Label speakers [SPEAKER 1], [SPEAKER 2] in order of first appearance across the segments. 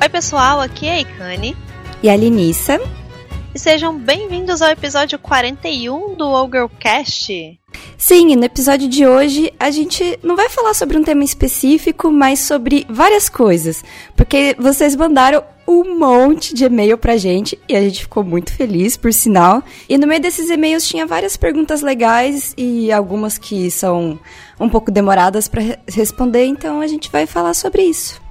[SPEAKER 1] Oi, pessoal, aqui é a Ikane.
[SPEAKER 2] E a Linissa.
[SPEAKER 1] E sejam bem-vindos ao episódio 41 do Ogrecast.
[SPEAKER 2] Sim, no episódio de hoje a gente não vai falar sobre um tema específico, mas sobre várias coisas. Porque vocês mandaram um monte de e-mail pra gente e a gente ficou muito feliz, por sinal. E no meio desses e-mails tinha várias perguntas legais e algumas que são um pouco demoradas para responder, então a gente vai falar sobre isso.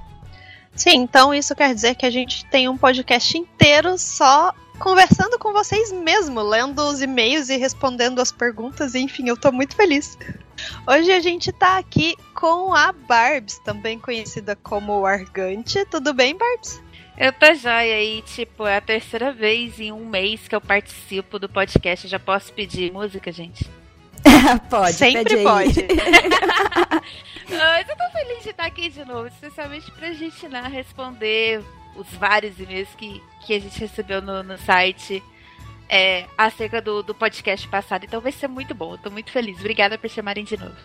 [SPEAKER 1] Sim, então isso quer dizer que a gente tem um podcast inteiro só conversando com vocês mesmo, lendo os e-mails e respondendo as perguntas, enfim, eu tô muito feliz. Hoje a gente tá aqui com a Barbs, também conhecida como Argante. Tudo bem, Barbs?
[SPEAKER 3] Eu tô joia e, tipo, é a terceira vez em um mês que eu participo do podcast. já posso pedir música, gente?
[SPEAKER 2] pode,
[SPEAKER 1] Sempre pode.
[SPEAKER 3] Mas eu tô feliz de estar aqui de novo, especialmente pra gente né, responder os vários e-mails que, que a gente recebeu no, no site é, acerca do, do podcast passado. Então vai ser muito bom, eu tô muito feliz. Obrigada por chamarem de novo.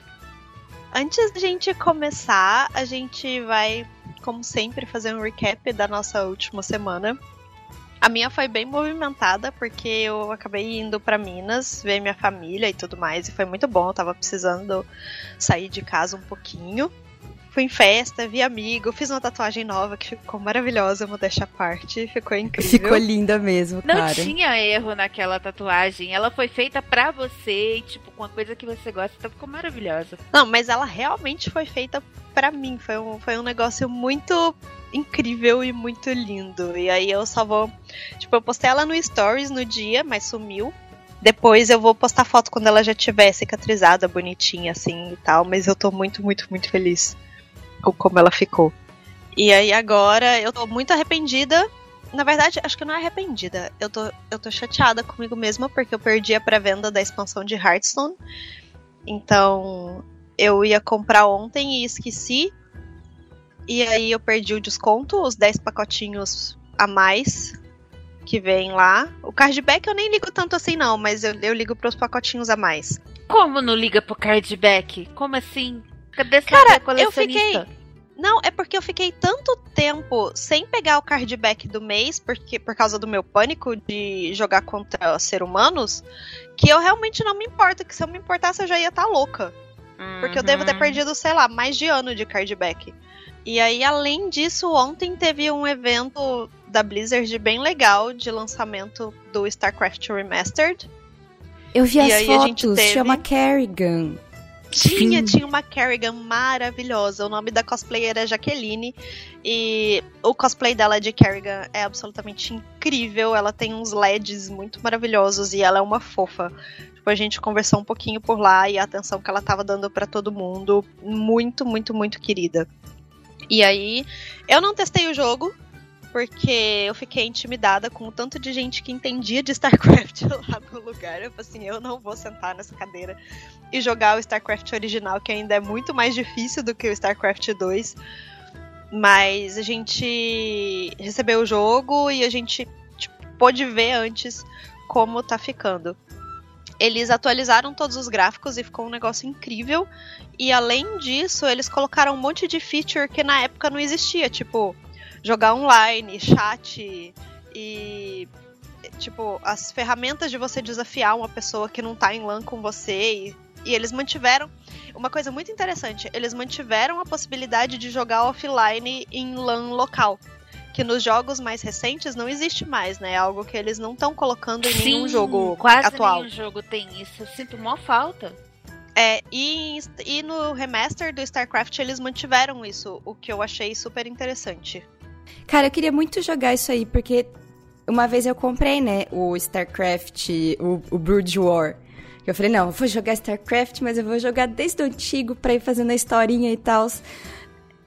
[SPEAKER 1] Antes da gente começar, a gente vai, como sempre, fazer um recap da nossa última semana. A minha foi bem movimentada, porque eu acabei indo para Minas ver minha família e tudo mais, e foi muito bom. Eu tava precisando sair de casa um pouquinho. Fui em festa, vi amigo, fiz uma tatuagem nova que ficou maravilhosa, modéstia à parte, ficou incrível.
[SPEAKER 2] Ficou linda mesmo,
[SPEAKER 3] Não
[SPEAKER 2] cara.
[SPEAKER 3] Não tinha erro naquela tatuagem, ela foi feita pra você, e, tipo, com uma coisa que você gosta, então ficou maravilhosa.
[SPEAKER 1] Não, mas ela realmente foi feita pra mim, foi um, foi um negócio muito incrível e muito lindo. E aí eu só vou. Tipo, eu postei ela no Stories no dia, mas sumiu. Depois eu vou postar foto quando ela já tiver cicatrizada, bonitinha assim e tal. Mas eu tô muito, muito, muito feliz com como ela ficou. E aí agora eu tô muito arrependida. Na verdade, acho que não é arrependida. Eu tô, eu tô chateada comigo mesma porque eu perdi a pré-venda da expansão de Hearthstone. Então eu ia comprar ontem e esqueci. E aí eu perdi o desconto, os 10 pacotinhos a mais que vem lá. O cardback eu nem ligo tanto assim, não, mas eu, eu ligo pros pacotinhos a mais.
[SPEAKER 3] Como não liga pro cardback? Como assim? Cadê essa
[SPEAKER 1] Cara, eu fiquei. Não, é porque eu fiquei tanto tempo sem pegar o cardback do mês, porque por causa do meu pânico de jogar contra seres humanos, que eu realmente não me importo, que se eu me importasse eu já ia estar tá louca. Uhum. Porque eu devo ter uhum. perdido, sei lá, mais de ano de cardback. E aí, além disso, ontem teve um evento da Blizzard bem legal de lançamento do StarCraft Remastered.
[SPEAKER 2] Eu vi e as fotos, teve... chama Kerrigan.
[SPEAKER 1] Tinha, Sim. tinha uma Kerrigan maravilhosa. O nome da cosplayer é Jaqueline. E o cosplay dela de Kerrigan é absolutamente incrível. Ela tem uns LEDs muito maravilhosos e ela é uma fofa. Tipo, a gente conversou um pouquinho por lá e a atenção que ela tava dando para todo mundo. Muito, muito, muito querida. E aí, eu não testei o jogo, porque eu fiquei intimidada com o tanto de gente que entendia de StarCraft lá no lugar. Eu falei assim, eu não vou sentar nessa cadeira e jogar o StarCraft original, que ainda é muito mais difícil do que o StarCraft 2. Mas a gente recebeu o jogo e a gente tipo, pôde ver antes como tá ficando. Eles atualizaram todos os gráficos e ficou um negócio incrível. E além disso, eles colocaram um monte de feature que na época não existia, tipo jogar online, chat e tipo as ferramentas de você desafiar uma pessoa que não tá em LAN com você e, e eles mantiveram uma coisa muito interessante, eles mantiveram a possibilidade de jogar offline em LAN local que nos jogos mais recentes não existe mais, né? É algo que eles não estão colocando em
[SPEAKER 3] Sim,
[SPEAKER 1] nenhum jogo
[SPEAKER 3] quase
[SPEAKER 1] atual.
[SPEAKER 3] nenhum jogo tem isso. Eu sinto mó falta.
[SPEAKER 1] É, e, e no remaster do StarCraft eles mantiveram isso, o que eu achei super interessante.
[SPEAKER 2] Cara, eu queria muito jogar isso aí, porque uma vez eu comprei, né, o StarCraft, o, o Brood War. Eu falei, não, eu vou jogar StarCraft, mas eu vou jogar desde o antigo pra ir fazendo a historinha e tal.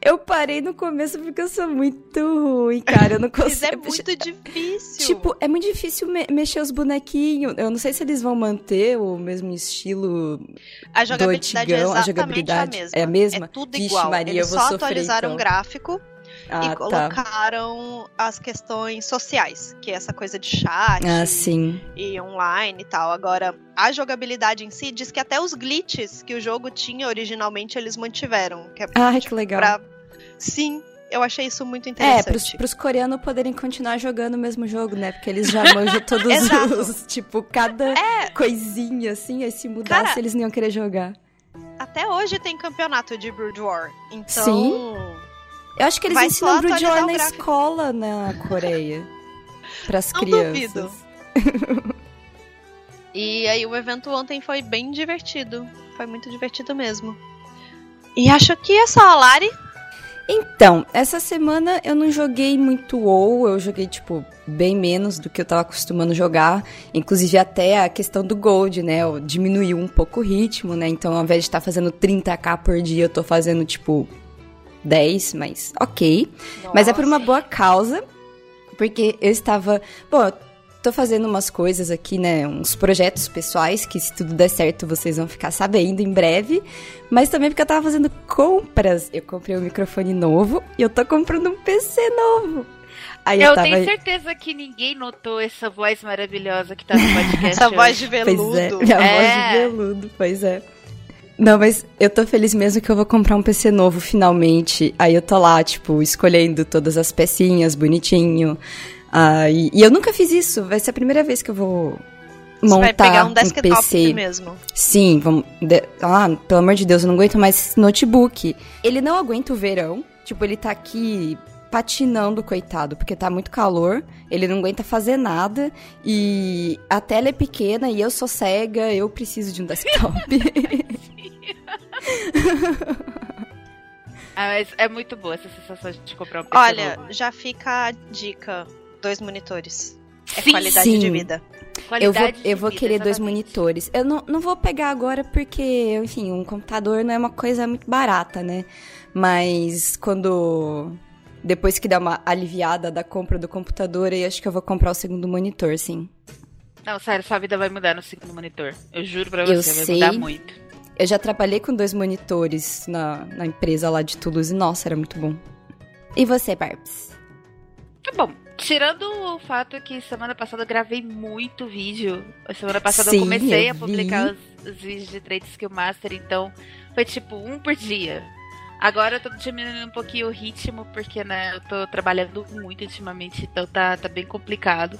[SPEAKER 2] Eu parei no começo porque eu sou muito ruim, cara. Eu não consigo.
[SPEAKER 1] Mas é muito difícil.
[SPEAKER 2] Tipo, é muito difícil me mexer os bonequinhos. Eu não sei se eles vão manter o mesmo estilo.
[SPEAKER 1] A jogabilidade
[SPEAKER 2] do
[SPEAKER 1] antigão.
[SPEAKER 2] é a jogabilidade
[SPEAKER 1] a mesma.
[SPEAKER 2] É a mesma?
[SPEAKER 1] É tudo
[SPEAKER 2] Vixe,
[SPEAKER 1] igual.
[SPEAKER 2] Maria,
[SPEAKER 1] eles só
[SPEAKER 2] sofrer,
[SPEAKER 1] atualizaram
[SPEAKER 2] então.
[SPEAKER 1] o gráfico.
[SPEAKER 2] Ah,
[SPEAKER 1] e
[SPEAKER 2] tá.
[SPEAKER 1] colocaram as questões sociais, que é essa coisa de chat
[SPEAKER 2] ah, sim.
[SPEAKER 1] e online e tal. Agora, a jogabilidade em si diz que até os glitches que o jogo tinha originalmente eles mantiveram. Que é,
[SPEAKER 2] ah,
[SPEAKER 1] tipo,
[SPEAKER 2] que legal.
[SPEAKER 1] Pra... Sim, Eu achei isso muito
[SPEAKER 2] É,
[SPEAKER 1] interessante.
[SPEAKER 2] pros, pros coreanos poderem continuar jogando o mesmo jogo, né? Porque eles já manjam todos os. Tipo, cada coisinha assim, aí se mudasse,
[SPEAKER 1] Cara,
[SPEAKER 2] eles não iam querer jogar.
[SPEAKER 1] Até hoje tem campeonato de Brood War. Então.
[SPEAKER 2] Sim. Eu acho que eles
[SPEAKER 1] Vai
[SPEAKER 2] ensinam
[SPEAKER 1] o
[SPEAKER 2] na
[SPEAKER 1] gráfico.
[SPEAKER 2] escola na Coreia. Pras
[SPEAKER 1] Não
[SPEAKER 2] crianças.
[SPEAKER 1] duvido. E aí o evento ontem foi bem divertido. Foi muito divertido mesmo. E acho que é só, Lari.
[SPEAKER 2] Então, essa semana eu não joguei muito WoW, eu joguei, tipo, bem menos do que eu tava acostumando jogar. Inclusive até a questão do Gold, né? Eu diminuiu um pouco o ritmo, né? Então, ao invés de estar fazendo 30k por dia, eu tô fazendo, tipo, 10, mas ok. Mas é por uma boa causa, porque eu estava. Bom, eu tô fazendo umas coisas aqui, né? Uns projetos pessoais que, se tudo der certo, vocês vão ficar sabendo em breve. Mas também porque eu tava fazendo compras. Eu comprei um microfone novo e eu tô comprando um PC novo. Aí eu,
[SPEAKER 3] Eu
[SPEAKER 2] tava.
[SPEAKER 3] tenho certeza que ninguém notou essa voz maravilhosa que tá no podcast.
[SPEAKER 1] Essa voz de
[SPEAKER 2] Pois
[SPEAKER 1] veludo.
[SPEAKER 2] é, minha
[SPEAKER 3] É.
[SPEAKER 2] voz de veludo, pois é. Não, mas eu tô feliz mesmo que eu vou comprar um PC novo finalmente. Aí eu tô lá, tipo, escolhendo todas as pecinhas bonitinho. Ah, e, e eu nunca fiz isso. Vai ser a primeira vez que eu vou
[SPEAKER 1] Você
[SPEAKER 2] montar
[SPEAKER 1] vai pegar um desktop
[SPEAKER 2] PC.
[SPEAKER 1] mesmo.
[SPEAKER 2] Sim, vamos. de- Ah, pelo amor de Deus, eu não aguento mais esse notebook. Ele não aguenta o verão. Tipo, ele tá aqui patinando, coitado, porque tá muito calor. Ele não aguenta fazer nada. E a tela é pequena e eu sou cega, eu preciso de um desktop.
[SPEAKER 3] Ah, mas é muito boa essa sensação de comprar um PC
[SPEAKER 1] Olha,
[SPEAKER 3] novo.
[SPEAKER 1] já fica a dica: dois monitores. É
[SPEAKER 3] Sim,
[SPEAKER 1] qualidade
[SPEAKER 2] sim.
[SPEAKER 1] de vida.
[SPEAKER 2] eu vou,
[SPEAKER 3] Qualidade
[SPEAKER 2] eu vou
[SPEAKER 3] vida,
[SPEAKER 2] querer dois
[SPEAKER 3] exatamente.
[SPEAKER 2] monitores. Eu não, não vou pegar agora porque, enfim, um computador não é uma coisa muito barata, né? Mas quando. Depois que der uma aliviada da compra do computador, aí acho que eu vou comprar o segundo monitor, sim.
[SPEAKER 3] Não, sério, sua vida vai mudar no segundo monitor. Eu juro pra
[SPEAKER 2] Eu
[SPEAKER 3] você, vai
[SPEAKER 2] sei.
[SPEAKER 3] mudar muito.
[SPEAKER 2] Eu já trabalhei com dois monitores na, na empresa lá de Toulouse. Nossa, era muito bom. E você, Barbs?
[SPEAKER 3] Tá bom. Tirando o fato que semana passada eu gravei muito vídeo. Semana passada
[SPEAKER 2] Sim,
[SPEAKER 3] eu comecei
[SPEAKER 2] eu
[SPEAKER 3] a publicar os, os vídeos de Trade Skill Master, então foi tipo um por dia. Agora eu tô diminuindo um pouquinho o ritmo, porque né, eu tô trabalhando muito ultimamente, então tá, tá bem complicado.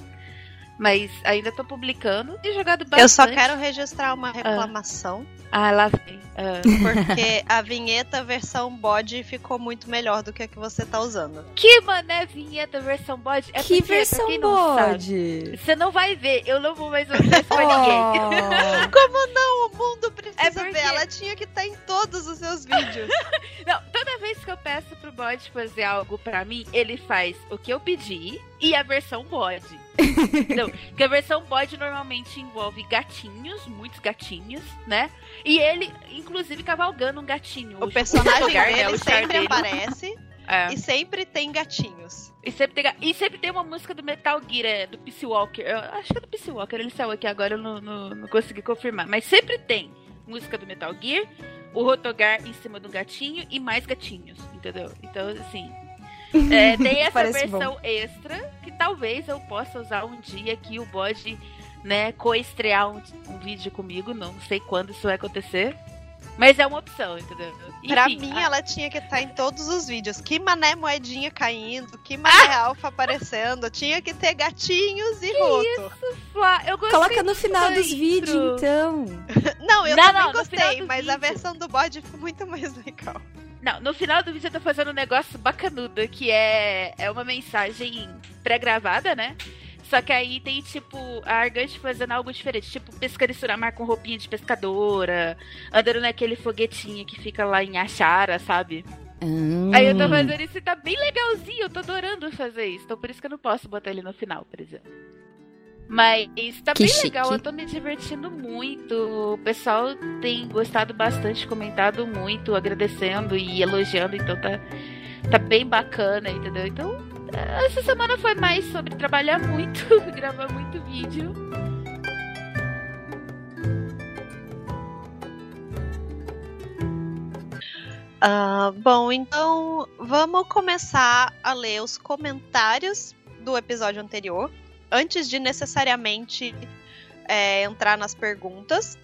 [SPEAKER 3] Mas ainda tô publicando e jogado bastante.
[SPEAKER 1] Eu só quero registrar uma reclamação,
[SPEAKER 3] Ah, lá vem. Ah.
[SPEAKER 1] porque a vinheta versão bode ficou muito melhor do que a que você tá usando.
[SPEAKER 3] Que mané vinheta versão bode? É
[SPEAKER 2] que versão
[SPEAKER 3] sabe,
[SPEAKER 2] bode?
[SPEAKER 3] Você não vai ver, eu não vou mais mostrar isso pra ninguém.
[SPEAKER 1] Como não? O mundo precisa
[SPEAKER 3] É porque-
[SPEAKER 1] ver. Ela tinha que estar em todos os seus vídeos.
[SPEAKER 3] Não, toda vez que eu peço pro bode fazer algo pra mim, ele faz o que eu pedi e a versão bode. Não, porque a versão bode normalmente envolve gatinhos, muitos gatinhos, né? E ele, inclusive, cavalgando um gatinho.
[SPEAKER 1] O personagem
[SPEAKER 3] Char, né,
[SPEAKER 1] dele
[SPEAKER 3] o
[SPEAKER 1] sempre
[SPEAKER 3] dele.
[SPEAKER 1] aparece
[SPEAKER 3] É.
[SPEAKER 1] e sempre tem gatinhos.
[SPEAKER 3] E sempre, tem, e sempre tem uma música do Metal Gear, é, do Peace Walker. Eu acho que é do Peace Walker, ele saiu aqui agora, eu não, não, não consegui confirmar. Mas sempre tem música do Metal Gear, o Rotogar em cima do gatinho e mais gatinhos, entendeu? Então, assim. É, tem essa
[SPEAKER 2] Parece
[SPEAKER 3] versão extra que talvez eu possa usar um dia que o bode, né, co-estrear um, um vídeo comigo. Não sei quando isso vai acontecer. Mas é uma opção, entendeu?
[SPEAKER 1] Pra
[SPEAKER 3] Enfim,
[SPEAKER 1] mim,
[SPEAKER 3] a-
[SPEAKER 1] ela tinha que estar em todos os vídeos. Que mané moedinha caindo, que mané alfa aparecendo. Tinha que ter gatinhos e roto.
[SPEAKER 3] Flá, eu gostei
[SPEAKER 2] Coloca no final dos vídeos, então.
[SPEAKER 1] Não, eu
[SPEAKER 3] Não,
[SPEAKER 1] também
[SPEAKER 3] não,
[SPEAKER 1] gostei, mas a
[SPEAKER 3] vídeo.
[SPEAKER 1] versão do bode ficou muito mais legal.
[SPEAKER 3] Não, no final do vídeo eu tô fazendo um negócio bacanudo, que é, é uma mensagem pré-gravada, né? Só que aí tem, tipo, a Argante fazendo algo diferente. Tipo, pescando Suramar com roupinha de pescadora. Andando naquele foguetinho que fica lá em Achara, sabe?
[SPEAKER 2] Hum.
[SPEAKER 3] Aí eu tô fazendo isso e tá bem legalzinho. Eu tô adorando fazer isso. Então por isso que eu não posso botar ele no final, por exemplo. Mas tá
[SPEAKER 2] Que
[SPEAKER 3] bem
[SPEAKER 2] chique.
[SPEAKER 3] legal, eu tô me divertindo muito. O pessoal tem gostado bastante, comentado muito, agradecendo e elogiando, então tá, tá bem bacana, entendeu? Então, essa semana foi mais sobre trabalhar muito, gravar muito vídeo.
[SPEAKER 1] Ah, bom, então vamos começar a ler os comentários do episódio anterior, antes de necessariamente é, entrar nas perguntas.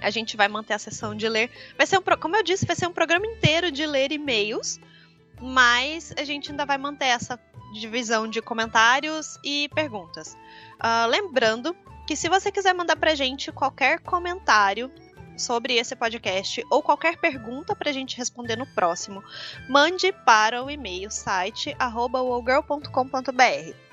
[SPEAKER 1] A gente vai manter a sessão de ler. Vai ser um, como eu disse, vai ser um programa inteiro de ler e-mails. mas a gente ainda vai manter essa divisão de comentários e perguntas. Uh, lembrando que se você quiser mandar pra gente qualquer comentário sobre esse podcast ou qualquer pergunta pra gente responder no próximo, mande para o e-mail site wowgirl.com.br.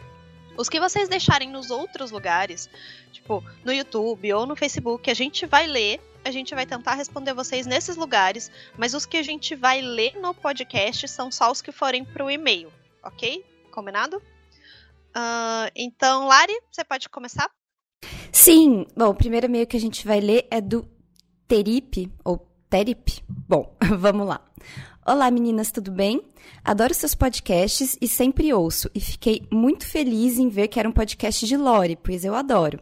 [SPEAKER 1] Os que vocês deixarem nos outros lugares, tipo no YouTube ou no Facebook, a gente vai ler, a gente vai tentar responder vocês nesses lugares, mas os que a gente vai ler no podcast são só os que forem pro e-mail, ok? Combinado? Uh, então, Lari, você pode começar?
[SPEAKER 2] Sim. Bom, o primeiro e-mail que a gente vai ler é do Terip, ou Terip. Bom, vamos lá. Olá meninas, tudo bem? Adoro seus podcasts e sempre ouço, e fiquei muito feliz em ver que era um podcast de Lore, pois eu adoro.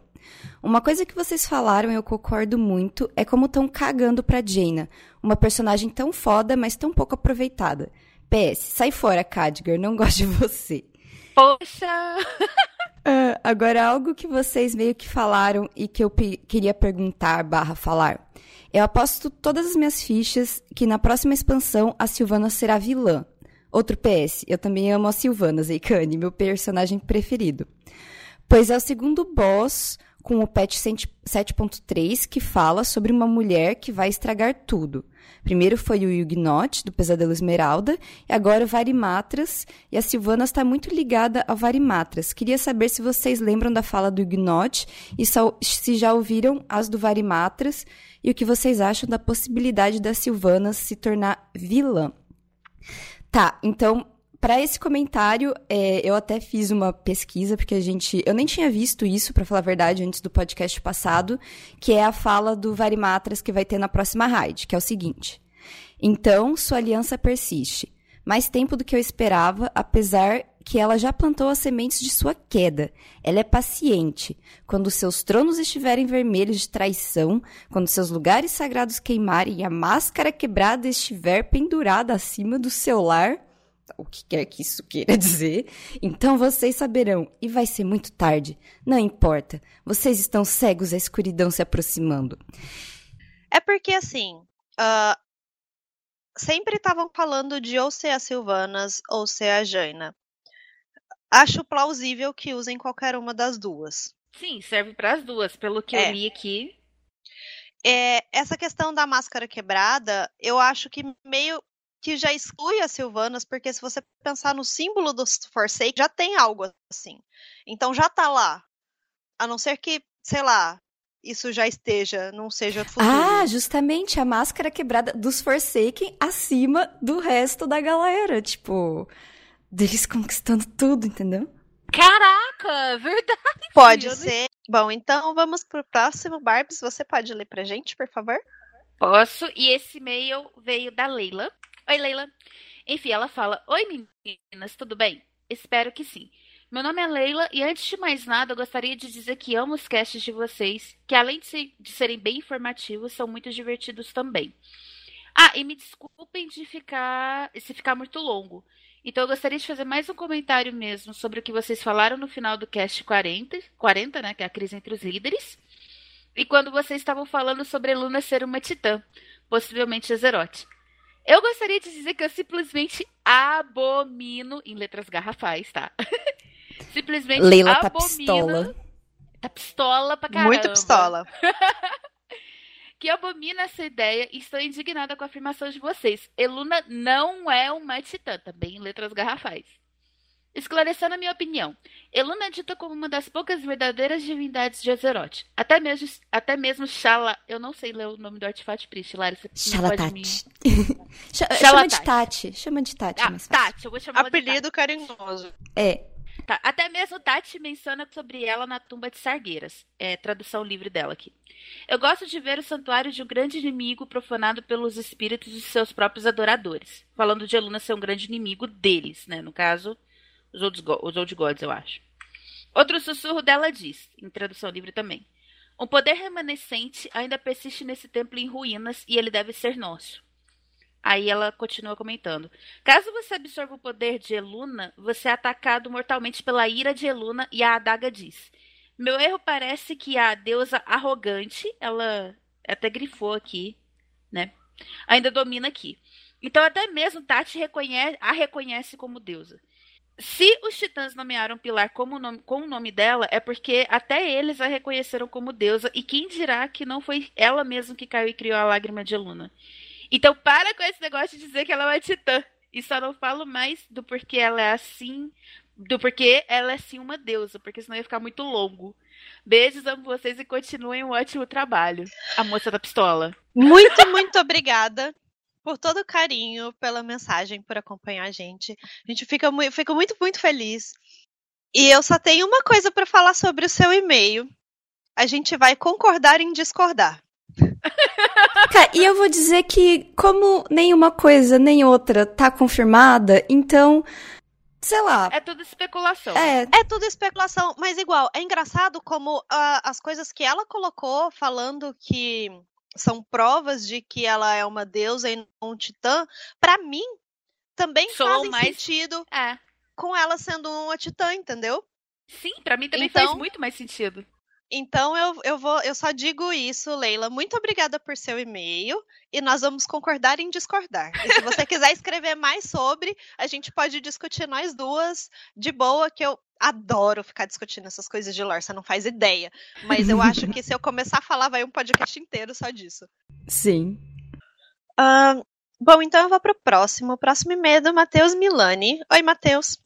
[SPEAKER 2] Uma coisa que vocês falaram e eu concordo muito é como estão cagando pra Jaina, uma personagem tão foda, mas tão pouco aproveitada. PS, sai fora, Cadger, não gosto de você.
[SPEAKER 3] Poxa!
[SPEAKER 2] uh, agora, algo que vocês meio que falaram e que eu queria perguntar barra falar. Eu aposto todas as minhas fichas que na próxima expansão a Silvana será vilã. Outro PS, eu também amo a Silvana Zeikani, meu personagem preferido. Pois é o segundo boss com o patch 7.3 que fala sobre uma mulher que vai estragar tudo. Primeiro foi o Yugnot, do Pesadelo Esmeralda, e agora o Varimatras, e a Silvana está muito ligada ao Varimatras. Queria saber se vocês lembram da fala do Yugnot e se já ouviram as do Varimatras e o que vocês acham da possibilidade da Silvana se tornar vilã. Tá, então para esse comentário, é, eu até fiz uma pesquisa, porque a gente. Eu nem tinha visto isso, para falar a verdade, antes do podcast passado, que é a fala do Varimatras que vai ter na próxima raid, que é o seguinte. Então, sua aliança persiste. Mais tempo do que eu esperava, apesar que ela já plantou as sementes de sua queda. Ela é paciente. Quando seus tronos estiverem vermelhos de traição, quando seus lugares sagrados queimarem e a máscara quebrada estiver pendurada acima do seu lar, o que quer que isso queira dizer, então vocês saberão, e vai ser muito tarde. Não importa, vocês estão cegos à escuridão se aproximando.
[SPEAKER 1] É porque assim, uh, sempre estavam falando de ou ser a Silvanas ou ser a Jaina. Acho plausível que usem qualquer uma das duas.
[SPEAKER 3] Sim, serve para as duas, pelo que é. eu li aqui.
[SPEAKER 1] É, essa questão da máscara quebrada, eu acho que meio que já exclui as Silvanas, porque se você pensar no símbolo dos Forsake, já tem algo assim. Então já tá lá. A não ser que, sei lá, isso já esteja, não seja futuro.
[SPEAKER 2] Ah, justamente a máscara quebrada dos Forsaken acima do resto da galera, tipo, deles conquistando tudo, entendeu?
[SPEAKER 3] Caraca, verdade.
[SPEAKER 1] Pode ser. Bom, então vamos pro próximo. Barbs, você pode ler pra gente, por favor?
[SPEAKER 3] Posso. E esse e-mail veio da Leila. Oi, Leila. Enfim, ela fala: Oi, meninas, tudo bem? Espero que sim. Meu nome é Leila e antes de mais nada eu gostaria de dizer que amo os casts de vocês, que além de, de serem bem informativos, são muito divertidos também. Ah, e me desculpem de ficar se ficar muito longo. Então eu gostaria de fazer mais um comentário mesmo sobre o que vocês falaram no final do cast 40, 40, né, que é a crise entre os líderes. E quando vocês estavam falando sobre Luna ser uma titã, possivelmente Azeroth. Eu gostaria de dizer que eu simplesmente abomino, em letras garrafais, tá? simplesmente
[SPEAKER 2] Leila
[SPEAKER 3] abomino.
[SPEAKER 2] Tá pistola.
[SPEAKER 3] Tá pistola pra caramba.
[SPEAKER 1] Muito pistola.
[SPEAKER 3] que abomina essa ideia e estou indignada com a afirmação de vocês. Eluna não é uma titã, também em letras garrafais. Esclarecendo a minha opinião, Eluna é dita como uma das poucas verdadeiras divindades de Azeroth. Até mesmo, até mesmo Shala. Eu não sei ler o nome do artefato Priest, Lara. Você pode me...
[SPEAKER 2] Chama de Tati. Chama de Tati.
[SPEAKER 3] Ah, Tati, eu vou chamar
[SPEAKER 1] Apelido carinhoso.
[SPEAKER 2] É.
[SPEAKER 3] Tá, até mesmo Tati menciona sobre ela na tumba de Sargueiras. É tradução livre dela aqui. Eu gosto de ver o santuário de um grande inimigo profanado pelos espíritos de seus próprios adoradores. Falando de Eluna ser um grande inimigo deles, né? No caso, os Old, os old Gods, eu acho. Outro sussurro dela diz, em tradução livre também: Um poder remanescente ainda persiste nesse templo em ruínas e ele deve ser nosso. Aí ela continua comentando: Caso você absorva o poder de Eluna, você é atacado mortalmente pela ira de Eluna e a adaga diz: Meu erro parece que a deusa arrogante, ela até grifou aqui, né? Ainda domina aqui. Então até mesmo Tati reconhece, a reconhece como deusa. Se os titãs nomearam Pilar como nome, com o nome dela, é porque até eles a reconheceram como deusa, e quem dirá que não foi ela mesma que caiu e criou a lágrima de Luna. Então para com esse negócio de dizer que ela é uma titã. E só não falo mais do porquê ela é assim, do porquê ela é sim uma deusa, porque senão ia ficar muito longo. Beijos, amo vocês e continuem um ótimo trabalho. A moça da pistola.
[SPEAKER 1] Muito, muito obrigada por todo o carinho, pela mensagem, por acompanhar a gente. A gente fica, mu fica muito, muito feliz. E eu só tenho uma coisa para falar sobre o seu e-mail. A gente vai concordar em discordar.
[SPEAKER 2] Cara, e eu vou dizer que, como nenhuma coisa nem outra tá confirmada, então. Sei lá.
[SPEAKER 3] É tudo especulação.
[SPEAKER 1] É, é tudo especulação, mas igual, é engraçado como uh, as coisas que ela colocou falando que são provas de que ela é uma deusa e não um titã, para mim também Sou fazem mais... sentido é. com ela sendo uma titã, entendeu?
[SPEAKER 3] Sim, para mim também então, faz muito mais sentido.
[SPEAKER 1] Então eu, eu vou, eu só digo isso, Leila. Muito obrigada por seu e-mail e nós vamos concordar em discordar. E se você quiser escrever mais sobre, a gente pode discutir nós duas de boa, que eu adoro ficar discutindo essas coisas de lore, você não faz ideia. Mas eu acho que se eu começar a falar, vai um podcast inteiro só disso.
[SPEAKER 2] Sim.
[SPEAKER 1] Uh, bom, então eu vou pro próximo. O próximo e-mail é do Matheus Milani. Oi, Matheus.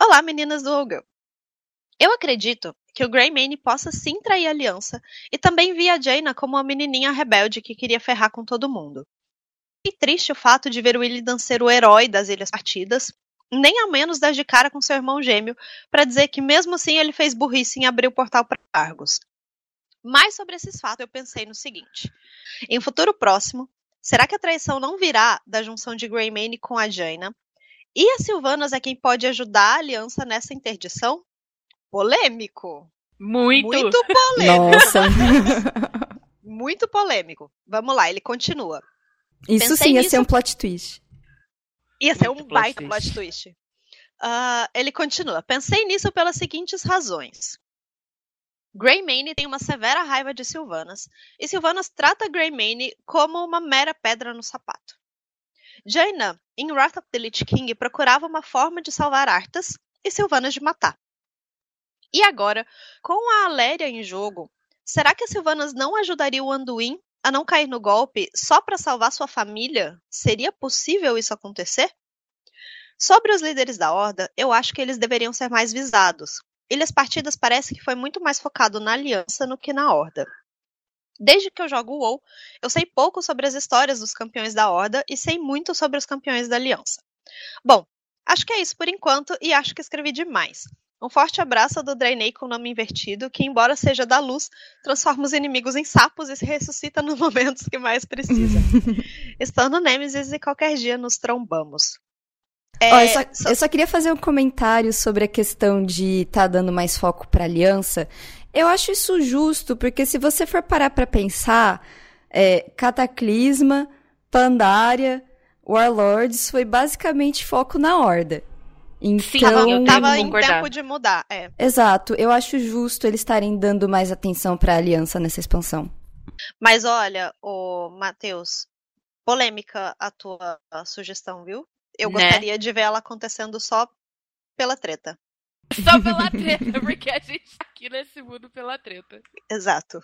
[SPEAKER 1] Olá, meninas do Ogre. Eu acredito que o Greymane possa sim trair a aliança, e também vi a Jaina como uma menininha rebelde que queria ferrar com todo mundo. E triste o fato de ver o Illidan ser o herói das Ilhas Partidas, nem ao menos dar de cara com seu irmão gêmeo, para dizer que mesmo assim ele fez burrice em abrir o portal para Argos. Mais sobre esses fatos eu pensei no seguinte: em futuro próximo, será que a traição não virá da junção de Greymane com a Jaina? E a Sylvanas é quem pode ajudar a aliança nessa interdição? polêmico.
[SPEAKER 3] Muito.
[SPEAKER 1] Muito polêmico.
[SPEAKER 2] Nossa.
[SPEAKER 1] Muito polêmico. Vamos lá, ele continua.
[SPEAKER 2] Isso Pensei sim ia nisso... ser um plot twist.
[SPEAKER 1] Ia ser Muito um baita plot twist. Uh, ele continua. Pensei nisso pelas seguintes razões. Greymane tem uma severa raiva de Sylvanas, e Sylvanas trata Greymane como uma mera pedra no sapato. Jaina, em Wrath of the Lich King, procurava uma forma de salvar Arthas e Sylvanas de matar. E agora, com a Aléria em jogo, será que a Sylvanas não ajudaria o Anduin a não cair no golpe só para salvar sua família? Seria possível isso acontecer? Sobre os líderes da Horda, eu acho que eles deveriam ser mais visados. Ilhas Partidas parece que foi muito mais focado na aliança do que na Horda. Desde que eu jogo WoW, eu sei pouco sobre as histórias dos campeões da Horda e sei muito sobre os campeões da Aliança. Bom, acho que é isso por enquanto e acho que escrevi demais. Um forte abraço do Draenei com o nome invertido, que, embora seja da luz, transforma os inimigos em sapos e se ressuscita nos momentos que mais precisa. Estando Nemesis e qualquer dia nos trombamos.
[SPEAKER 2] É, oh, eu, só, só... eu, só, queria fazer um comentário sobre a questão de estar tá dando mais foco para aliança. Eu acho isso justo, porque se você for parar para pensar, é, Cataclisma, Pandaria, Warlords foi basicamente foco na Horda. Então, Sim,
[SPEAKER 1] tava, tava em tempo de mudar, é.
[SPEAKER 2] Exato, eu acho justo eles estarem dando mais atenção para a aliança nessa expansão.
[SPEAKER 1] Mas olha, o Matheus, polêmica a tua sugestão, viu? Eu né? gostaria de ver ela acontecendo só pela treta.
[SPEAKER 3] Só pela treta, porque a gente tá aqui nesse mundo pela treta.
[SPEAKER 1] Exato.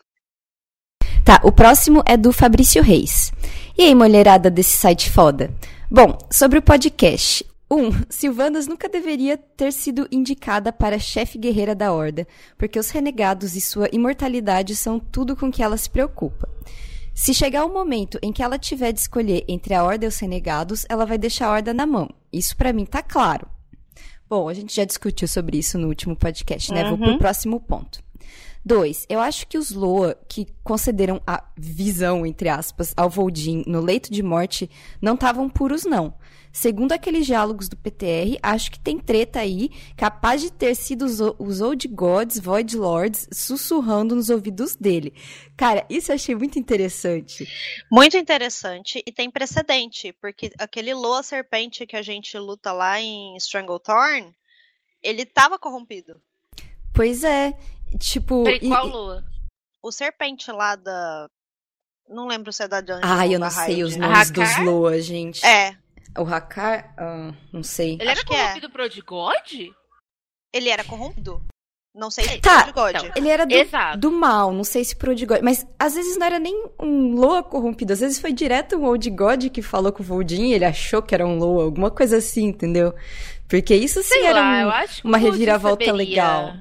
[SPEAKER 2] Tá, o próximo é do Fabrício Reis. E aí, mulherada desse site foda? Bom, sobre o podcast. 1. Um, Silvanas nunca deveria ter sido indicada para chefe guerreira da Horda, porque os renegados e sua imortalidade são tudo com que ela se preocupa. Se chegar o momento em que ela tiver de escolher entre a Horda e os renegados, ela vai deixar a Horda na mão. Isso para mim tá claro. Bom, a gente já discutiu sobre isso no último podcast, né? Uhum. Vou pro uhum. próximo ponto. Dois, eu acho que os Loa, que concederam a visão, entre aspas, ao Voldin no leito de morte, não estavam puros, não. Segundo aqueles diálogos do PTR, acho que tem treta aí, capaz de ter sido os, os Old Gods, Void Lords, sussurrando nos ouvidos dele. Cara, isso eu achei muito interessante.
[SPEAKER 1] Muito interessante, e tem precedente, porque aquele Loa Serpente que a gente luta lá em Stranglethorn, ele tava corrompido.
[SPEAKER 2] Pois é, tipo...
[SPEAKER 3] Peraí, qual Loa?
[SPEAKER 1] O Serpente lá da... Não lembro se é da Dungeon
[SPEAKER 2] Ah, eu não sei os nomes dos Loa, gente.
[SPEAKER 1] É,
[SPEAKER 2] O Hakar, uh, não sei.
[SPEAKER 3] Ele
[SPEAKER 1] Acho
[SPEAKER 3] era
[SPEAKER 1] é.
[SPEAKER 3] corrompido pro Old God?
[SPEAKER 1] Ele era corrompido? Não sei se
[SPEAKER 2] Tá,
[SPEAKER 3] então.
[SPEAKER 2] Ele era do, do mal, não sei se pro Old God. Mas às vezes não era nem um Loa corrompido. Às vezes foi direto um Old God que falou com o Voldin e ele achou que era um Loa, alguma coisa assim, entendeu? Porque isso sim
[SPEAKER 3] Sei
[SPEAKER 2] era
[SPEAKER 3] lá,
[SPEAKER 2] um-
[SPEAKER 3] eu acho que
[SPEAKER 2] uma reviravolta
[SPEAKER 3] saberia.
[SPEAKER 2] legal.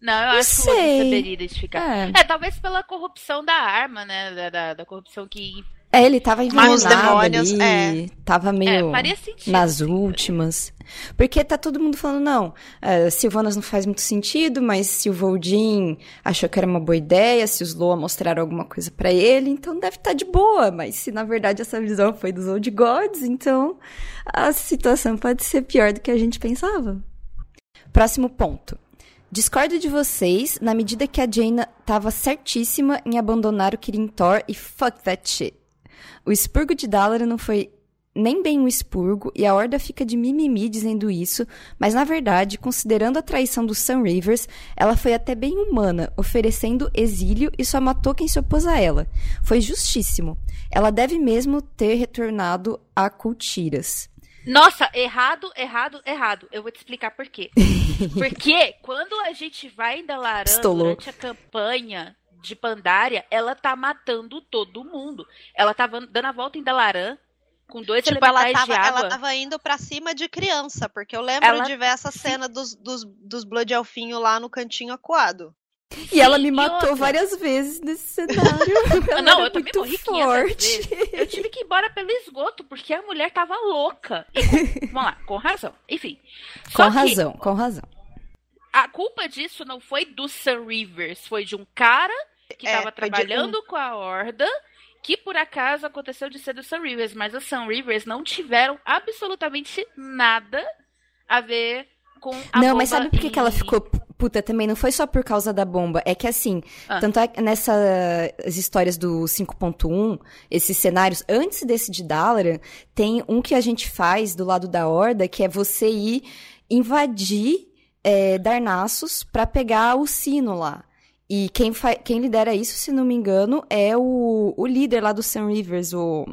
[SPEAKER 3] Não, eu
[SPEAKER 2] Não
[SPEAKER 3] acho que o
[SPEAKER 2] sei.
[SPEAKER 3] saberia identificar.
[SPEAKER 2] É.
[SPEAKER 3] É, talvez pela corrupção da arma, né? Da, da, da corrupção que.
[SPEAKER 2] É, ele tava envenenado
[SPEAKER 1] demônios,
[SPEAKER 2] ali, tava
[SPEAKER 3] É,
[SPEAKER 2] meio
[SPEAKER 3] faria sentido.
[SPEAKER 2] nas últimas. Porque tá todo mundo falando, não, é, Sylvanas não faz muito sentido, mas se o Voldin achou que era uma boa ideia, se os Loa mostraram alguma coisa pra ele, então deve estar de boa. Mas se na verdade essa visão foi dos Old Gods, então a situação pode ser pior do que a gente pensava. Próximo ponto. Discordo de vocês na medida que a Jaina tava certíssima em abandonar o Kirin Thor e fuck that shit. O expurgo de Dalaran não foi nem bem um expurgo e a Horda fica de mimimi dizendo isso, mas na verdade, considerando a traição do Sun Rivers, ela foi até bem humana, oferecendo exílio e só matou quem se opôs a ela. Foi justíssimo. Ela deve mesmo ter retornado a Cultiras.
[SPEAKER 3] Nossa, errado, errado, errado. Eu vou te explicar por quê. Porque quando a gente vai em Dalaran
[SPEAKER 2] Pistolou.
[SPEAKER 3] durante a campanha de Pandaria, ela tá matando todo mundo. Ela tava dando a volta em Dalaran com dois
[SPEAKER 1] Tipo, ela tava,
[SPEAKER 3] de água.
[SPEAKER 1] ela tava indo pra cima de criança, porque eu lembro
[SPEAKER 3] Ela-
[SPEAKER 1] de ver essa cena dos, dos, dos Blood Elfinho lá no cantinho acuado.
[SPEAKER 2] E ela
[SPEAKER 3] Sim,
[SPEAKER 2] me
[SPEAKER 3] e
[SPEAKER 2] matou
[SPEAKER 3] outra?
[SPEAKER 2] várias vezes nesse cenário. Ela
[SPEAKER 3] Não,
[SPEAKER 2] era
[SPEAKER 3] eu
[SPEAKER 2] muito
[SPEAKER 3] morri 500
[SPEAKER 2] forte.
[SPEAKER 3] Eu tive que ir embora pelo esgoto, porque a mulher tava louca. E com- vamos lá, com razão. Enfim.
[SPEAKER 2] Com
[SPEAKER 3] Só que
[SPEAKER 2] razão, com razão.
[SPEAKER 3] a culpa disso não foi do Sun Rivers, foi de um cara que
[SPEAKER 1] É,
[SPEAKER 3] tava
[SPEAKER 1] foi de
[SPEAKER 3] trabalhando com a Horda, que por acaso aconteceu de ser do Sun Rivers, mas os Sun Rivers não tiveram absolutamente nada a ver com a
[SPEAKER 2] não, mas sabe por que, que ela ficou puta também? Não foi só por causa da bomba. É que assim,
[SPEAKER 3] Ah.
[SPEAKER 2] tanto é que nessas histórias do 5.1, esses cenários, antes desse de Dalaran, tem um que a gente faz do lado da Horda, que é você ir invadir é, Darnassus pra pegar o sino lá. E quem, quem lidera isso, se não me engano, é o, o líder lá do Sun Rivers, o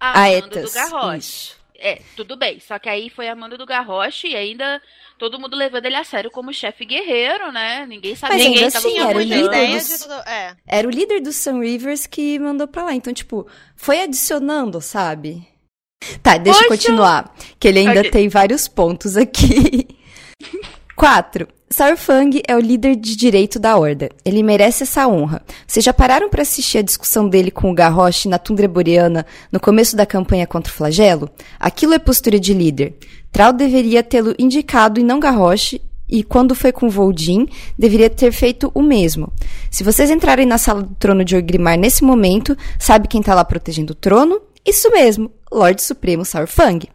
[SPEAKER 3] a Amanda do. Garrosh. É, tudo bem. Só que aí foi a Amanda do Garrosh e ainda todo mundo levando ele a sério como chefe guerreiro, né? Ninguém sabia
[SPEAKER 2] Mas
[SPEAKER 3] ninguém
[SPEAKER 2] ainda assim, era o líder
[SPEAKER 1] ideia
[SPEAKER 2] dos-
[SPEAKER 1] tudo. É.
[SPEAKER 2] Era o líder do Sun Rivers que mandou pra lá. Então, tipo, foi adicionando, sabe? Tá, deixa eu
[SPEAKER 3] Poxa!
[SPEAKER 2] continuar. Que ele ainda
[SPEAKER 3] Ok.
[SPEAKER 2] tem vários pontos aqui. 4. Saurfang é o líder de direito da Horda. Ele merece essa honra. Vocês já pararam pra assistir a discussão dele com o Garrosh na tundra boreana no começo da campanha contra o flagelo? Aquilo é postura de líder. Trau deveria tê-lo indicado e não Garrosh, e quando foi com Voldin, deveria ter feito o mesmo. Se vocês entrarem na sala do trono de Orgrimmar nesse momento, sabe quem tá lá protegendo o trono? Isso mesmo, Lorde Supremo Saurfang.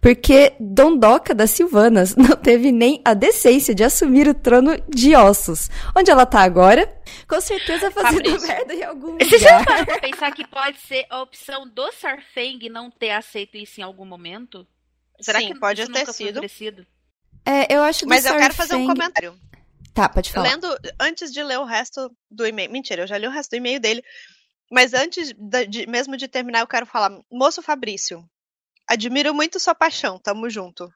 [SPEAKER 2] Porque Dondoca das Silvanas não teve nem a decência de assumir o trono de ossos. Onde ela tá agora? Com certeza fazendo
[SPEAKER 3] Fabrício.
[SPEAKER 2] merda em algum
[SPEAKER 3] Você já
[SPEAKER 2] lugar.
[SPEAKER 3] parou pra pensar que pode ser a opção do Sarfang não ter aceito isso em algum momento? Será
[SPEAKER 1] Sim,
[SPEAKER 3] que
[SPEAKER 1] pode
[SPEAKER 3] isso
[SPEAKER 1] ter
[SPEAKER 3] nunca foi
[SPEAKER 1] sido.
[SPEAKER 3] oferecido?
[SPEAKER 2] É, eu acho do
[SPEAKER 1] Mas eu quero fazer um comentário.
[SPEAKER 2] Tá, pode falar.
[SPEAKER 1] Lendo, antes de ler o resto do e-mail. Mentira, eu já li o resto do e-mail dele. Mas antes da- de- mesmo de terminar, eu quero falar. Moço Fabrício, admiro muito sua paixão, tamo junto.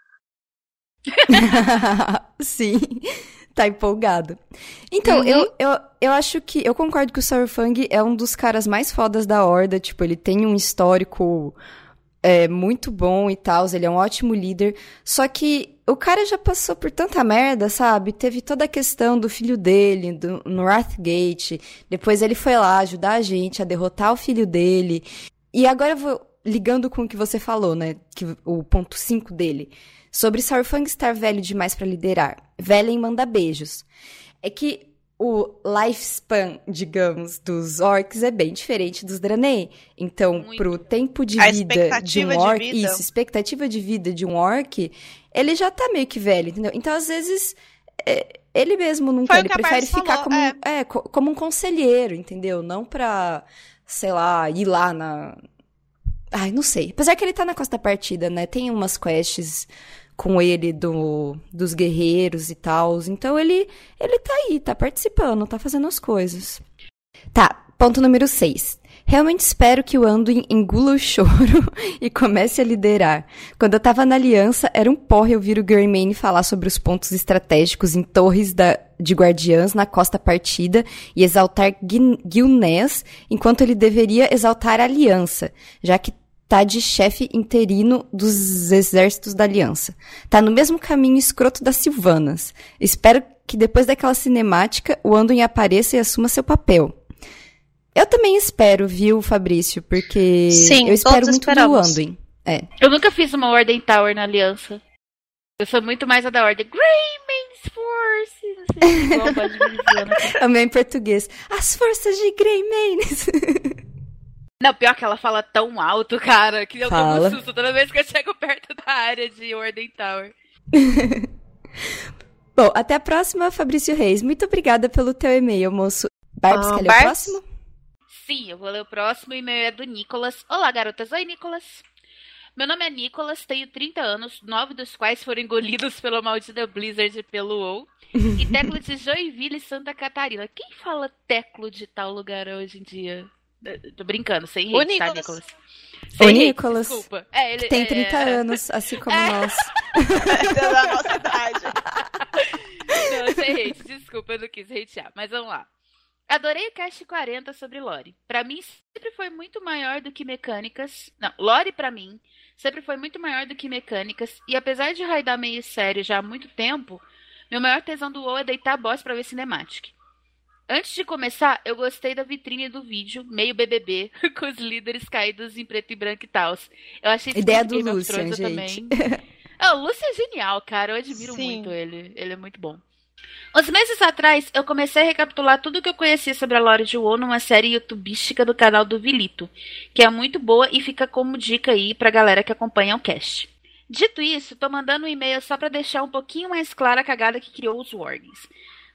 [SPEAKER 2] Sim, tá empolgado. Então,
[SPEAKER 3] Uhum.
[SPEAKER 2] eu, eu, eu acho que. Eu concordo que o Saurfang é um dos caras mais fodas da Horda. Tipo, ele tem um histórico é, muito bom e tal. Ele é um ótimo líder. Só que o cara já passou por tanta merda, sabe? Teve toda a questão do filho dele do, no Wrathgate. Depois ele foi lá ajudar a gente a derrotar o filho dele. E agora eu vou ligando com o que você falou, né? Que, o ponto 5 dele. Sobre Saurfang estar velho demais pra liderar. Velen manda beijos. É que o lifespan, digamos, dos orcs é bem diferente dos Draenei. Então,
[SPEAKER 3] Muito.
[SPEAKER 2] pro tempo de
[SPEAKER 1] A
[SPEAKER 2] vida de um
[SPEAKER 1] de
[SPEAKER 2] orc,
[SPEAKER 1] vida.
[SPEAKER 2] isso, expectativa de vida de um orc, ele já tá meio que velho, entendeu? Então, às vezes, é, ele mesmo não ele prefere ficar
[SPEAKER 1] falou,
[SPEAKER 2] como,
[SPEAKER 1] é.
[SPEAKER 2] é, co- como um conselheiro, entendeu? Não pra, sei lá, ir lá na. Ai, não sei. Apesar que ele tá na costa partida, né? Tem umas quests com ele do, dos guerreiros e tal. Então ele, ele tá aí, tá participando, tá fazendo as coisas. Tá, ponto número 6. Realmente espero que o Anduin engula o choro e comece a liderar. Quando eu tava na aliança, era um porre ouvir o Greymane falar sobre os pontos estratégicos em torres da, de guardiãs na costa partida e exaltar Gilnés, enquanto ele deveria exaltar a aliança, já que tá de chefe interino dos exércitos da aliança. Tá no mesmo caminho escroto das Silvanas. Espero que depois daquela cinemática o Anduin apareça e assuma seu papel. Eu também espero, viu, Fabrício? Porque
[SPEAKER 1] Sim,
[SPEAKER 2] eu espero muito
[SPEAKER 1] esperamos.
[SPEAKER 2] do Anduin. É.
[SPEAKER 3] Eu nunca fiz uma Ordem Tower na aliança. Eu sou muito mais a da Ordem. Greyman's Forces! Igual a voz de Veneziana.
[SPEAKER 2] Também em português. As forças de Greymanes.
[SPEAKER 3] Não, pior que ela fala tão alto, cara, que eu
[SPEAKER 2] Fala.
[SPEAKER 3] tomo susto toda vez que eu chego perto da área de Ordem Tower.
[SPEAKER 2] Bom, até a próxima, Fabrício Reis. Muito obrigada pelo teu e-mail, moço. Barbs,
[SPEAKER 1] Ah,
[SPEAKER 2] quer ler o próximo?
[SPEAKER 3] Sim, eu vou ler o próximo e-mail é do Nicolas. Olá, garotas. Oi, Nicolas. Meu nome é Nicolas, tenho 30 anos, nove dos quais foram engolidos pela maldita Blizzard e pelo WoW. E teclo de Joinville, Santa Catarina. Quem fala teclo de tal lugar hoje em dia? Eu Tô brincando, sem
[SPEAKER 1] O
[SPEAKER 3] hate, tá,
[SPEAKER 1] Nicolas.
[SPEAKER 3] Nicolas?
[SPEAKER 2] O
[SPEAKER 3] Sem hate,
[SPEAKER 2] Nicolas.
[SPEAKER 3] Desculpa. É, ele,
[SPEAKER 2] tem
[SPEAKER 3] é,
[SPEAKER 2] 30
[SPEAKER 3] é,
[SPEAKER 2] anos, assim como
[SPEAKER 3] É.
[SPEAKER 2] nós.
[SPEAKER 1] da nossa idade.
[SPEAKER 3] Não, sem hate, desculpa, eu não quis hatear, mas vamos lá. Adorei o cast 40 sobre Lore. Pra mim, sempre foi muito maior do que mecânicas. Não, Lore pra mim sempre foi muito maior do que mecânicas. E apesar de raidar meio sério já há muito tempo, meu maior tesão do WoW é deitar boss pra ver cinematic. Antes de começar, eu gostei da vitrine do vídeo, meio BBB, com os líderes caídos em preto e branco e tal. Eu achei isso
[SPEAKER 2] Ideia do
[SPEAKER 3] eu
[SPEAKER 2] gente.
[SPEAKER 3] também. Ah, o Lúcio é genial, cara. Eu admiro
[SPEAKER 1] Sim.
[SPEAKER 3] muito ele. Ele é muito bom. Uns meses atrás, eu comecei a recapitular tudo que eu conhecia sobre a lore de WoW numa série youtubística do canal do Vilito, que é muito boa e fica como dica aí pra galera que acompanha o cast. Dito isso, tô mandando um e-mail só pra deixar um pouquinho mais clara a cagada que criou os Worgens.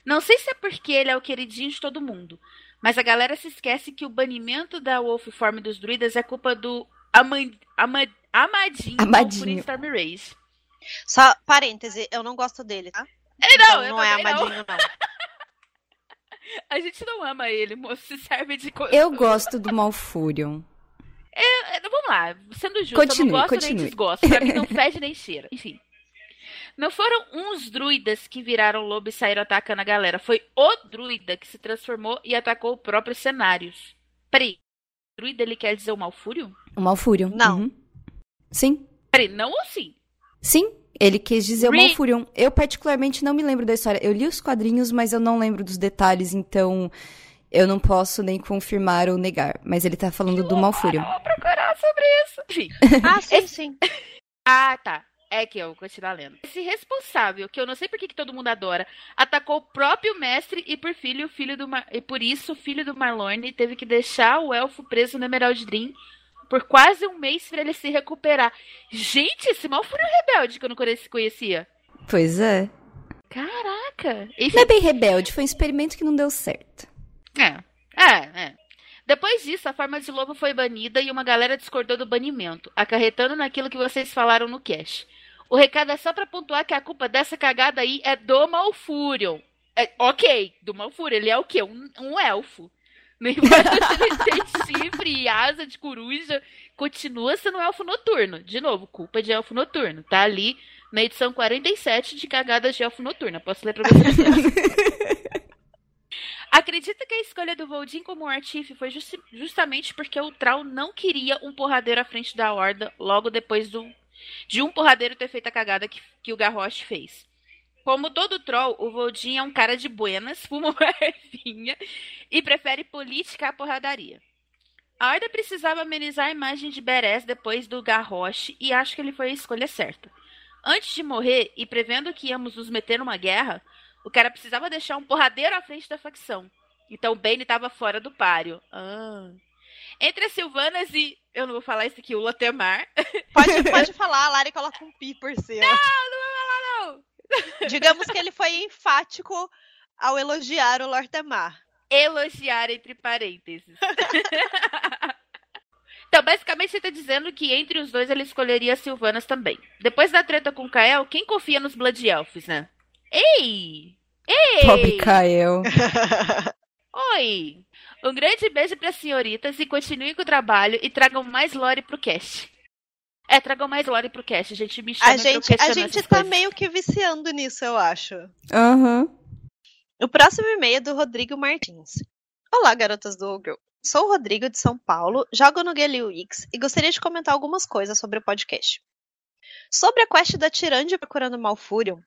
[SPEAKER 3] Não sei se é porque ele é o queridinho de todo mundo, mas a galera se esquece que o banimento da Wolf Form dos druidas é culpa do Aman Ama Amadinho,
[SPEAKER 2] Amadinho.
[SPEAKER 3] por Storm Rage.
[SPEAKER 1] Só parêntese, eu não gosto dele, tá?
[SPEAKER 3] É,
[SPEAKER 1] Então
[SPEAKER 3] não,
[SPEAKER 1] não é
[SPEAKER 3] não.
[SPEAKER 1] amadinho, não.
[SPEAKER 3] A gente não ama ele, moço. Se serve de coisa.
[SPEAKER 2] Eu gosto do Malfurion.
[SPEAKER 3] É, Vamos lá, sendo justo,
[SPEAKER 2] Continue,
[SPEAKER 3] eu não gosto
[SPEAKER 2] continue.
[SPEAKER 3] nem desgosto. Pra mim não fede nem cheira. Enfim. Não foram uns druidas que viraram lobo e saíram atacando a galera. Foi o druida que se transformou e atacou o próprio cenários. Peraí. Druida ele quer dizer o Malfúrio?
[SPEAKER 2] O Malfurion.
[SPEAKER 1] Não.
[SPEAKER 2] Uhum. Sim.
[SPEAKER 3] Peraí, não ou sim?
[SPEAKER 2] Sim, ele quis dizer o
[SPEAKER 3] Re-
[SPEAKER 2] Malfurion. Eu, particularmente, não me lembro da história. Eu li os quadrinhos, mas eu não lembro dos detalhes, então eu não posso nem confirmar ou negar. Mas ele tá falando do Malfurion.
[SPEAKER 3] Eu vou procurar sobre isso. Enfim.
[SPEAKER 1] Ah, sim, sim.
[SPEAKER 3] Ah, tá. É que eu vou continuar lendo. Esse responsável, que eu não sei por que todo mundo adora, atacou o próprio mestre e por filho, o filho do Mar... e por isso o filho do Marlorne teve que deixar o elfo preso no Emerald Dream por quase um mês pra ele se recuperar. Gente, esse mal foi um rebelde que eu não conheci- conhecia.
[SPEAKER 2] Pois é.
[SPEAKER 3] Caraca. Enfim,
[SPEAKER 2] Não é bem rebelde, foi um experimento que não deu certo.
[SPEAKER 3] É, é, é. Depois disso, a forma de lobo foi banida e uma galera discordou do banimento, acarretando naquilo que vocês falaram no cast. O recado é só pra pontuar que a culpa dessa cagada aí é do Malfurion. É, ok, do Malfurion. Ele é o quê? Um, um elfo. Ele tem chifre e asa de coruja, continua sendo um elfo noturno. De novo, culpa de elfo noturno. Tá ali na edição 47 de cagadas de elfo noturno. Posso ler pra vocês? Acredita que a escolha do Voldin como Artif foi justi- justamente porque o Troll não queria um porradeiro à frente da Horda logo depois do, de um porradeiro ter feito a cagada que, que o Garrosh fez. Como todo troll, o Voldin é um cara de buenas, fuma uma ervinha e prefere política à porradaria. A Horda precisava amenizar a imagem de Beres depois do Garrosh e acho que ele foi a escolha certa. Antes de morrer e prevendo que íamos nos meter numa guerra, o cara precisava deixar um porradeiro à frente da facção. Então Bane estava fora do páreo. Ah. Entre as Silvanas e. Eu não vou falar isso aqui, o Lotemar.
[SPEAKER 1] Pode, pode falar, a Lari coloca um pi por cima.
[SPEAKER 3] Não, não!
[SPEAKER 1] Digamos que ele foi enfático ao elogiar o Lortemar.
[SPEAKER 3] Elogiar entre parênteses. então, basicamente, ele tá dizendo que entre os dois ele escolheria as Silvanas também. Depois da treta com o Kael, quem confia nos Blood Elves, né? Ei! Ei!
[SPEAKER 2] Pobre Kael.
[SPEAKER 3] Oi! Um grande beijo para as senhoritas e continuem com o trabalho e tragam mais lore pro cast. É, tragam mais lore pro cast. A gente me chama
[SPEAKER 1] A gente, a gente tá meio que viciando nisso, eu acho.
[SPEAKER 2] Aham. Uhum.
[SPEAKER 1] O próximo e-mail é do Rodrigo Martins. Olá, garotas do Ogre. Sou o Rodrigo de São Paulo, jogo no Gale Wix e gostaria de comentar algumas coisas sobre o podcast. Sobre a quest da Tirande procurando Malfurion,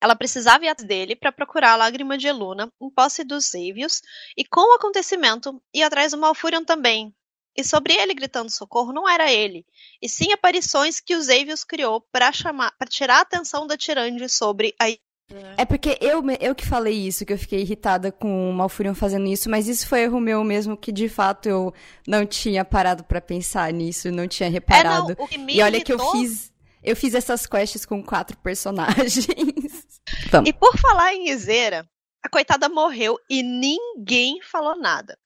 [SPEAKER 1] ela precisava ir atrás dele para procurar a lágrima de Eluna em posse dos Xavios e com o acontecimento ir atrás do Malfurion também. E sobre ele gritando socorro não era ele, e sim aparições que os Xavios criou para chamar, para tirar a atenção da Tirande sobre a
[SPEAKER 2] é porque eu, eu que falei isso, que eu fiquei irritada com o Malfurion fazendo isso, mas isso foi erro meu mesmo, que de fato eu não tinha parado para pensar nisso, não tinha reparado.
[SPEAKER 1] É, não,
[SPEAKER 2] e olha irritou... que eu fiz, eu fiz essas quests com quatro personagens.
[SPEAKER 1] Vamos. E por falar em Izeira, a coitada morreu e ninguém falou nada.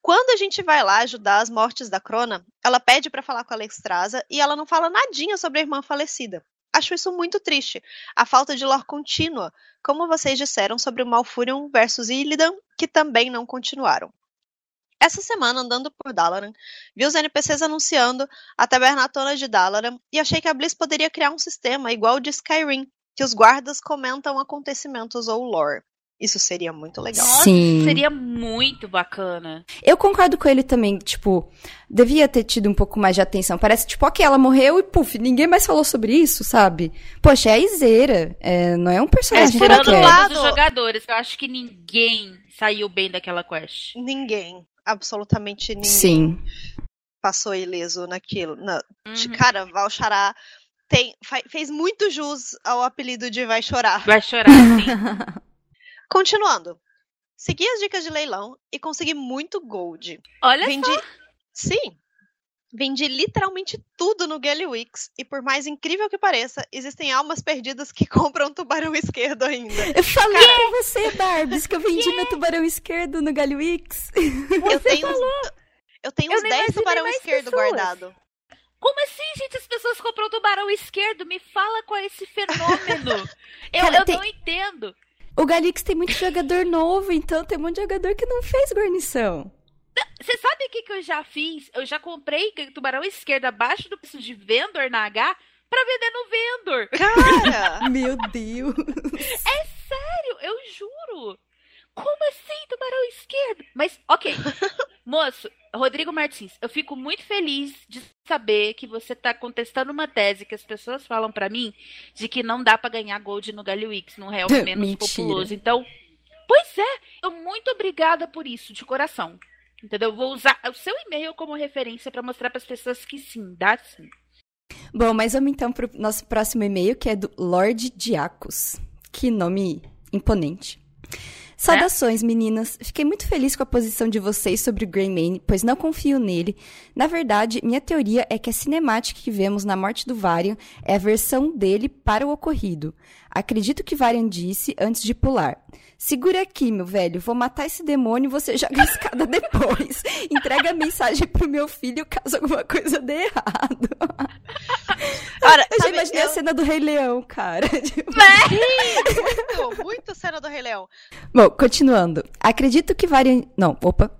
[SPEAKER 1] Quando a gente vai lá ajudar as mortes da Crona, ela pede para falar com a Alexstrasza e ela não fala nadinha sobre a irmã falecida. Acho isso muito triste. A falta de lore contínua, como vocês disseram sobre o Malfurion versus Illidan, que também não continuaram. Essa semana, andando por Dalaran, vi os NPCs anunciando a Tabernatona de Dalaran e achei que a Bliss poderia criar um sistema igual o de Skyrim, que os guardas comentam acontecimentos ou lore. Isso seria muito legal.
[SPEAKER 3] Sim. seria muito bacana.
[SPEAKER 2] Eu concordo com ele também, tipo, devia ter tido um pouco mais de atenção. Parece, tipo, ok, ela morreu e, puf, ninguém mais falou sobre isso, sabe? Poxa, é a Iseira, é, não é um personagem é,
[SPEAKER 3] tirando o lado dos jogadores, eu acho que ninguém saiu bem daquela quest.
[SPEAKER 1] Ninguém, absolutamente ninguém.
[SPEAKER 2] Sim.
[SPEAKER 1] Passou ileso naquilo. Na, uhum. Cara, Valchará tem, fez muito jus ao apelido de Vai Chorar.
[SPEAKER 3] Vai Chorar, sim.
[SPEAKER 1] Continuando. Segui as dicas de leilão e consegui muito gold.
[SPEAKER 3] Olha Vendi... só.
[SPEAKER 1] Sim. Vendi literalmente tudo no Wix e por mais incrível que pareça, existem almas perdidas que compram tubarão esquerdo ainda.
[SPEAKER 2] Eu falei Cara... pra você, Barbies, que eu vendi meu tubarão esquerdo no Wix.
[SPEAKER 1] Eu tenho uns, eu tenho uns 10 tubarão esquerdo pessoas. guardado.
[SPEAKER 3] Como assim, gente? As pessoas compram tubarão esquerdo? Me fala qual é esse fenômeno. eu, Cara, eu tem... não entendo.
[SPEAKER 2] O Galix tem muito jogador novo, então tem um monte de jogador que não fez guarnição.
[SPEAKER 3] Você sabe o que, que eu já fiz? Eu já comprei tubarão esquerdo abaixo do preço de vendor na H pra vender no vendor.
[SPEAKER 1] Cara!
[SPEAKER 2] Meu Deus!
[SPEAKER 3] É sério, eu juro! Como assim, tubarão esquerdo? Mas, ok. Moço, Rodrigo Martins, eu fico muito feliz de saber que você está contestando uma tese que as pessoas falam para mim de que não dá para ganhar gold no Galilix, no real menos populoso. Então, pois é, eu muito obrigada por isso, de coração. Entendeu? Vou usar o seu e-mail como referência para mostrar para as pessoas que sim, dá sim.
[SPEAKER 2] Bom, mas vamos então para o nosso próximo e-mail, que é do Lord Diacos. Que nome imponente. Saudações, meninas. Fiquei muito feliz com a posição de vocês sobre o Greymane, pois não confio nele. Na verdade, minha teoria é que a cinemática que vemos na morte do Varian é a versão dele para o ocorrido. Acredito que Varian disse antes de pular. Segura aqui, meu velho. Vou matar esse demônio e você joga a escada depois. Entrega a mensagem pro meu filho caso alguma coisa dê errado. Ora, eu já imaginei eu... a cena do Rei Leão, cara.
[SPEAKER 1] Tipo... muito, muito cena do Rei Leão.
[SPEAKER 2] Bom, continuando. Acredito que Varian... Não, opa.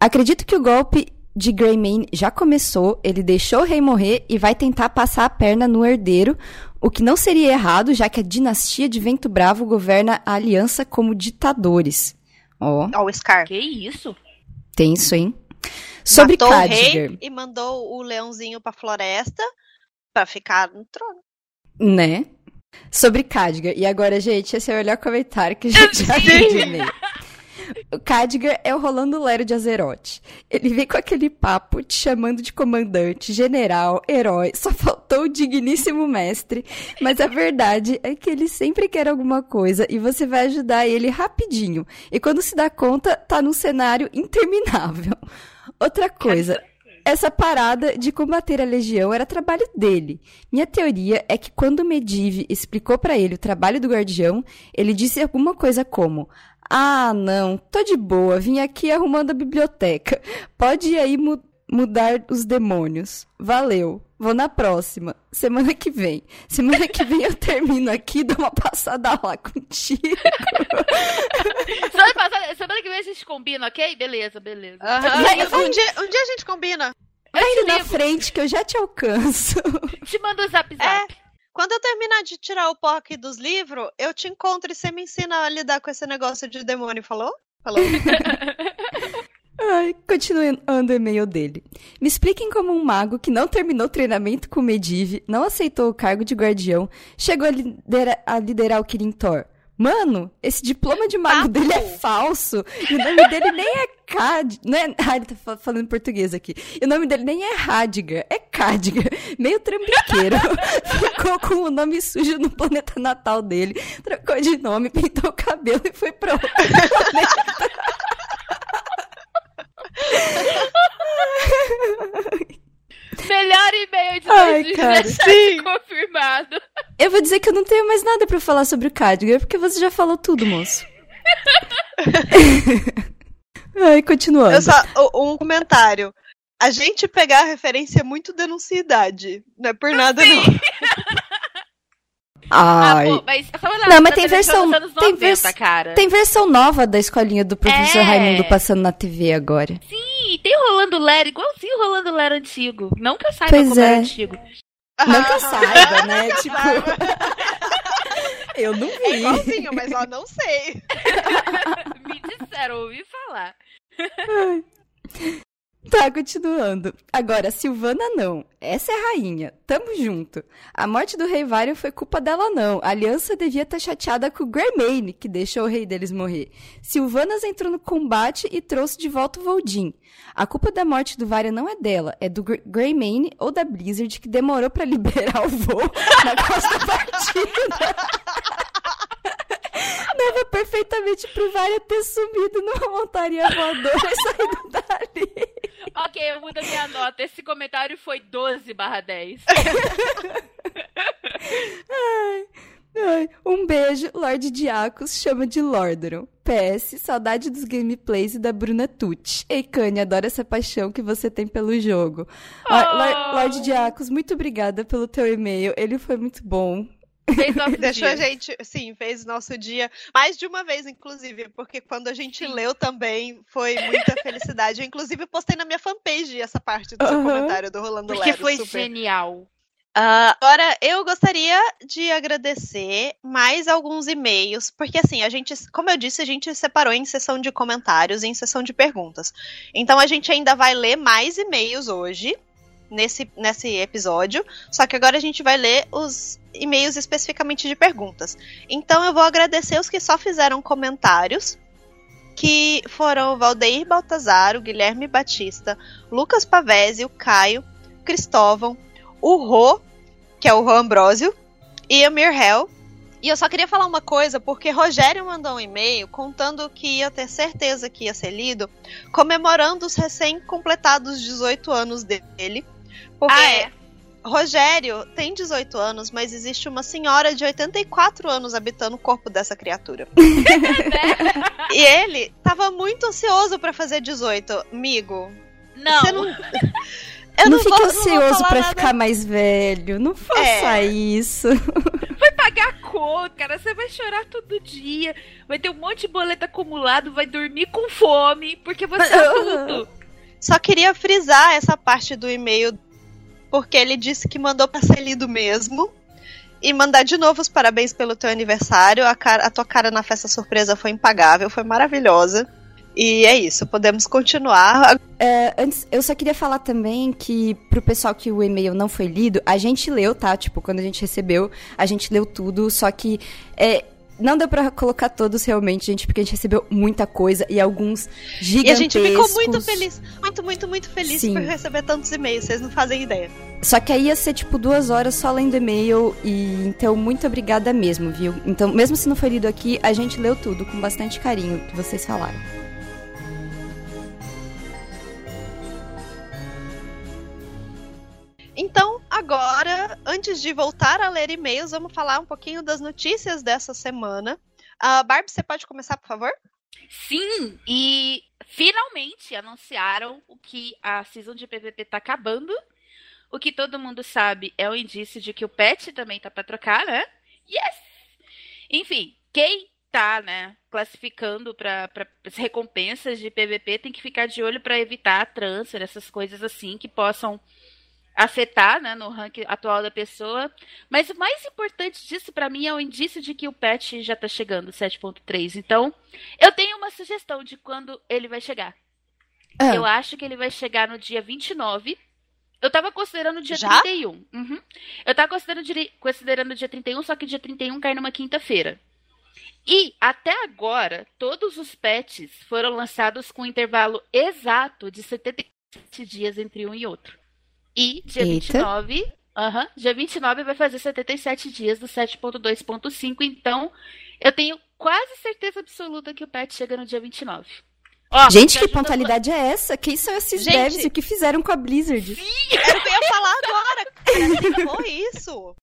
[SPEAKER 2] Acredito que o golpe de Greymane já começou, ele deixou o rei morrer e vai tentar passar a perna no herdeiro, o que não seria errado, já que a dinastia de Vento Bravo governa a aliança como ditadores. Ó.
[SPEAKER 1] Oh. o Scar.
[SPEAKER 3] Que isso?
[SPEAKER 2] Tenso, hein? Sobre
[SPEAKER 1] Matou o rei e mandou o leãozinho pra floresta pra ficar no trono.
[SPEAKER 2] Né? Sobre Khadgar. E agora, gente, esse é o melhor comentário que a gente já viu de e-mail. O Cadgar é o Rolando Lero de Azeroth. Ele vem com aquele papo te chamando de comandante, general, herói. Só faltou o digníssimo mestre. Mas a verdade é que ele sempre quer alguma coisa e você vai ajudar ele rapidinho. E quando se dá conta, tá num cenário interminável. Outra coisa. Essa parada de combater a legião era trabalho dele. Minha teoria é que quando Medivh explicou para ele o trabalho do guardião, ele disse alguma coisa como: ah, não, tô de boa, vim aqui arrumando a biblioteca. Pode ir aí mu mudar os demônios. Valeu. Vou na próxima. Semana que vem. Semana que vem eu termino aqui, dou uma passada lá contigo.
[SPEAKER 3] semana, passada, semana que vem a gente combina, ok? Beleza, beleza.
[SPEAKER 1] Uhum. Um, dia, um dia a gente combina.
[SPEAKER 2] Vai na frente que eu já te alcanço.
[SPEAKER 3] Te mando o zap zap. É.
[SPEAKER 1] Quando eu terminar de tirar o pó aqui dos livros, eu te encontro e você me ensina a lidar com esse negócio de demônio, falou? Falou.
[SPEAKER 2] Ai, continuando o e-mail dele. Me expliquem como um mago que não terminou o treinamento com o Medivh, não aceitou o cargo de guardião, chegou a, lidera a liderar o Kirin Thor. Mano, esse diploma de mago dele é falso. E o nome dele nem é Cad... Não é... Ah, ele tá falando português aqui. E o nome dele nem é Radiga, é Cadiga. Meio trambiqueiro. Ficou com o nome sujo no planeta natal dele. Trocou de nome, pintou o cabelo e foi pronto.
[SPEAKER 3] Melhor e-mail de Ai, 2017 confirmado.
[SPEAKER 2] Eu vou dizer que eu não tenho mais nada para falar sobre o Cadgar, porque você já falou tudo, moço. Ai, continuando. Eu
[SPEAKER 1] só, um comentário. A gente pegar a referência é muito denunciidade. Não é por nada, Sim. não.
[SPEAKER 2] Ai. Ah, pô, mas, não, mas tem versão. 90, tem, vers cara. tem versão nova da escolinha do professor é. Raimundo passando na TV agora.
[SPEAKER 3] Sim, tem o Rolando Lero, igualzinho o Rolando Lero antigo. Não que eu saiba pois como é. era antigo.
[SPEAKER 2] Não que eu saiba, né? tipo. eu não vi. É
[SPEAKER 1] igualzinho, mas eu não sei.
[SPEAKER 3] Me disseram, ouvi falar.
[SPEAKER 2] Tá, continuando. Agora, Silvana não. Essa é a rainha. Tamo junto. A morte do rei Varian foi culpa dela não. A aliança devia estar tá chateada com o Greymane, que deixou o rei deles morrer. Silvanas entrou no combate e trouxe de volta o Voldin. A culpa da morte do Varian não é dela, é do Greymane ou da Blizzard, que demorou para liberar o voo na costa partida. Dava perfeitamente pro Varian ter sumido numa montaria voadora e saído dali.
[SPEAKER 3] Ok, eu mudo a minha nota. Esse comentário foi 12 barra 10.
[SPEAKER 2] ai, ai. Um beijo, Lorde Diacos chama de Lordaron. PS, saudade dos gameplays e da Bruna Tucci. Ei, Kanye, adoro essa paixão que você tem pelo jogo. Oh. Lorde Diacos, muito obrigada pelo teu e-mail. Ele foi muito bom.
[SPEAKER 1] Fez nosso Deixou dia. a gente, sim, fez nosso dia mais de uma vez, inclusive, porque quando a gente sim. leu também foi muita felicidade. Eu, inclusive, postei na minha fanpage essa parte do seu comentário do Rolando
[SPEAKER 3] Porque
[SPEAKER 1] Lero.
[SPEAKER 3] foi
[SPEAKER 1] super.
[SPEAKER 3] genial.
[SPEAKER 1] Uh, agora, eu gostaria de agradecer mais alguns e-mails, porque assim, a gente, como eu disse, a gente separou em sessão de comentários e em sessão de perguntas. Então a gente ainda vai ler mais e-mails hoje, nesse, nesse episódio, só que agora a gente vai ler os e-mails especificamente de perguntas. Então eu vou agradecer os que só fizeram comentários, que foram o Valdeir Baltazar, o Guilherme Batista, Lucas Pavese, o Caio, Cristóvão, o Rô, que é o Rô Ambrosio, e a Mirhel. E eu só queria falar uma coisa, porque Rogério mandou um e-mail contando que ia ter certeza que ia ser lido, comemorando os recém-completados 18 anos dele. Porque ah, é? Rogério tem 18 anos, mas existe uma senhora de 84 anos habitando o corpo dessa criatura. e ele tava muito ansioso para fazer 18. Amigo.
[SPEAKER 3] Não. Você
[SPEAKER 2] não... Eu não, não fique ansioso para ficar mais velho. Não faça é. isso.
[SPEAKER 3] Vai pagar conta, cara. Você vai chorar todo dia. Vai ter um monte de boleto acumulado. Vai dormir com fome. Porque você é tudo.
[SPEAKER 1] Só queria frisar essa parte do e-mail porque ele disse que mandou pra ser lido mesmo. E mandar de novo os parabéns pelo teu aniversário. A, cara, a tua cara na festa surpresa foi impagável, foi maravilhosa. E é isso, podemos continuar.
[SPEAKER 2] É, antes, eu só queria falar também que, pro pessoal que o e-mail não foi lido, a gente leu, tá? Tipo, quando a gente recebeu, a gente leu tudo, só que é, não deu pra colocar todos realmente, gente, porque a gente recebeu muita coisa e alguns gigantescos. E a gente ficou
[SPEAKER 1] muito feliz, muito, muito, muito feliz Sim. por receber tantos e-mails, vocês não fazem ideia.
[SPEAKER 2] Só que aí ia ser tipo duas horas só lendo e-mail e então muito obrigada mesmo, viu? Então, mesmo se não foi lido aqui, a gente leu tudo com bastante carinho que vocês falaram.
[SPEAKER 1] Então, agora, antes de voltar a ler e-mails, vamos falar um pouquinho das notícias dessa semana. Uh, Barbie, você pode começar, por favor?
[SPEAKER 3] Sim, e finalmente anunciaram o que a season de PVP tá acabando. O que todo mundo sabe é o indício de que o patch também tá para trocar, né? Yes! Enfim, quem tá, né, classificando para as recompensas de PVP tem que ficar de olho para evitar transfer, essas coisas assim que possam afetar, né, no ranking atual da pessoa. Mas o mais importante disso para mim é o indício de que o patch já tá chegando, 7.3. Então, eu tenho uma sugestão de quando ele vai chegar. Ah. Eu acho que ele vai chegar no dia 29. Eu tava considerando o dia já? 31. Uhum. Eu tava considerando, considerando o dia 31, só que o dia 31 cai numa quinta-feira. E até agora, todos os patches foram lançados com um intervalo exato de 77 dias entre um e outro. E dia Eita. 29, uhum, dia 29 vai fazer 77 dias do 7.2.5, então eu tenho quase certeza absoluta que o patch chega no dia 29.
[SPEAKER 2] Ó, Gente, que pontualidade é essa? Quem são esses Gente, devs e o que fizeram com a Blizzard?
[SPEAKER 1] Sim, era o que eu ia falar agora. Foi isso.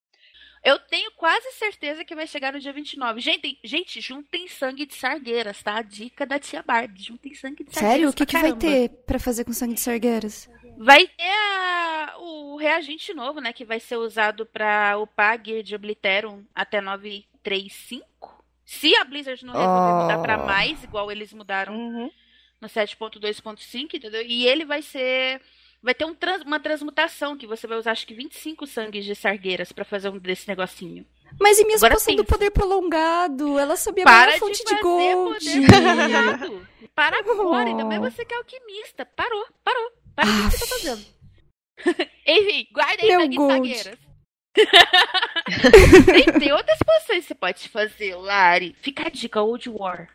[SPEAKER 3] Eu tenho quase certeza que vai chegar no dia 29. Gente, gente, juntem sangue de sargueiras, tá? A dica da tia Barbie. Juntem sangue de sargueiras.
[SPEAKER 2] Sério? O que, que vai ter para fazer com sangue de sargueiras?
[SPEAKER 3] Vai ter a, o reagente novo, né? Que vai ser usado para upar Gear de Obliterum até 935. Se a Blizzard não resolver oh. mudar pra mais, igual eles mudaram uhum. no 7.2.5, entendeu? E ele vai ser vai ter um trans, uma transmutação que você vai usar acho que 25 sangues de sargueiras para fazer um desse negocinho.
[SPEAKER 2] Mas e minha expansão do poder prolongado? Ela sabia Para a fonte de, de gold.
[SPEAKER 3] Para agora, ainda mais você que é alquimista. Parou, parou. Para o que você tá fazendo. Enfim, guarda aí sangue de sargueiras. tem, tem outras posições que você pode fazer, Lari. Fica a dica, Old War.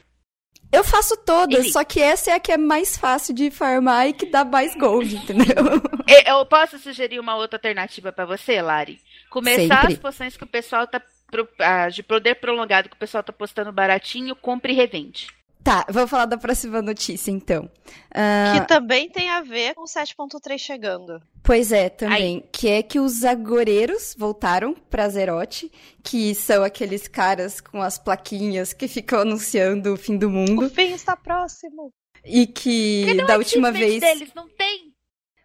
[SPEAKER 2] Eu faço todas, Enfim. só que essa é a que é mais fácil de farmar e que dá mais gold, entendeu?
[SPEAKER 3] Eu posso sugerir uma outra alternativa para você, Lari? Começar Sempre. as poções que o pessoal tá. De poder prolongado que o pessoal tá postando baratinho, compre e revende.
[SPEAKER 2] Tá, vou falar da próxima notícia, então.
[SPEAKER 1] Uh... Que também tem a ver com 7.3 chegando.
[SPEAKER 2] Pois é, também. Que é que os agoreiros voltaram pra Zerote, que são aqueles caras com as plaquinhas que ficam anunciando o fim do mundo.
[SPEAKER 1] O fim está próximo.
[SPEAKER 2] E que da última vez.
[SPEAKER 3] deles não tem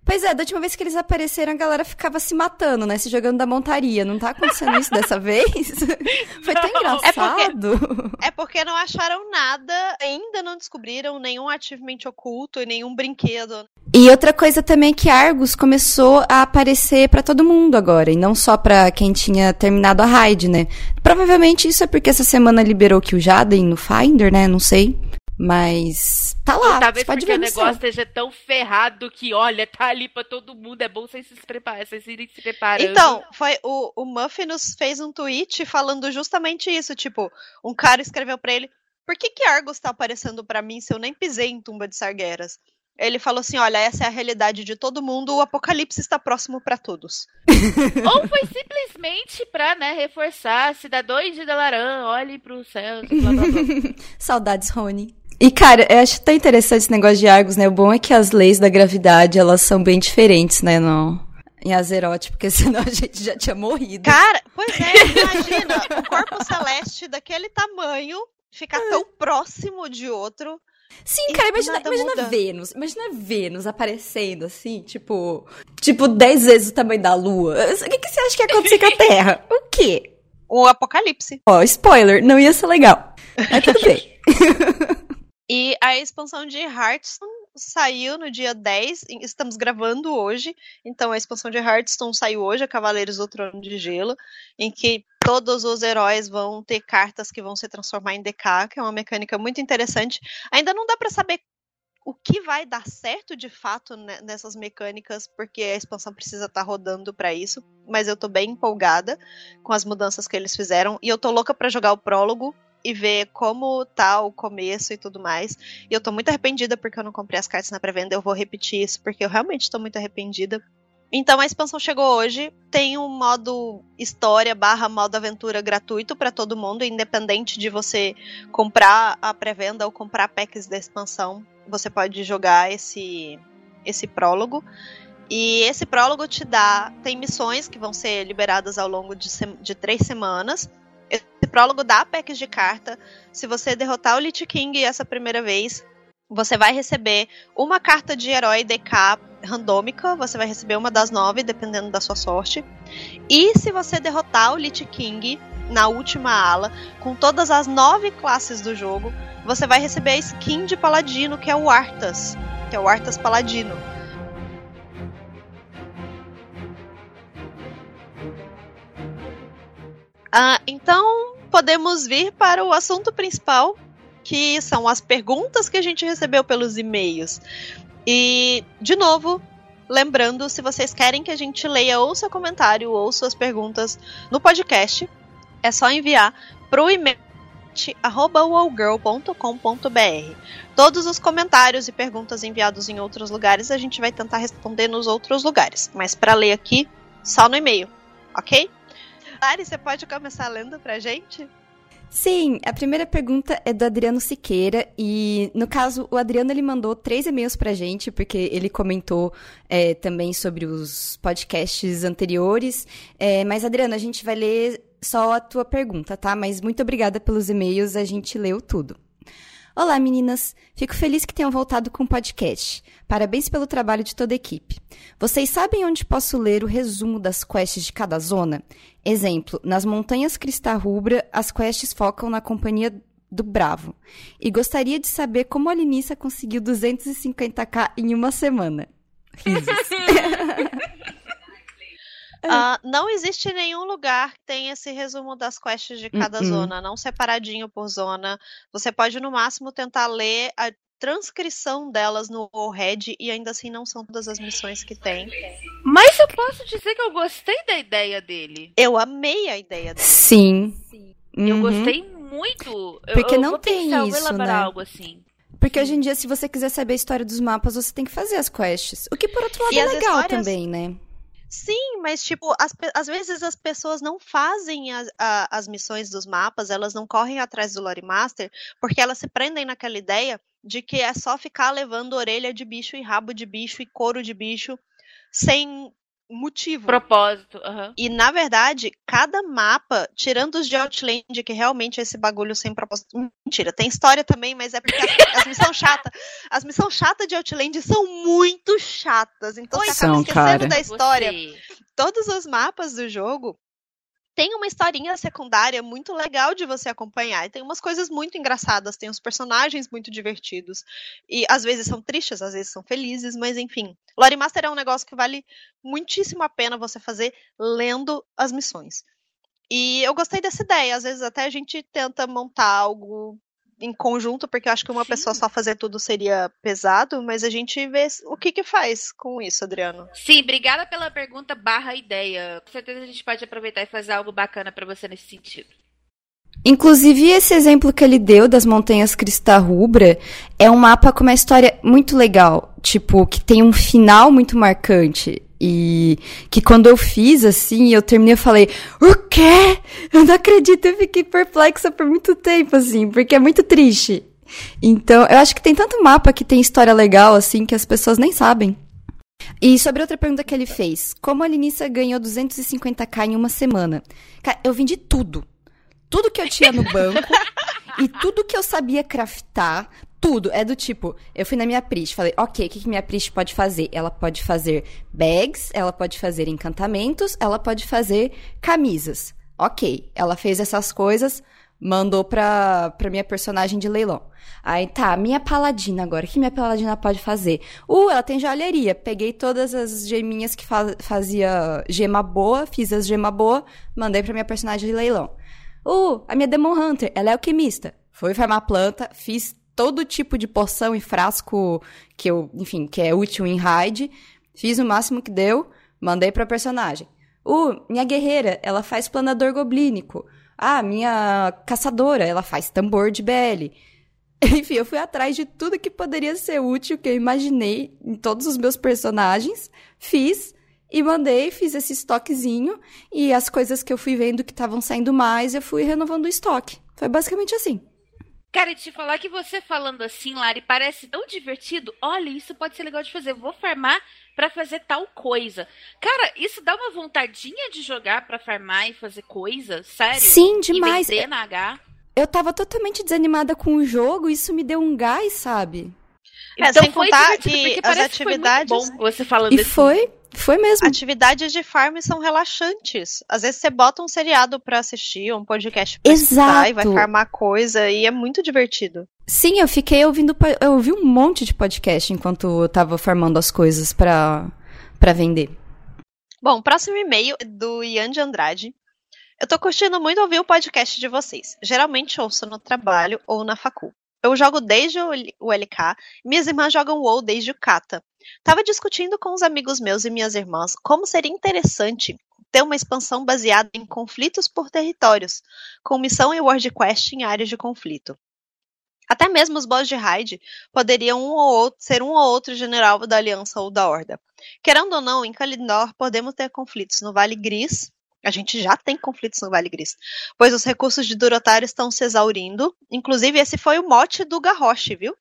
[SPEAKER 2] Pois é, da última vez que eles apareceram, a galera ficava se matando, né? Se jogando da montaria. Não tá acontecendo isso dessa vez? Foi tão engraçado.
[SPEAKER 1] É porque, é porque não acharam nada, ainda não descobriram nenhum ativamente oculto e nenhum brinquedo.
[SPEAKER 2] E outra coisa também é que Argus começou a aparecer para todo mundo agora, e não só para quem tinha terminado a raid, né? Provavelmente isso é porque essa semana liberou que o Jaden no Finder, né? Não sei. Mas tá lá.
[SPEAKER 3] talvez pode porque ver o negócio esteja tão ferrado que, olha, tá ali pra todo mundo. É bom vocês se preparar, vocês irem se preparando.
[SPEAKER 1] Então, foi o, o Muffy nos fez um tweet falando justamente isso. Tipo, um cara escreveu pra ele: Por que, que Argos tá aparecendo para mim se eu nem pisei em tumba de sargueiras? Ele falou assim: olha, essa é a realidade de todo mundo, o apocalipse está próximo para todos.
[SPEAKER 3] Ou foi simplesmente pra, né, reforçar cidadãos de Dalaran, olhe pro céu. Blá, blá, blá.
[SPEAKER 2] Saudades, Rony. E, cara, eu acho tão interessante esse negócio de Argos, né? O bom é que as leis da gravidade, elas são bem diferentes, né? No, em Azeroth, porque senão a gente já tinha morrido.
[SPEAKER 1] Cara, pois é, imagina, um corpo celeste daquele tamanho ficar tão próximo de outro.
[SPEAKER 2] Sim, cara, imagina, imagina Vênus. Imagina Vênus aparecendo assim, tipo. Tipo, 10 vezes o tamanho da Lua. O que, que você acha que ia acontecer com a Terra? O quê?
[SPEAKER 1] O apocalipse.
[SPEAKER 2] Ó, oh, spoiler, não ia ser legal. Mas tudo bem.
[SPEAKER 1] E a expansão de Hearthstone saiu no dia 10, estamos gravando hoje, então a expansão de Hearthstone saiu hoje, a Cavaleiros do Trono de Gelo, em que todos os heróis vão ter cartas que vão se transformar em DK, que é uma mecânica muito interessante. Ainda não dá para saber o que vai dar certo de fato nessas mecânicas, porque a expansão precisa estar tá rodando para isso, mas eu tô bem empolgada com as mudanças que eles fizeram e eu tô louca para jogar o prólogo, e ver como tá o começo e tudo mais. E eu tô muito arrependida porque eu não comprei as cartas na pré-venda. Eu vou repetir isso porque eu realmente tô muito arrependida. Então a expansão chegou hoje, tem um modo história barra modo aventura gratuito para todo mundo, independente de você comprar a pré-venda ou comprar packs da expansão, você pode jogar esse esse prólogo. E esse prólogo te dá tem missões que vão ser liberadas ao longo de, de três semanas prólogo dá packs de carta. Se você derrotar o Lich King essa primeira vez, você vai receber uma carta de herói DK randômica, você vai receber uma das nove, dependendo da sua sorte. E se você derrotar o Lich King na última ala, com todas as nove classes do jogo, você vai receber a skin de paladino, que é o Arthas, que é o Arthas Paladino. Ah, então podemos vir para o assunto principal, que são as perguntas que a gente recebeu pelos e-mails. E, de novo, lembrando, se vocês querem que a gente leia ou seu comentário ou suas perguntas no podcast, é só enviar para o e-mail wallgirl.com.br. Todos os comentários e perguntas enviados em outros lugares a gente vai tentar responder nos outros lugares, mas para ler aqui, só no e-mail, ok? Lari, você pode começar lendo pra gente?
[SPEAKER 2] Sim, a primeira pergunta é do Adriano Siqueira e, no caso, o Adriano ele mandou três e-mails pra gente, porque ele comentou é, também sobre os podcasts anteriores. É, mas, Adriano, a gente vai ler só a tua pergunta, tá? Mas muito obrigada pelos e-mails, a gente leu tudo. Olá, meninas! Fico feliz que tenham voltado com o podcast. Parabéns pelo trabalho de toda a equipe. Vocês sabem onde posso ler o resumo das quests de cada zona? Exemplo, nas Montanhas Crista Rubra, as quests focam na companhia do Bravo. E gostaria de saber como a Linissa conseguiu 250k em uma semana. Risos.
[SPEAKER 1] Uh, não existe nenhum lugar que tenha esse resumo das quests de cada uh -uh. zona, não separadinho por zona. Você pode, no máximo, tentar ler a transcrição delas no Warhead e ainda assim não são todas as missões que tem.
[SPEAKER 3] Mas eu posso dizer que eu gostei da ideia dele.
[SPEAKER 1] Eu amei a ideia dele.
[SPEAKER 2] Sim.
[SPEAKER 3] Sim. Uhum. Eu gostei muito.
[SPEAKER 2] Porque
[SPEAKER 3] eu,
[SPEAKER 2] não
[SPEAKER 3] eu
[SPEAKER 2] tem
[SPEAKER 3] pensar,
[SPEAKER 2] isso,
[SPEAKER 3] né? algo assim.
[SPEAKER 2] Porque hoje em dia, se você quiser saber a história dos mapas, você tem que fazer as quests. O que, por outro lado, e é legal histórias... também, né?
[SPEAKER 1] Sim, mas tipo, as, às vezes as pessoas não fazem as, a, as missões dos mapas, elas não correm atrás do Lore Master, porque elas se prendem naquela ideia de que é só ficar levando orelha de bicho e rabo de bicho e couro de bicho sem motivo.
[SPEAKER 3] Propósito. Uhum.
[SPEAKER 1] E, na verdade, cada mapa, tirando os de Outland, que realmente é esse bagulho sem propósito. Mentira, tem história também, mas é porque as, as missões chatas. As missões chatas de Outland são muito chatas. Então você acaba esquecendo cara. da história. Você. Todos os mapas do jogo tem uma historinha secundária muito legal de você acompanhar. E tem umas coisas muito engraçadas, tem uns personagens muito divertidos. E às vezes são tristes, às vezes são felizes, mas enfim. Lore Master é um negócio que vale muitíssimo a pena você fazer lendo as missões. E eu gostei dessa ideia. Às vezes até a gente tenta montar algo em conjunto, porque eu acho que uma Sim. pessoa só fazer tudo seria pesado, mas a gente vê o que que faz com isso, Adriano.
[SPEAKER 3] Sim, obrigada pela pergunta barra ideia. Com certeza a gente pode aproveitar e fazer algo bacana para você nesse sentido.
[SPEAKER 2] Inclusive, esse exemplo que ele deu das Montanhas Crista Rubra é um mapa com uma história muito legal. Tipo, que tem um final muito marcante. E que quando eu fiz assim, eu terminei, eu falei, o quê? Eu não acredito, eu fiquei perplexa por muito tempo, assim, porque é muito triste. Então, eu acho que tem tanto mapa que tem história legal, assim, que as pessoas nem sabem. E sobre outra pergunta que ele fez, como a Linissa ganhou 250k em uma semana? Cara, eu vendi tudo. Tudo que eu tinha no banco e tudo que eu sabia craftar, tudo. É do tipo, eu fui na minha Priest, falei, ok, o que, que minha Priest pode fazer? Ela pode fazer bags, ela pode fazer encantamentos, ela pode fazer camisas. Ok, ela fez essas coisas, mandou pra, pra minha personagem de leilão. Aí tá, minha paladina agora, o que minha paladina pode fazer? Uh, ela tem joalheria. Peguei todas as geminhas que fa fazia gema boa, fiz as gema boa, mandei pra minha personagem de leilão. Uh, a minha Demon Hunter, ela é alquimista. Fui farmar planta, fiz todo tipo de poção e frasco que eu, enfim, que é útil em raid. Fiz o máximo que deu, mandei pra personagem. Uh, minha guerreira, ela faz planador goblínico. Ah, minha caçadora, ela faz tambor de BL. Enfim, eu fui atrás de tudo que poderia ser útil que eu imaginei em todos os meus personagens, fiz e mandei, fiz esse estoquezinho e as coisas que eu fui vendo que estavam saindo mais, eu fui renovando o estoque. Foi basicamente assim.
[SPEAKER 3] Cara, e te falar que você falando assim, Lari, parece tão divertido. Olha, isso pode ser legal de fazer. Vou farmar para fazer tal coisa. Cara, isso dá uma vontadinha de jogar para farmar e fazer coisa, sério?
[SPEAKER 2] Sim, demais.
[SPEAKER 3] E na H.
[SPEAKER 2] Eu tava totalmente desanimada com o jogo, isso me deu um gás, sabe?
[SPEAKER 1] É,
[SPEAKER 3] então
[SPEAKER 1] sem contar que as atividades-
[SPEAKER 3] bom você falando
[SPEAKER 2] E
[SPEAKER 3] desse-
[SPEAKER 2] foi, foi mesmo.
[SPEAKER 1] Atividades de farm são relaxantes. Às vezes você bota um seriado pra assistir, um podcast pra escutar e vai
[SPEAKER 2] Exato.
[SPEAKER 1] farmar coisa e é muito divertido.
[SPEAKER 2] Sim, eu fiquei ouvindo. Eu ouvi um monte de podcast enquanto eu tava farmando as coisas pra, pra vender.
[SPEAKER 1] Bom, próximo e-mail é do Ian de Andrade. Eu tô curtindo muito ouvir o podcast de vocês. Geralmente ouço no trabalho ou na facu. Eu jogo desde o LK, minhas irmãs jogam WoW desde o Kata. Tava discutindo com os amigos meus e minhas irmãs como seria interessante ter uma expansão baseada em conflitos por territórios, com missão e world quest em áreas de conflito. Até mesmo os boss de raid poderiam um ou outro, ser um ou outro general da aliança ou da horda. Querendo ou não, em Kalindor podemos ter conflitos no Vale Gris. A gente já tem conflitos no Vale Gris, pois os recursos de Durotar estão se exaurindo. Inclusive, esse foi o mote do Garrosh, viu?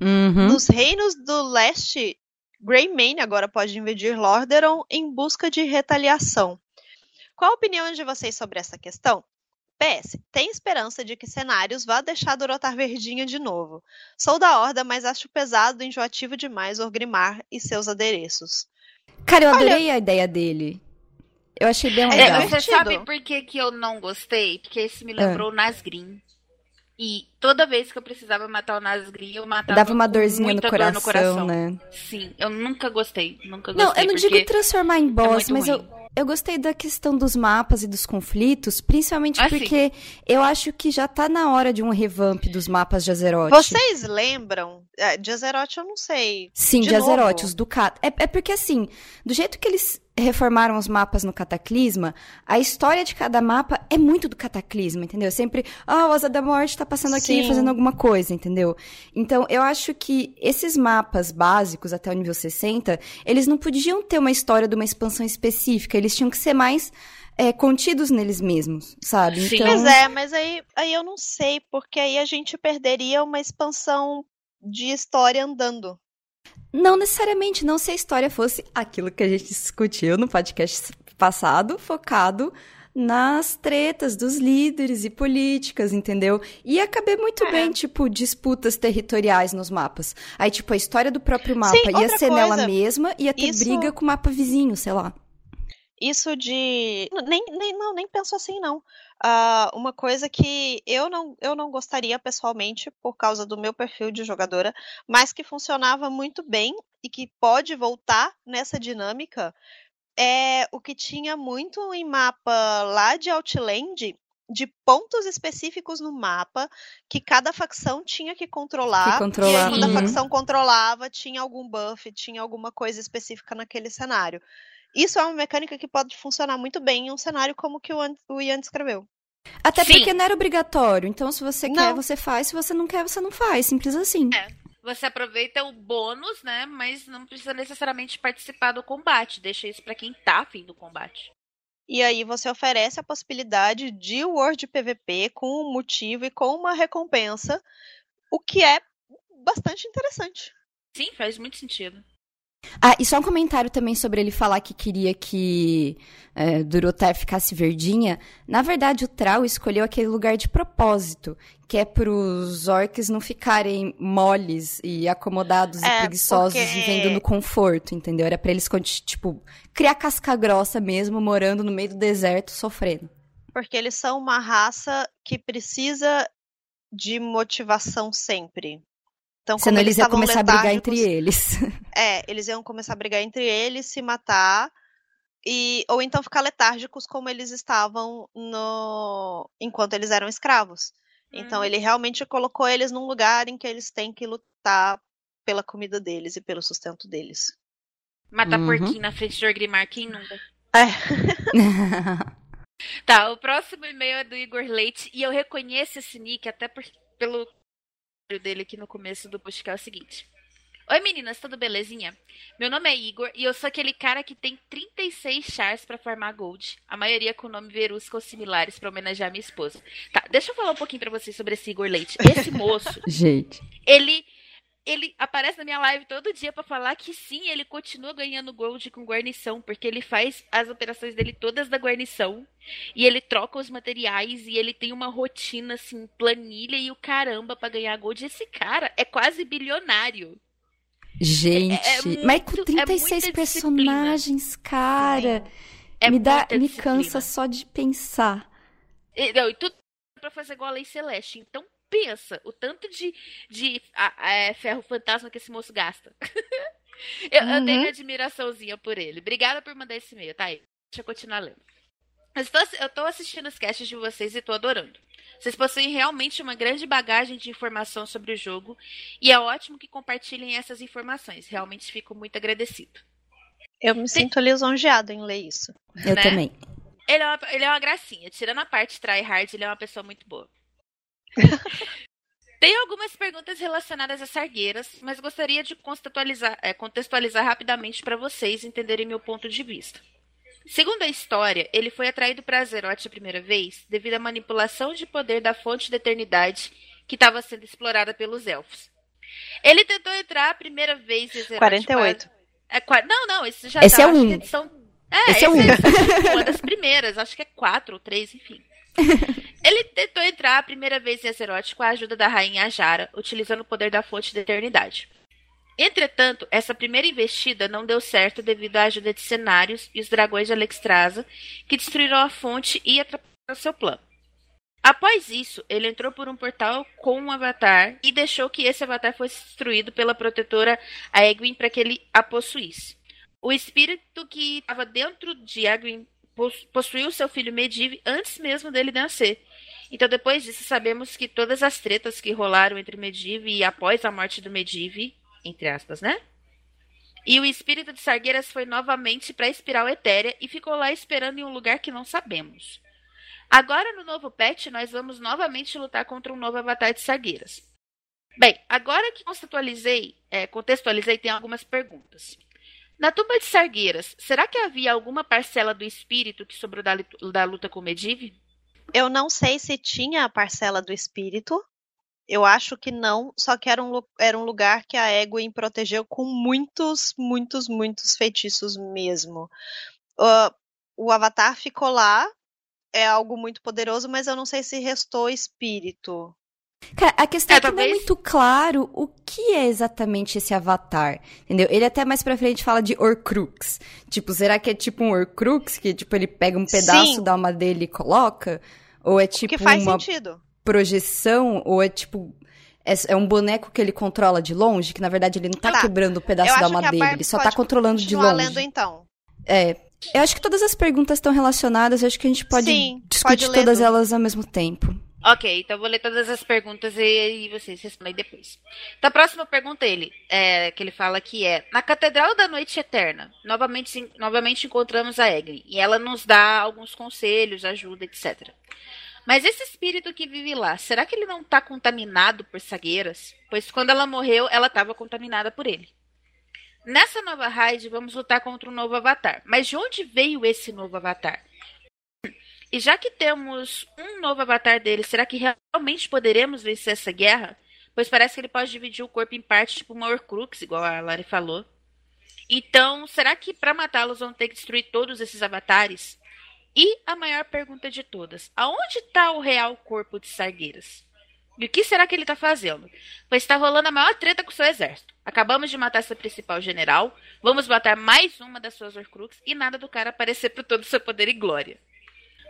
[SPEAKER 2] Uhum.
[SPEAKER 1] Nos reinos do leste, Greymane agora pode invadir Lordaeron em busca de retaliação. Qual a opinião de vocês sobre essa questão? PS, tem esperança de que cenários vá deixar Dorotar verdinha de novo. Sou da Horda, mas acho pesado e enjoativo demais Orgrimmar e seus adereços.
[SPEAKER 2] Cara, eu adorei a ideia dele. Eu achei bem
[SPEAKER 1] É,
[SPEAKER 2] legal.
[SPEAKER 3] É, você sabe por que, que eu não gostei? Porque esse me lembrou o Nasgrim. E toda vez que eu precisava matar o Nasgrim, eu matava
[SPEAKER 2] Dava uma
[SPEAKER 3] com
[SPEAKER 2] dorzinha no coração,
[SPEAKER 3] dor no coração.
[SPEAKER 2] né?
[SPEAKER 3] Sim, eu nunca gostei. Nunca
[SPEAKER 2] Não,
[SPEAKER 3] gostei.
[SPEAKER 2] eu não digo transformar em boss,
[SPEAKER 3] muito
[SPEAKER 2] mas eu,
[SPEAKER 3] ruim.
[SPEAKER 2] eu gostei da questão dos mapas e dos conflitos, principalmente
[SPEAKER 3] Ah, sim.
[SPEAKER 2] porque eu acho que já tá na hora de um revamp dos mapas de Azeroth.
[SPEAKER 1] Vocês lembram? É, de Azeroth eu não sei.
[SPEAKER 2] Sim, de,
[SPEAKER 1] de?
[SPEAKER 2] Azeroth, os do Cat. É, é porque assim, do jeito que eles reformaram os mapas no Cataclisma, a história de cada mapa é muito do Cataclisma, entendeu? Sempre, ah, o Asa da Morte tá passando aqui
[SPEAKER 1] Sim.
[SPEAKER 2] fazendo alguma coisa, entendeu? Então, eu acho que esses mapas básicos até o nível 60, eles não podiam ter uma história de uma expansão específica, eles tinham que ser mais é, contidos neles mesmos, sabe?
[SPEAKER 3] Sim.
[SPEAKER 2] Então,
[SPEAKER 1] Pois é, mas aí, aí eu não sei, porque aí a gente perderia uma expansão de história andando.
[SPEAKER 2] Não necessariamente, não se a história fosse aquilo que a gente discutiu no podcast passado, focado nas tretas dos líderes e políticas, entendeu? E ia caber muito
[SPEAKER 1] É.
[SPEAKER 2] bem, tipo, disputas territoriais nos mapas. Aí, tipo, a história do próprio mapa
[SPEAKER 1] Sim,
[SPEAKER 2] ia ser nela
[SPEAKER 1] coisa,
[SPEAKER 2] mesma, ia ter
[SPEAKER 1] isso-
[SPEAKER 2] briga com o mapa vizinho, sei lá.
[SPEAKER 1] Isso de. Nem, nem, não, nem penso assim, não. Ah, uma coisa que eu não, eu não gostaria pessoalmente, por causa do meu perfil de jogadora, mas que funcionava muito bem e que pode voltar nessa dinâmica, é o que tinha muito em mapa lá de Outland, de pontos específicos no mapa que cada facção tinha que controlar.
[SPEAKER 2] Que controlar,
[SPEAKER 1] E aí, quando
[SPEAKER 2] uhum.
[SPEAKER 1] a facção controlava, tinha algum buff, tinha alguma coisa específica naquele cenário. Isso é uma mecânica que pode funcionar muito bem em um cenário como o que o An- o Ian descreveu.
[SPEAKER 2] Até
[SPEAKER 3] Sim.
[SPEAKER 2] porque não era obrigatório. Então, se você quer,
[SPEAKER 1] Não.
[SPEAKER 2] você faz. Se você não quer, você não faz. Simples assim.
[SPEAKER 3] Você aproveita o bônus, né? Mas não precisa necessariamente participar do combate. Deixa isso pra quem tá afim do combate.
[SPEAKER 1] E aí você oferece a possibilidade de World PVP com um motivo e com uma recompensa, o que é bastante interessante.
[SPEAKER 3] Sim, faz muito sentido.
[SPEAKER 2] Ah, e só um comentário também sobre ele falar que queria que é, Durotar ficasse verdinha. Na verdade, o Trau escolheu aquele lugar de propósito, que é para os orcs não ficarem moles e acomodados e
[SPEAKER 1] É,
[SPEAKER 2] preguiçosos,
[SPEAKER 1] porque-
[SPEAKER 2] vivendo no conforto, entendeu? Era para eles, tipo, criar casca grossa mesmo, morando no meio do deserto, sofrendo.
[SPEAKER 1] Porque eles são uma raça que precisa de motivação sempre. Então, como
[SPEAKER 2] Senão eles iam
[SPEAKER 1] estavam
[SPEAKER 2] começar a brigar entre eles.
[SPEAKER 1] É, eles iam começar a brigar entre eles, se matar, e ou então ficar letárgicos como eles estavam no enquanto eles eram escravos. Então
[SPEAKER 3] Hum.
[SPEAKER 1] ele realmente colocou eles num lugar em que eles têm que lutar pela comida deles e pelo sustento deles.
[SPEAKER 3] Matar
[SPEAKER 2] Uhum.
[SPEAKER 3] porquinho na frente de Orgrimmar, quem nunca?
[SPEAKER 1] É,
[SPEAKER 3] Tá, o próximo e-mail é do Igor Leite e eu reconheço esse nick até por, pelo dele aqui no começo do post, que é o seguinte. Oi meninas, tudo belezinha? Meu nome é Igor e eu sou aquele cara que tem 36 chars pra farmar gold, a maioria com o nome Verusca ou similares pra homenagear minha esposa. Tá, deixa eu falar um pouquinho pra vocês sobre esse Igor Leite. Esse moço,
[SPEAKER 2] Gente.
[SPEAKER 3] ele ele aparece na minha live todo dia pra falar que sim, ele continua ganhando gold com guarnição, porque ele faz as operações dele todas da guarnição e ele troca os materiais e ele tem uma rotina assim, planilha e o caramba pra ganhar gold. Esse cara é quase bilionário.
[SPEAKER 2] Gente, é, é muito, mas com 36 é personagens, cara. me dá, me cansa só de pensar.
[SPEAKER 3] E, não, e tudo pra fazer igual a Lei Celeste. Então pensa o tanto de, de a, a, é, ferro fantasma que esse moço gasta. eu, uhum. eu tenho admiraçãozinha por ele. Obrigada por mandar esse e-mail, tá aí. Deixa eu continuar lendo. Eu tô, eu tô assistindo os casts de vocês e tô adorando. Vocês possuem realmente uma grande bagagem de informação sobre o jogo e é ótimo que compartilhem essas informações. Realmente fico muito agradecido.
[SPEAKER 1] Eu me Tem... sinto lisonjeado em ler isso.
[SPEAKER 2] Eu né? também.
[SPEAKER 3] Ele é, uma, ele é uma gracinha. Tirando a parte tryhard, ele é uma pessoa muito boa. Tem algumas perguntas relacionadas a sargueiras, mas gostaria de contextualizar, é, contextualizar rapidamente para vocês entenderem meu ponto de vista. Segundo a história, ele foi atraído para Azeroth a primeira vez devido à manipulação de poder da fonte da eternidade que estava sendo explorada pelos elfos. Ele tentou entrar a primeira vez em Azeroth.
[SPEAKER 1] 48.
[SPEAKER 3] É, não, não, esse já
[SPEAKER 2] esse
[SPEAKER 3] tá,
[SPEAKER 2] é um.
[SPEAKER 3] edição. É, esse, é esse é um. É uma das primeiras, acho que é quatro ou três, enfim. Ele tentou entrar a primeira vez em Azeroth com a ajuda da rainha Ajara, utilizando o poder da fonte da eternidade. Entretanto, essa primeira investida não deu certo devido à ajuda de cenários e os dragões de Alexstrasza, que destruíram a fonte e atrapalharam seu plano. Após isso, ele entrou por um portal com um avatar e deixou que esse avatar fosse destruído pela protetora Aegwin para que ele a possuísse. O espírito que estava dentro de Aegwin possuiu seu filho Medivh antes mesmo dele nascer. Então, depois disso, sabemos que todas as tretas que rolaram entre Medivh e após a morte do Medivh entre aspas, né? E o espírito de Sargueiras foi novamente para a espiral etérea e ficou lá esperando em um lugar que não sabemos. Agora, no novo patch, nós vamos novamente lutar contra um novo avatar de Sargueiras. Bem, agora que contextualizei, é, contextualizei tem algumas perguntas. Na tumba de Sargueiras, será que havia alguma parcela do espírito que sobrou da, da luta com Medivh?
[SPEAKER 1] Eu não sei se tinha a parcela do espírito, eu acho que não, só que era um, era um lugar que a Egwene protegeu com muitos, muitos, muitos feitiços mesmo. Uh, o Avatar ficou lá, é algo muito poderoso, mas eu não sei se restou espírito.
[SPEAKER 2] Cara, a questão é, é que talvez... não é muito claro o que é exatamente esse avatar, entendeu? Ele até mais pra frente fala de Horcrux. Tipo, será que é tipo um Horcrux, que tipo ele pega um pedaço Sim. da alma dele e coloca? Ou é tipo
[SPEAKER 1] que faz
[SPEAKER 2] uma...
[SPEAKER 1] sentido
[SPEAKER 2] projeção ou é tipo é, é, um boneco que ele controla de longe, que na verdade ele não tá, tá. quebrando o um pedaço da alma dele, ele só tá controlando de longe.
[SPEAKER 1] Lendo, então.
[SPEAKER 2] É. Eu acho que todas as perguntas estão relacionadas, eu acho que a gente pode Sim, discutir pode todas elas ao mesmo tempo.
[SPEAKER 3] Ok, então vou ler todas as perguntas e, e vocês respondem depois. Então a próxima pergunta ele, é, que ele fala que é Na Catedral da Noite Eterna, novamente, novamente encontramos a Egli, e ela nos dá alguns conselhos, ajuda, etc. Mas esse espírito que vive lá, será que ele não está contaminado por sagueiras? Pois quando ela morreu, ela estava contaminada por ele. Nessa nova raid, vamos lutar contra um novo avatar. Mas de onde veio esse novo avatar? E já que temos um novo avatar dele, será que realmente poderemos vencer essa guerra? Pois parece que ele pode dividir o corpo em partes, tipo uma Horcrux, igual a Lari falou. Então, será que para matá-los vão ter que destruir todos esses avatares? E a maior pergunta de todas: aonde está o real corpo de Sargueiras? E o que será que ele está fazendo? Pois está rolando a maior treta com seu exército. Acabamos de matar seu principal general, vamos matar mais uma das suas Horcrux e nada do cara aparecer por todo o seu poder e glória.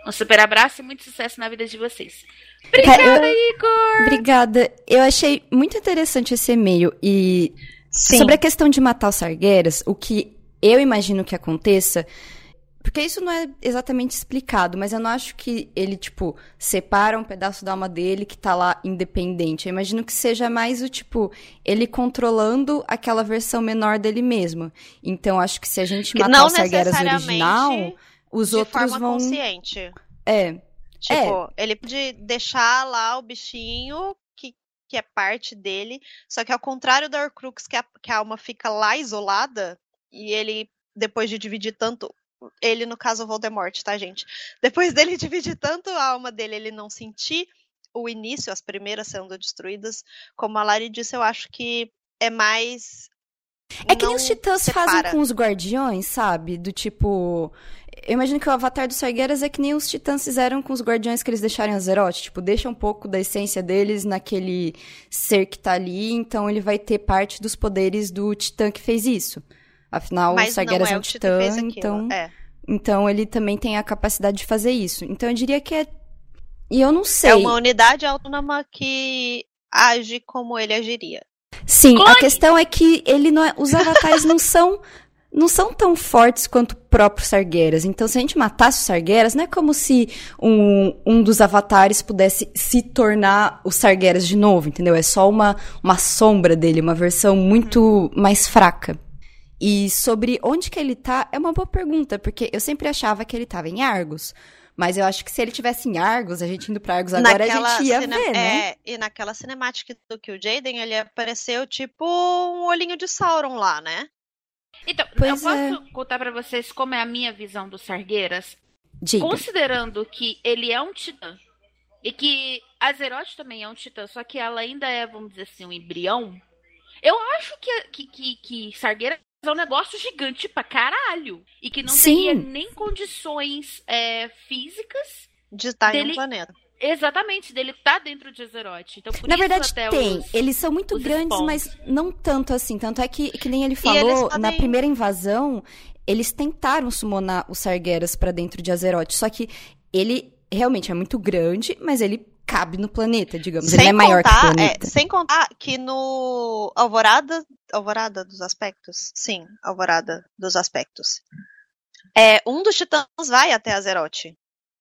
[SPEAKER 3] Um super abraço e muito sucesso na vida de vocês. Obrigada, eu... Igor!
[SPEAKER 2] Obrigada. Eu achei muito interessante esse e-mail e Sim. sobre a questão de matar os Sargueiras, o que eu imagino que aconteça porque isso não é exatamente explicado, mas eu não acho que ele, tipo, separa um pedaço da alma dele que tá lá independente. Eu imagino que seja mais o, tipo, ele controlando aquela versão menor dele mesmo. Então, acho que se a gente matar não o Sargeras original, os outros vão.
[SPEAKER 1] consciente.
[SPEAKER 2] É.
[SPEAKER 1] Tipo, é. ele pode deixar lá o bichinho que, que é parte dele, só que ao contrário da Horcrux, que a, que a alma fica lá isolada, e ele depois de dividir tanto ele, no caso, o Voldemort, tá, gente? Depois dele dividir tanto a alma dele, ele não sentir o início, as primeiras sendo destruídas, como a Lari disse, eu acho que é mais
[SPEAKER 2] É que nem os titãs
[SPEAKER 1] separa.
[SPEAKER 2] fazem com os guardiões, sabe? Do tipo. Eu imagino que o avatar dos Sargueiras é que nem os titãs fizeram com os guardiões que eles deixaram em Azeroth. Tipo, deixa um pouco da essência deles naquele ser que tá ali, então ele vai ter parte dos poderes do titã que fez isso. Afinal, o
[SPEAKER 1] Mas
[SPEAKER 2] Sargeras
[SPEAKER 1] não é
[SPEAKER 2] é um
[SPEAKER 1] o
[SPEAKER 2] titã,
[SPEAKER 1] aquilo.
[SPEAKER 2] então,
[SPEAKER 1] É.
[SPEAKER 2] então ele também tem a capacidade de fazer isso. Então eu diria que é. E eu não sei.
[SPEAKER 1] É uma unidade autônoma que age como ele agiria.
[SPEAKER 2] Sim,
[SPEAKER 3] Clone!
[SPEAKER 2] a questão é que ele não é, os avatares não são não são tão fortes quanto o próprio Sargeras. Então, se a gente matasse o Sargeras, não é como se um, um dos avatares pudesse se tornar o Sargeras de novo, entendeu? É só uma, uma sombra dele, uma versão muito mais fraca. E sobre onde que ele tá, é uma boa pergunta, porque eu sempre achava que ele tava em Argos. Mas eu acho que se ele tivesse em Argos, a gente indo pra Argos agora, a gente ia
[SPEAKER 1] cine-
[SPEAKER 2] ver, né?
[SPEAKER 1] é, e naquela cinemática do Kill Jaden, ele apareceu tipo um olhinho de Sauron lá, né?
[SPEAKER 3] Então,
[SPEAKER 2] Pois
[SPEAKER 3] eu
[SPEAKER 2] é.
[SPEAKER 3] posso contar pra vocês como é a minha visão do Sargueiras?
[SPEAKER 2] Diga.
[SPEAKER 3] Considerando que ele é um titã e que Azeroth também é um titã, só que ela ainda é, vamos dizer assim, um embrião, eu acho que, que, que, que Sargueiras é um negócio gigante pra caralho. E que não
[SPEAKER 2] Sim.
[SPEAKER 3] teria nem condições é, físicas
[SPEAKER 1] De estar em
[SPEAKER 3] Dele-
[SPEAKER 1] um planeta.
[SPEAKER 3] exatamente dele tá dentro de Azeroth. Então, por
[SPEAKER 2] Na
[SPEAKER 3] isso
[SPEAKER 2] verdade,
[SPEAKER 3] até
[SPEAKER 2] tem.
[SPEAKER 3] os-
[SPEAKER 2] Eles são muito grandes,
[SPEAKER 3] spawns.
[SPEAKER 2] mas não tanto assim. Tanto é que, que nem ele falou,
[SPEAKER 1] podem-
[SPEAKER 2] na primeira invasão, eles tentaram summonar os Sargeras pra dentro de Azeroth. Só que ele realmente é muito grande, mas ele cabe no planeta, digamos. ele não é maior que o
[SPEAKER 1] contar,
[SPEAKER 2] planeta.
[SPEAKER 1] é, sem contar que no Alvorada, Alvorada dos Aspectos, sim, Alvorada dos Aspectos, é, um dos titãs vai até Azeroth.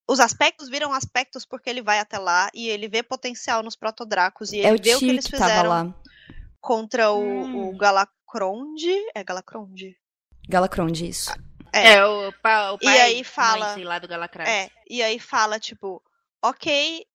[SPEAKER 1] Os aspectos viram aspectos porque ele vai até lá e ele vê potencial nos protodracos e
[SPEAKER 2] É
[SPEAKER 1] ele
[SPEAKER 2] o
[SPEAKER 1] vê o que eles fizeram
[SPEAKER 2] lá.
[SPEAKER 1] contra o,
[SPEAKER 3] Hum.
[SPEAKER 1] o Galacronde. É Galacronde?
[SPEAKER 2] Galacronde, isso.
[SPEAKER 3] É, o, pa, o
[SPEAKER 1] E
[SPEAKER 3] pai,
[SPEAKER 1] aí fala-
[SPEAKER 3] mãe, sei lá, do Galacras.
[SPEAKER 1] É, e aí fala, tipo, ok,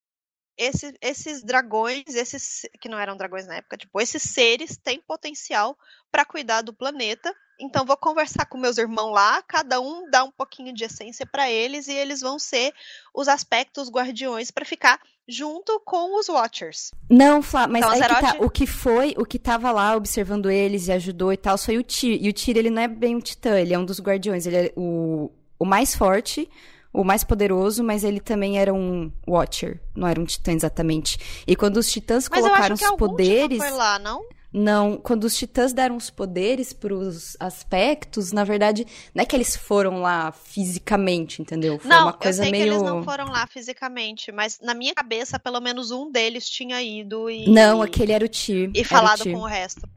[SPEAKER 1] esse- esses dragões, esses que não eram dragões na época, tipo, esses seres têm potencial pra cuidar do planeta. Então vou conversar com meus irmãos lá, cada um dá um pouquinho de essência pra eles e eles vão ser os aspectos guardiões pra ficar junto com os Watchers.
[SPEAKER 2] Não, Flá, mas
[SPEAKER 1] Então,
[SPEAKER 2] aí que tá, o que foi, o que tava lá observando eles e ajudou e tal, foi o Tyr. E o Tyr, ele não é bem um titã, ele é um dos guardiões. Ele é o, o mais forte, o mais poderoso, mas ele também era um Watcher, não era um titã exatamente. E quando os titãs
[SPEAKER 1] Mas
[SPEAKER 2] colocaram os poderes...
[SPEAKER 1] foi lá, não?
[SPEAKER 2] Não, quando os titãs deram os poderes pros aspectos, na verdade, não é que eles foram lá fisicamente, entendeu? Foi
[SPEAKER 1] não,
[SPEAKER 2] uma coisa
[SPEAKER 1] eu sei
[SPEAKER 2] meio.
[SPEAKER 1] que eles não foram lá fisicamente, mas na minha cabeça, pelo menos um deles tinha ido e.
[SPEAKER 2] Não, aquele era o Tyr.
[SPEAKER 1] E
[SPEAKER 2] o
[SPEAKER 1] falado
[SPEAKER 2] Tyr.
[SPEAKER 1] com o resto.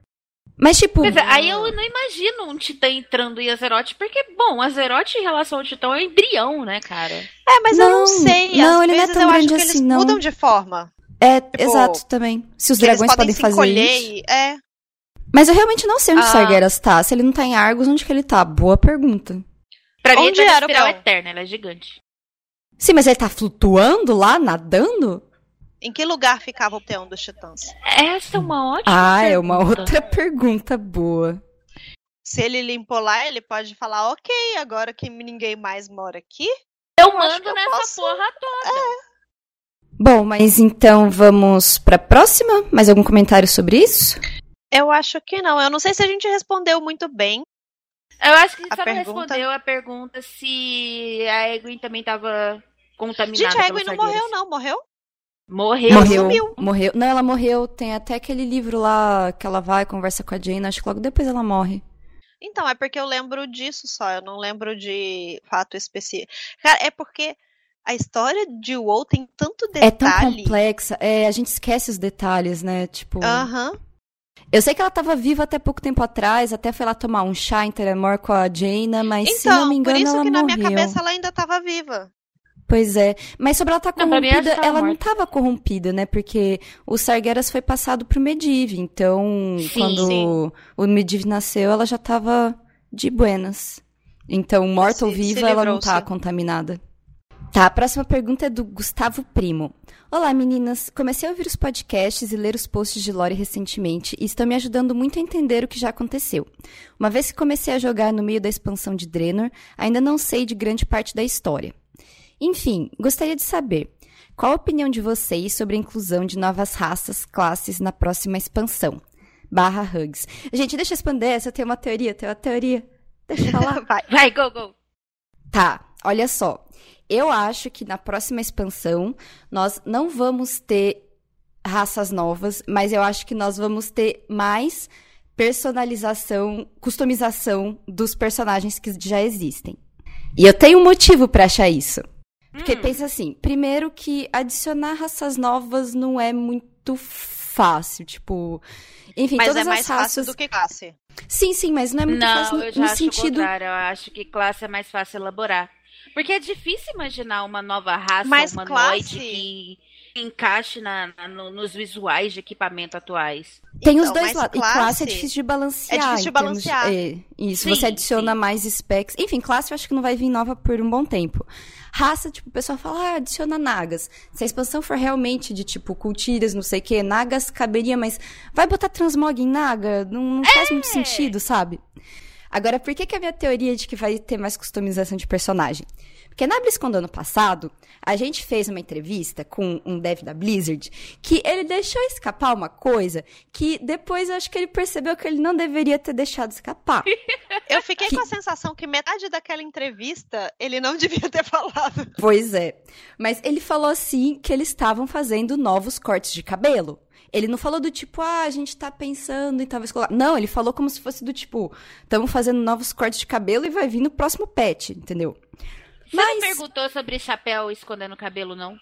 [SPEAKER 2] Mas, tipo,
[SPEAKER 3] é, aí eu não imagino um titã entrando em Azeroth, porque, bom, Azeroth em relação ao titã é um embrião, né, cara?
[SPEAKER 1] É, mas eu
[SPEAKER 2] Não,
[SPEAKER 1] não sei.
[SPEAKER 2] não,
[SPEAKER 1] Às
[SPEAKER 2] ele não é tão
[SPEAKER 1] eu acho
[SPEAKER 2] grande
[SPEAKER 1] que eles
[SPEAKER 2] assim, não.
[SPEAKER 1] mudam de forma.
[SPEAKER 2] É, exato, também. Se os dragões
[SPEAKER 1] podem
[SPEAKER 2] podem
[SPEAKER 1] se
[SPEAKER 2] fazer isso.
[SPEAKER 1] É.
[SPEAKER 2] Mas eu realmente não sei onde o
[SPEAKER 3] Ah.
[SPEAKER 2] Sargeras tá. Se ele não tá em Argos, onde que ele tá? Boa pergunta.
[SPEAKER 3] Pra mim,
[SPEAKER 1] Onde
[SPEAKER 3] ele tá na
[SPEAKER 1] era o
[SPEAKER 3] espiral eterna, ela é gigante.
[SPEAKER 2] Sim, mas ele tá flutuando lá, nadando?
[SPEAKER 1] Em que lugar ficava o peão dos titãs?
[SPEAKER 3] Essa é uma ótima
[SPEAKER 2] Ah, é uma
[SPEAKER 3] pergunta.
[SPEAKER 2] outra pergunta boa.
[SPEAKER 1] Se ele limpou lá, ele pode falar, ok, agora que ninguém mais mora aqui.
[SPEAKER 3] Eu mando
[SPEAKER 1] eu
[SPEAKER 3] nessa
[SPEAKER 1] posso-
[SPEAKER 3] porra toda.
[SPEAKER 2] Bom, mas então vamos pra próxima? Mais algum comentário sobre isso?
[SPEAKER 1] Eu acho que não. Eu não sei se a gente respondeu muito bem.
[SPEAKER 3] Eu acho que
[SPEAKER 1] A
[SPEAKER 3] só não
[SPEAKER 1] pergunta-
[SPEAKER 3] respondeu a pergunta se a Egwin também tava contaminada
[SPEAKER 1] Gente, a Egwin não morreu, não. Morreu?
[SPEAKER 3] Morreu.
[SPEAKER 2] morreu.
[SPEAKER 1] sumiu.
[SPEAKER 2] Morreu. Não, ela morreu. Tem até aquele livro lá que ela vai, conversa com a Jane. Acho que logo depois ela morre.
[SPEAKER 1] Então, é porque eu lembro disso só. Eu não lembro de fato específico. Cara, é porque a história de WoW tem tanto
[SPEAKER 2] É tão
[SPEAKER 1] detalhe.
[SPEAKER 2] complexa. É, a gente esquece os detalhes, né? Tipo.
[SPEAKER 1] Aham.
[SPEAKER 2] Eu sei que ela tava viva até pouco tempo atrás, até foi lá tomar um chá em Teremor com a Jaina, mas se
[SPEAKER 1] Então,
[SPEAKER 2] não me engano,
[SPEAKER 1] por isso
[SPEAKER 2] ela
[SPEAKER 1] que na
[SPEAKER 2] morreu.
[SPEAKER 1] minha cabeça ela ainda tava viva.
[SPEAKER 2] Pois é. Mas sobre ela estar
[SPEAKER 3] Não, mim,
[SPEAKER 2] corrompida,
[SPEAKER 3] ela tava
[SPEAKER 2] ela não estava corrompida, né? Porque o Sargeras foi passado pro Medivh. Então,
[SPEAKER 3] Sim,
[SPEAKER 2] quando
[SPEAKER 1] sim.
[SPEAKER 2] o Medivh nasceu, ela já tava de buenas. Então, morta ou
[SPEAKER 1] Se-
[SPEAKER 2] viva, ela não tá contaminada. Tá, a próxima pergunta é do Gustavo Primo. Olá, meninas. Comecei a ouvir os podcasts e ler os posts de Lore recentemente e estão me ajudando muito a entender o que já aconteceu. Uma vez que comecei a jogar no meio da expansão de Draenor, ainda não sei de grande parte da história. Enfim, gostaria de saber qual a opinião de vocês sobre a inclusão de novas raças, classes na próxima expansão. barra hugs. Gente, deixa eu expandir essa, eu tenho uma teoria, tenho uma teoria. Deixa eu falar.
[SPEAKER 1] Vai.
[SPEAKER 3] Vai, go, go.
[SPEAKER 2] Tá, olha só. Eu acho que na próxima expansão nós não vamos ter raças novas, mas eu acho que nós vamos ter mais personalização, customização dos personagens que já existem. E eu tenho um motivo pra achar isso. Porque
[SPEAKER 3] Hum.
[SPEAKER 2] pensa assim, primeiro que adicionar raças novas não é muito fácil, tipo, enfim,
[SPEAKER 1] Mas
[SPEAKER 2] todas
[SPEAKER 1] é mais
[SPEAKER 2] as
[SPEAKER 1] fácil
[SPEAKER 2] raças.
[SPEAKER 1] do que classe.
[SPEAKER 2] Sim, sim, mas não é muito fácil
[SPEAKER 3] Não, eu já
[SPEAKER 2] no
[SPEAKER 3] acho
[SPEAKER 2] sentido
[SPEAKER 3] contrário. Eu acho que classe é mais fácil elaborar. Porque é difícil imaginar uma nova raça
[SPEAKER 1] Mas
[SPEAKER 3] humanoide
[SPEAKER 1] classe-
[SPEAKER 3] que encaixe na, na- no- nos visuais de equipamento atuais.
[SPEAKER 2] Tem os
[SPEAKER 1] Então,
[SPEAKER 2] dois
[SPEAKER 1] mas
[SPEAKER 2] lados. E classe é difícil de balancear.
[SPEAKER 1] É difícil de balancear.
[SPEAKER 2] é, isso,
[SPEAKER 3] Sim,
[SPEAKER 2] você adiciona
[SPEAKER 3] sim.
[SPEAKER 2] mais specs. Enfim, classe eu acho que não vai vir nova por um bom tempo. Raça, tipo, o pessoal fala, ah, adiciona nagas. Se a expansão for realmente de, tipo, cultiras, não sei o quê, nagas caberia, mas vai botar transmog em naga? Não, não faz
[SPEAKER 1] É!
[SPEAKER 2] muito sentido, sabe? Agora, por que, que a minha teoria de que vai ter mais customização de personagem? Porque na BlizzCon do ano passado, a gente fez uma entrevista com um dev da Blizzard que ele deixou escapar uma coisa que depois eu acho que ele percebeu que ele não deveria ter deixado escapar.
[SPEAKER 1] Eu fiquei
[SPEAKER 2] Que-
[SPEAKER 1] com a sensação que metade daquela entrevista ele não devia ter falado.
[SPEAKER 2] Pois é. Mas ele falou assim que eles estavam fazendo novos cortes de cabelo. Ele não falou do tipo, ah, a gente tá pensando em talvez colocar. Não, ele falou como se fosse do tipo, estamos fazendo novos cortes de cabelo e vai vir no próximo patch, entendeu?
[SPEAKER 3] Você não perguntou sobre chapéu escondendo o cabelo, não?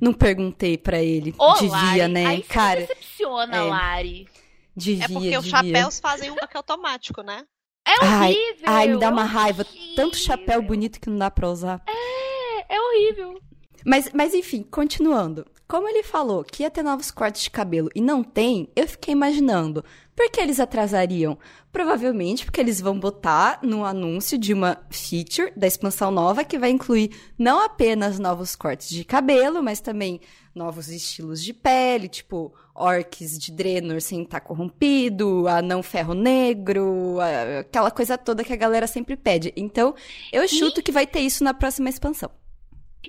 [SPEAKER 2] Não perguntei pra ele.
[SPEAKER 3] Ô,
[SPEAKER 2] devia,
[SPEAKER 3] Lari,
[SPEAKER 2] né?
[SPEAKER 3] Aí você
[SPEAKER 2] Cara,
[SPEAKER 3] decepciona,
[SPEAKER 2] é.
[SPEAKER 3] Lari.
[SPEAKER 2] devia,
[SPEAKER 1] É porque os chapéus fazem um toque automático, né?
[SPEAKER 3] É
[SPEAKER 2] Ai,
[SPEAKER 3] horrível.
[SPEAKER 2] ai, me dá
[SPEAKER 3] é
[SPEAKER 2] uma raiva.
[SPEAKER 3] horrível.
[SPEAKER 2] Tanto chapéu bonito que não dá pra usar.
[SPEAKER 3] É, é horrível.
[SPEAKER 2] Mas, mas enfim, continuando. Como ele falou que ia ter novos cortes de cabelo e não tem, eu fiquei imaginando. Por que eles atrasariam? Provavelmente porque eles vão botar no anúncio de uma feature da expansão nova que vai incluir não apenas novos cortes de cabelo, mas também novos estilos de pele, tipo orcs de Draenor sem estar corrompido, anão ferro negro, aquela coisa toda que a galera sempre pede. Então, eu chuto que vai ter isso na próxima expansão.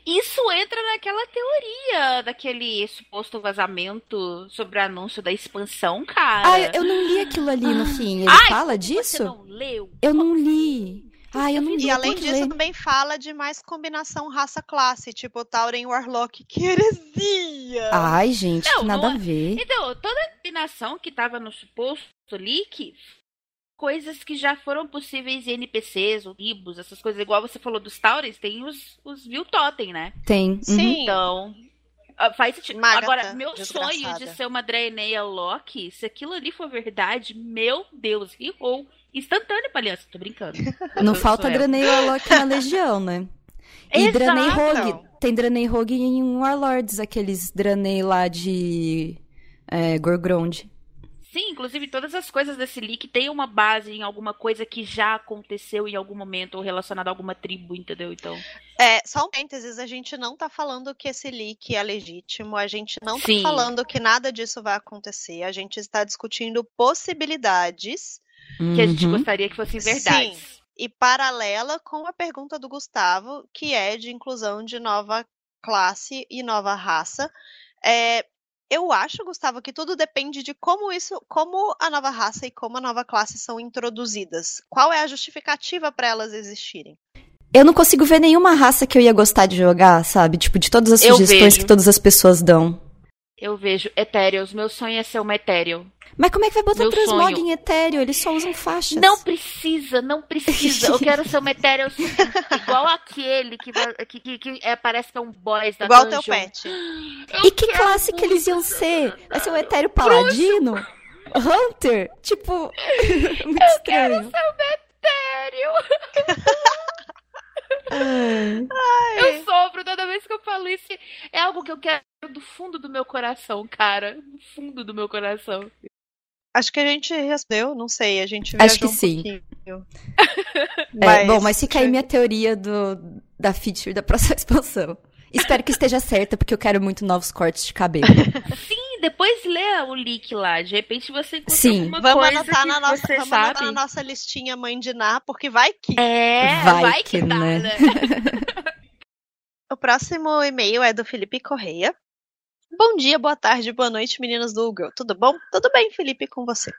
[SPEAKER 3] Isso entra naquela teoria daquele suposto vazamento sobre o anúncio da expansão, cara.
[SPEAKER 2] Ah, eu não li aquilo ali no fim. Ele
[SPEAKER 3] Ai,
[SPEAKER 2] fala
[SPEAKER 3] Você
[SPEAKER 2] disso?
[SPEAKER 3] não leu?
[SPEAKER 2] Eu não li. Ah, eu não li.
[SPEAKER 1] E além disso,
[SPEAKER 2] ler.
[SPEAKER 1] também fala de mais combinação raça-classe, tipo Tauren Warlock. Que heresia!
[SPEAKER 2] Ai, gente,
[SPEAKER 3] Não,
[SPEAKER 2] que nada
[SPEAKER 3] não é-
[SPEAKER 2] a ver.
[SPEAKER 3] Então, toda a combinação que tava no suposto leak, coisas que já foram possíveis em NPCs, ou libos, essas coisas, igual você falou dos Taurens, tem os, os Vil Totem, né?
[SPEAKER 2] Tem. Uhum.
[SPEAKER 1] Sim.
[SPEAKER 3] Então, ah, faz sentido.
[SPEAKER 1] Magatha,
[SPEAKER 3] Agora, meu
[SPEAKER 1] desgraçada.
[SPEAKER 3] sonho de ser uma Draenei Loki, se aquilo ali for verdade, meu Deus, errou. Instantâneo pra aliança, tô brincando.
[SPEAKER 2] Não
[SPEAKER 3] Eu
[SPEAKER 2] falta
[SPEAKER 3] sou ela.
[SPEAKER 2] Draenei Warlock na Legião, né? E. Draenei Rogue. Tem Draenei Rogue em Warlords, aqueles Draenei lá de é, Gorgrond.
[SPEAKER 3] Sim, inclusive todas as coisas desse leak têm uma base em alguma coisa que já aconteceu em algum momento ou relacionada a alguma tribo, entendeu? Então.
[SPEAKER 1] É, só um parênteses, a gente não tá falando que esse leak é legítimo, a gente não
[SPEAKER 3] Sim.
[SPEAKER 1] tá falando que nada disso vai acontecer, a gente está discutindo possibilidades
[SPEAKER 3] Que a gente
[SPEAKER 2] Uhum.
[SPEAKER 3] gostaria que fossem verdades.
[SPEAKER 1] Sim. e paralela com a pergunta do Gustavo, que é de inclusão de nova classe e nova raça. É, eu acho, Gustavo, que tudo depende de como isso, como a nova raça e como a nova classe são introduzidas. Qual é a justificativa para elas existirem?
[SPEAKER 2] Eu não consigo ver nenhuma raça que eu ia gostar de jogar, sabe? Tipo, de todas as
[SPEAKER 3] Eu
[SPEAKER 2] sugestões
[SPEAKER 3] vejo.
[SPEAKER 2] que todas as pessoas dão.
[SPEAKER 3] Eu vejo Ethereals. Meu sonho é ser uma Ethereal.
[SPEAKER 2] Mas como é que vai botar
[SPEAKER 3] Meu
[SPEAKER 2] transmog
[SPEAKER 3] sonho.
[SPEAKER 2] em etéreo? Eles só usam faixas.
[SPEAKER 3] Não precisa, não precisa. Eu quero ser uma Ethereal igual aquele que, que, que, que é, parece que é um boss da
[SPEAKER 1] Igual o teu
[SPEAKER 3] dungeon.
[SPEAKER 1] pet.
[SPEAKER 3] Eu
[SPEAKER 2] E que classe que eles iam ser? Vai ser um etéreo paladino? Hunter? Tipo, muito
[SPEAKER 3] Eu
[SPEAKER 2] estranho.
[SPEAKER 3] quero ser uma Ethereal.
[SPEAKER 2] Ai.
[SPEAKER 3] Eu sofro toda vez que eu falo isso. É algo que eu quero do fundo do meu coração, cara. Do fundo do meu coração.
[SPEAKER 1] Acho que a gente respondeu, não sei, a gente
[SPEAKER 2] Acho que
[SPEAKER 1] um
[SPEAKER 2] sim.
[SPEAKER 1] pouquinho.
[SPEAKER 2] É, bom, mas fica aí minha teoria do, da feature da próxima expansão. Espero que esteja certa, porque eu quero muito novos cortes de cabelo.
[SPEAKER 3] Sim, depois lê o leak lá. De repente você encontra
[SPEAKER 2] Sim.
[SPEAKER 3] alguma
[SPEAKER 1] Vamos
[SPEAKER 3] coisa
[SPEAKER 1] anotar,
[SPEAKER 3] que
[SPEAKER 1] na nossa,
[SPEAKER 3] você
[SPEAKER 1] vamos
[SPEAKER 3] sabe.
[SPEAKER 1] anotar na nossa listinha mãe de Ná, porque vai que.
[SPEAKER 3] É,
[SPEAKER 2] Vai
[SPEAKER 3] vai,
[SPEAKER 2] que,
[SPEAKER 3] que, dá,
[SPEAKER 2] né?
[SPEAKER 3] né?
[SPEAKER 1] O próximo e-mail é do Felipe Correia. Bom dia, boa tarde, boa noite, meninas do Google. Tudo bom? Tudo bem, Felipe, com você.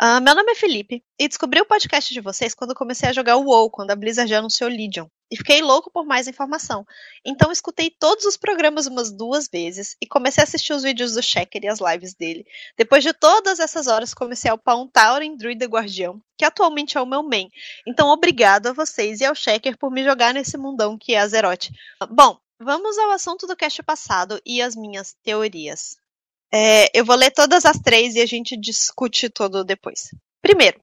[SPEAKER 1] Uh, meu nome é Felipe e descobri o podcast de vocês quando comecei a jogar o WoW, quando a Blizzard já anunciou Legion. E fiquei louco por mais informação. Então escutei todos os programas umas duas vezes e comecei a assistir os vídeos do Checker e as lives dele. Depois de todas essas horas, comecei a upar um Tauren Druida Guardião, que atualmente é o meu main. Então obrigado a vocês e ao Checker por me jogar nesse mundão que é Azeroth. Bom, vamos ao assunto do cast passado e as minhas teorias. É, eu vou ler todas as três e a gente discute tudo depois. Primeiro,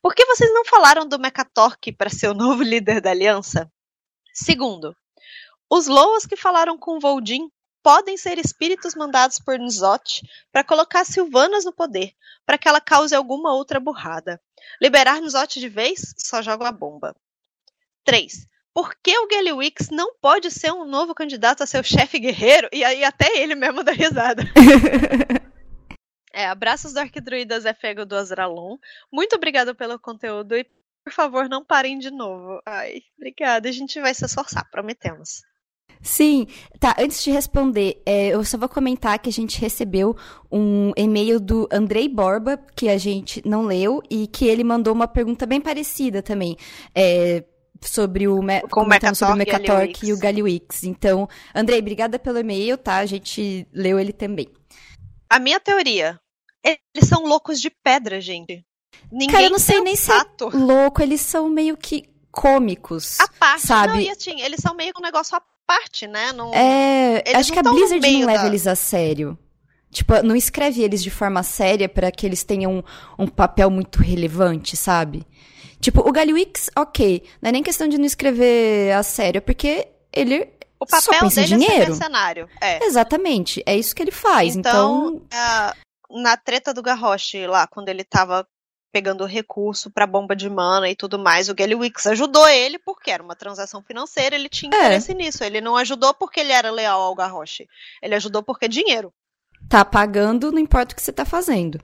[SPEAKER 1] por que vocês não falaram do Mechatork para ser o novo líder da aliança? Segundo, os Loas que falaram com Voldin podem ser espíritos mandados por Nzot para colocar Silvanas no poder, para que ela cause alguma outra burrada. Liberar Nzot de vez, só joga a bomba. 3 por que o Gally Wicks não pode ser um novo candidato a ser o chefe guerreiro? E aí até ele mesmo dá risada. é, abraços do Arquidruida Zé Fego do Azralon. Muito obrigado pelo conteúdo e por favor não parem de novo. Ai, obrigada. A gente vai se esforçar, prometemos.
[SPEAKER 2] Sim, tá. Antes de responder, é, eu só vou comentar que a gente recebeu um e-mail do Andrei Borba, que a gente não leu, e que ele mandou uma pergunta bem parecida também. É, sobre o, Me
[SPEAKER 1] Com o Mechatork,
[SPEAKER 2] sobre o Mechatork e o Galliwix. Então, Andrei, obrigada pelo e-mail, tá? A gente leu ele também.
[SPEAKER 1] A minha teoria, eles são loucos de pedra, gente. Ninguém
[SPEAKER 2] Cara, eu não sei nem se é louco, eles são meio que cômicos, a parte, sabe? Não,
[SPEAKER 1] e assim, eles são meio que um negócio à parte, né?
[SPEAKER 2] Não, é, acho que a Blizzard não leva da... eles a sério. Tipo, não escreve eles de forma séria para que eles tenham um, um papel muito relevante, sabe? Tipo, o Galliwix, ok. Não é nem questão de não escrever a sério, é porque ele o papel dele dinheiro. é ser
[SPEAKER 1] mercenário. É.
[SPEAKER 2] Exatamente. É isso que ele faz. Então,
[SPEAKER 1] então... na treta do Garrosh lá, quando ele tava pegando recurso para bomba de mana e tudo mais, o Galliwix ajudou ele porque era uma transação financeira, ele tinha é. interesse é. nisso. Ele não ajudou porque ele era leal ao Garrosh. Ele ajudou porque é dinheiro.
[SPEAKER 2] Tá pagando, não importa o que você tá fazendo.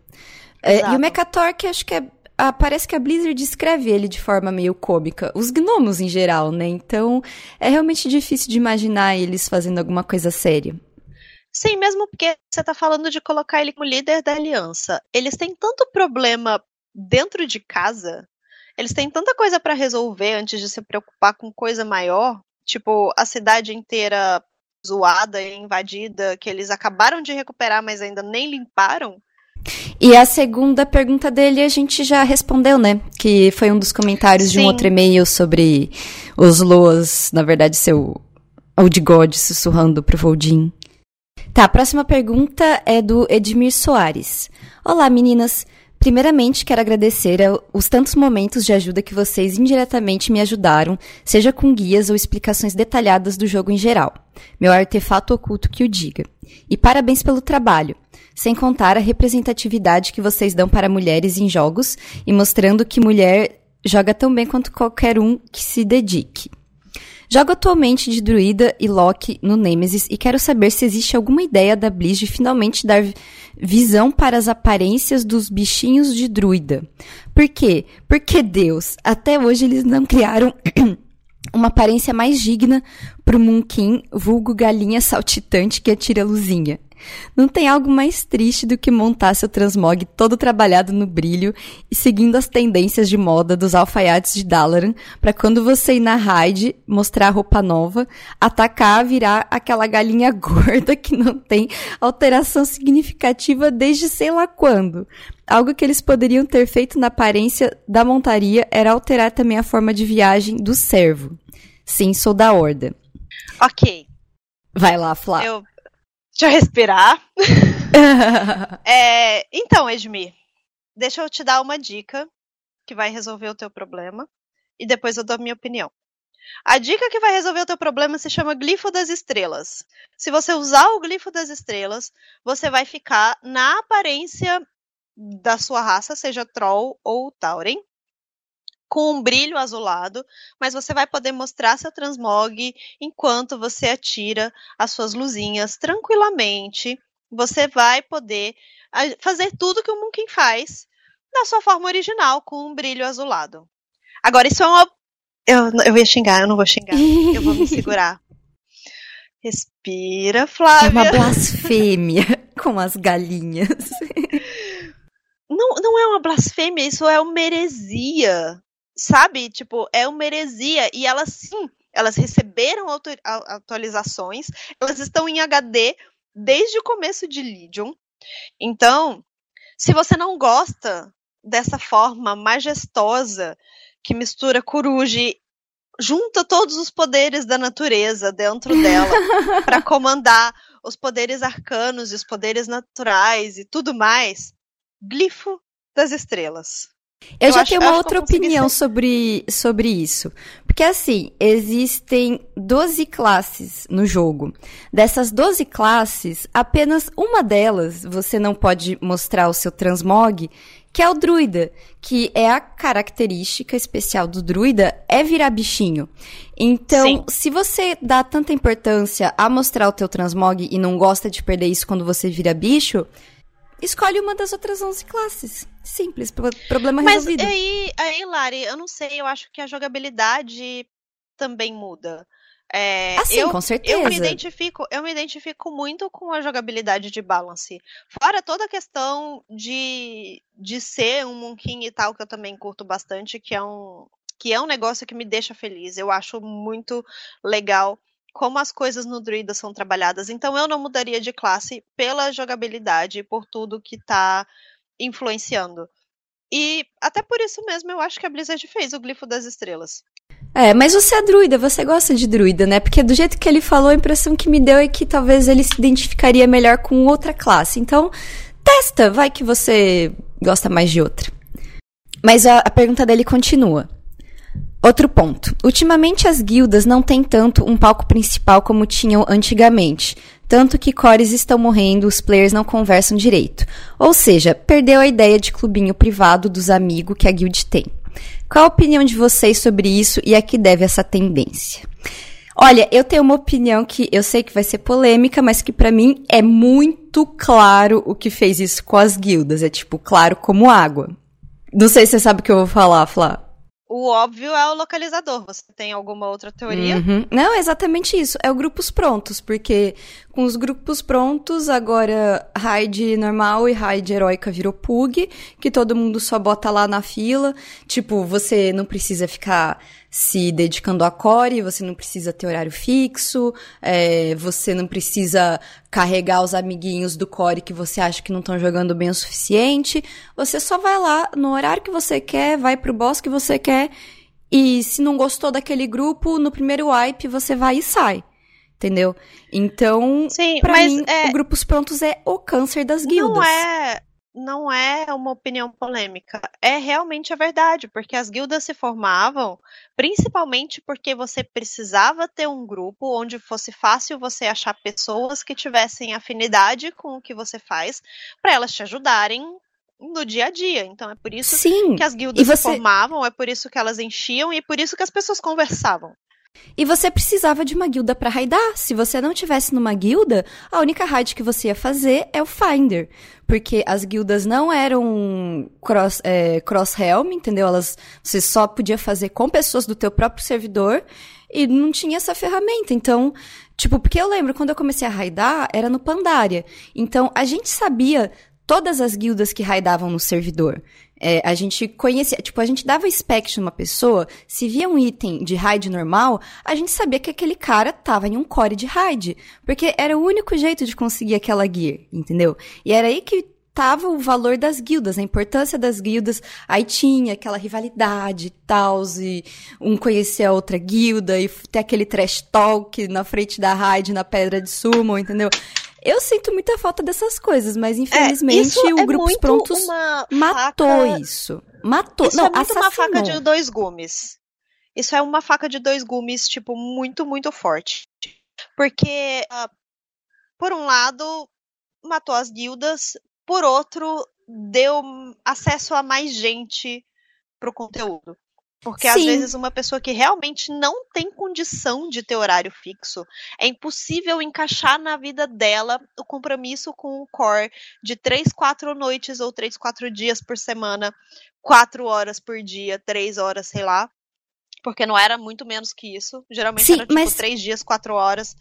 [SPEAKER 2] É, e o Mechatork, acho que é ah, parece que a Blizzard escreve ele de forma meio cômica. Os gnomos em geral, né? Então é realmente difícil de imaginar eles fazendo alguma coisa séria.
[SPEAKER 1] Sim, mesmo porque você está falando de colocar ele como líder da aliança. Eles têm tanto problema dentro de casa, eles têm tanta coisa para resolver antes de se preocupar com coisa maior. Tipo, a cidade inteira zoada e invadida, que eles acabaram de recuperar, mas ainda nem limparam.
[SPEAKER 2] E a segunda pergunta dele a gente já respondeu, né? Que foi um dos comentários Sim. de um outro e-mail sobre os Loas, na verdade, seu Old God sussurrando pro Voldin. Tá, a próxima pergunta é do Edmir Soares. Olá, meninas. Primeiramente, quero agradecer os tantos momentos de ajuda que vocês indiretamente me ajudaram, seja com guias ou explicações detalhadas do jogo em geral. Meu artefato oculto que o diga. E parabéns pelo trabalho sem contar a representatividade que vocês dão para mulheres em jogos e mostrando que mulher joga tão bem quanto qualquer um que se dedique. Jogo atualmente de Druida e Loki no Nemesis e quero saber se existe alguma ideia da Blizz de finalmente dar visão para as aparências dos bichinhos de Druida. Por quê? Porque Deus, até hoje eles não criaram uma aparência mais digna para o Munkin, vulgo galinha saltitante que atira luzinha. Não tem algo mais triste do que montar seu transmog todo trabalhado no brilho e seguindo as tendências de moda dos alfaiates de Dalaran para quando você ir na raid, mostrar a roupa nova, atacar, virar aquela galinha gorda que não tem alteração significativa desde sei lá quando. Algo que eles poderiam ter feito na aparência da montaria era alterar também a forma de viagem do servo. Sim, sou da Horda.
[SPEAKER 1] Ok.
[SPEAKER 2] Vai lá, Flá.
[SPEAKER 1] Eu Deixa eu respirar. é, então, Edmir, deixa eu te dar uma dica que vai resolver o teu problema e depois eu dou a minha opinião. A dica que vai resolver o teu problema se chama Glifo das Estrelas. Se você usar o Glifo das Estrelas, você vai ficar na aparência da sua raça, seja Troll ou Tauren, com um brilho azulado, mas você vai poder mostrar seu transmog enquanto você atira as suas luzinhas tranquilamente. Você vai poder fazer tudo que o Munkin faz na sua forma original, com um brilho azulado. Agora, isso é uma. Eu, eu ia xingar, eu não vou xingar. Eu vou me segurar. Respira, Flávia. É
[SPEAKER 2] uma blasfêmia com as galinhas.
[SPEAKER 1] Não, não é uma blasfêmia, isso é uma heresia. Sabe? Tipo, é uma heresia. E elas sim, elas receberam atualizações, elas estão em HD desde o começo de Legion. Então, se você não gosta dessa forma majestosa que mistura Coruja junta todos os poderes da natureza dentro dela para comandar os poderes arcanos e os poderes naturais e tudo mais. Glifo das estrelas.
[SPEAKER 2] Eu, eu já acho, tenho uma outra opinião ser... sobre, sobre isso. Porque assim, existem 12 classes no jogo. Dessas 12 classes, apenas uma delas você não pode mostrar o seu transmog, que é o druida, que é a característica especial do druida é virar bichinho. Então, Sim. se você dá tanta importância a mostrar o teu transmog e não gosta de perder isso quando você vira bicho, escolhe uma das outras 11 classes. Simples, problema
[SPEAKER 1] Mas
[SPEAKER 2] resolvido.
[SPEAKER 1] Mas aí, aí, Lari, eu não sei, eu acho que a jogabilidade também muda. É,
[SPEAKER 2] assim,
[SPEAKER 1] eu,
[SPEAKER 2] com certeza.
[SPEAKER 1] Eu me, identifico, eu me identifico muito com a jogabilidade de balance. Fora toda a questão de, de ser um monquinho e tal, que eu também curto bastante, que é um, que é um negócio que me deixa feliz. Eu acho muito legal como as coisas no Druida são trabalhadas. Então eu não mudaria de classe pela jogabilidade por tudo que está influenciando. E até por isso mesmo eu acho que a Blizzard fez o Glifo das Estrelas.
[SPEAKER 2] É, mas você é druida, você gosta de druida, né? Porque do jeito que ele falou, a impressão que me deu é que talvez ele se identificaria melhor com outra classe. Então, testa, vai que você gosta mais de outra. Mas a, a pergunta dele continua. Outro ponto. Ultimamente as guildas não têm tanto um palco principal como tinham antigamente. Tanto que cores estão morrendo, os players não conversam direito. Ou seja, perdeu a ideia de clubinho privado dos amigos que a guild tem. Qual a opinião de vocês sobre isso e a que deve essa tendência? Olha, eu tenho uma opinião que eu sei que vai ser polêmica, mas que para mim é muito claro o que fez isso com as guildas. É tipo, claro como água. Não sei se você sabe o que eu vou falar, Flá.
[SPEAKER 1] O óbvio é o localizador. Você tem alguma outra teoria?
[SPEAKER 2] Uhum. Não, é exatamente isso. É o grupos prontos, porque com os grupos prontos, agora raid normal e raid heróica virou pug, que todo mundo só bota lá na fila. Tipo, você não precisa ficar se dedicando a core, você não precisa ter horário fixo, é, você não precisa carregar os amiguinhos do core que você acha que não estão jogando bem o suficiente. Você só vai lá no horário que você quer, vai pro boss que você quer, e se não gostou daquele grupo, no primeiro wipe você vai e sai. Entendeu? Então, Sim, pra mim, é... o Grupos Prontos é o câncer das guildas.
[SPEAKER 1] Não é não é uma opinião polêmica, é realmente a verdade, porque as guildas se formavam principalmente porque você precisava ter um grupo onde fosse fácil você achar pessoas que tivessem afinidade com o que você faz, para elas te ajudarem no dia a dia. Então é por isso
[SPEAKER 2] Sim,
[SPEAKER 1] que as guildas você... se formavam, é por isso que elas enchiam e é por isso que as pessoas conversavam.
[SPEAKER 2] E você precisava de uma guilda para raidar. Se você não tivesse numa guilda, a única raid que você ia fazer é o Finder. Porque as guildas não eram cross, é, cross-helm, entendeu? Elas, você só podia fazer com pessoas do teu próprio servidor e não tinha essa ferramenta. Então, tipo, porque eu lembro, quando eu comecei a raidar, era no Pandaria. Então, a gente sabia todas as guildas que raidavam no servidor. É, a gente conhecia, tipo, a gente dava spec numa pessoa, se via um item de raid normal, a gente sabia que aquele cara tava em um core de raid, porque era o único jeito de conseguir aquela gear, entendeu? E era aí que tava o valor das guildas, a importância das guildas. Aí tinha aquela rivalidade tal, e um conhecia a outra guilda, e ter aquele trash talk na frente da raid, na pedra de sumo, entendeu? Eu sinto muita falta dessas coisas, mas infelizmente é, o é Grupos Prontos matou faca... isso. Matou.
[SPEAKER 1] Isso
[SPEAKER 2] Não,
[SPEAKER 1] é muito assassinou. uma faca de dois gumes. Isso é uma faca de dois gumes, tipo, muito, muito forte. Porque, uh, por um lado, matou as guildas, por outro, deu acesso a mais gente pro conteúdo. Porque Sim. às vezes uma pessoa que realmente não tem condição de ter horário fixo, é impossível encaixar na vida dela o compromisso com o core de três, quatro noites ou três, quatro dias por semana, quatro horas por dia, três horas, sei lá. Porque não era muito menos que isso. Geralmente Sim, era tipo mas... três dias, quatro horas.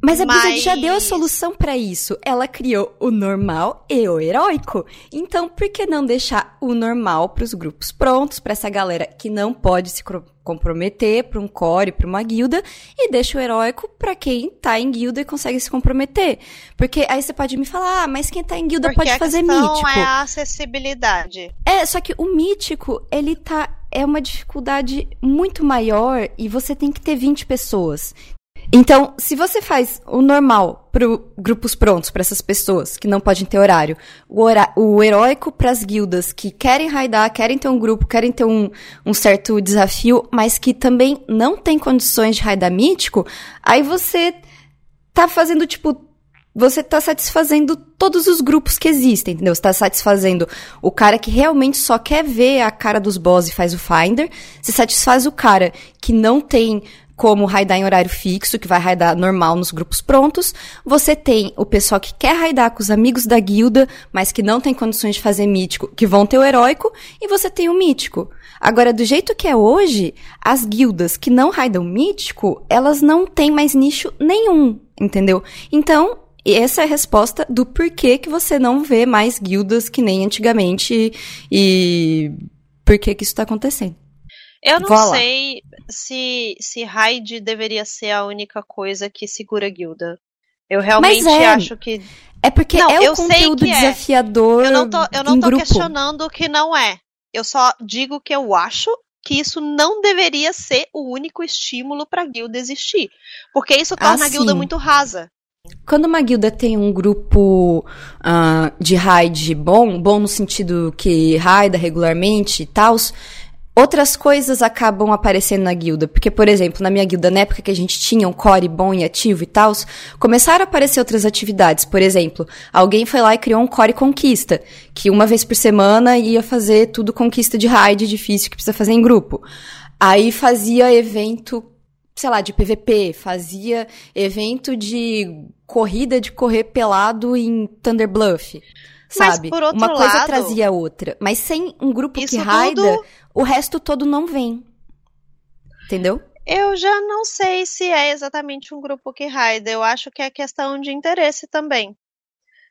[SPEAKER 2] Mas a Blizzard já deu a solução para isso. Ela criou o normal e o heróico. Então, por que não deixar o normal para os grupos prontos, para essa galera que não pode se comprometer para um core, para uma guilda, e deixa o heróico para quem tá em guilda e consegue se comprometer? Porque aí você pode me falar, ah, mas quem tá em guilda
[SPEAKER 1] Porque
[SPEAKER 2] pode fazer
[SPEAKER 1] mítico.
[SPEAKER 2] Não
[SPEAKER 1] é a acessibilidade.
[SPEAKER 2] É, só que o mítico, ele tá é uma dificuldade muito maior e você tem que ter 20 pessoas. Então, se você faz o normal para grupos prontos para essas pessoas que não podem ter horário, o, hora, o heróico para as guildas que querem raidar, querem ter um grupo, querem ter um, um certo desafio, mas que também não tem condições de raidar mítico, aí você tá fazendo tipo você tá satisfazendo todos os grupos que existem, entendeu? Você tá satisfazendo o cara que realmente só quer ver a cara dos boss e faz o Finder. Você satisfaz o cara que não tem como raidar em horário fixo, que vai raidar normal nos grupos prontos. Você tem o pessoal que quer raidar com os amigos da guilda, mas que não tem condições de fazer mítico, que vão ter o heróico, e você tem o mítico. Agora, do jeito que é hoje, as guildas que não raidam mítico, elas não têm mais nicho nenhum, entendeu? Então, essa é a resposta do porquê que você não vê mais guildas que nem antigamente e por que que isso está acontecendo.
[SPEAKER 1] Eu não sei se, se raid deveria ser a única coisa que segura a guilda. Eu realmente é. acho que.
[SPEAKER 2] É porque não, é o conteúdo é. desafiador.
[SPEAKER 1] É. Eu não tô, eu não tô questionando que não é. Eu só digo que eu acho que isso não deveria ser o único estímulo para a guilda existir. Porque isso torna ah, a guilda muito rasa.
[SPEAKER 2] Quando uma guilda tem um grupo uh, de raid bom, bom no sentido que raida regularmente e tal, outras coisas acabam aparecendo na guilda. Porque, por exemplo, na minha guilda, na época que a gente tinha um core bom e ativo e tal, começaram a aparecer outras atividades. Por exemplo, alguém foi lá e criou um core conquista, que uma vez por semana ia fazer tudo conquista de raid difícil que precisa fazer em grupo. Aí fazia evento, sei lá, de PVP, fazia evento de corrida de correr pelado em Thunder Bluff. Sabe? Uma coisa lado, trazia outra. Mas sem um grupo que raida, tudo o resto todo não vem. Entendeu?
[SPEAKER 1] Eu já não sei se é exatamente um grupo que raida. Eu acho que é questão de interesse também.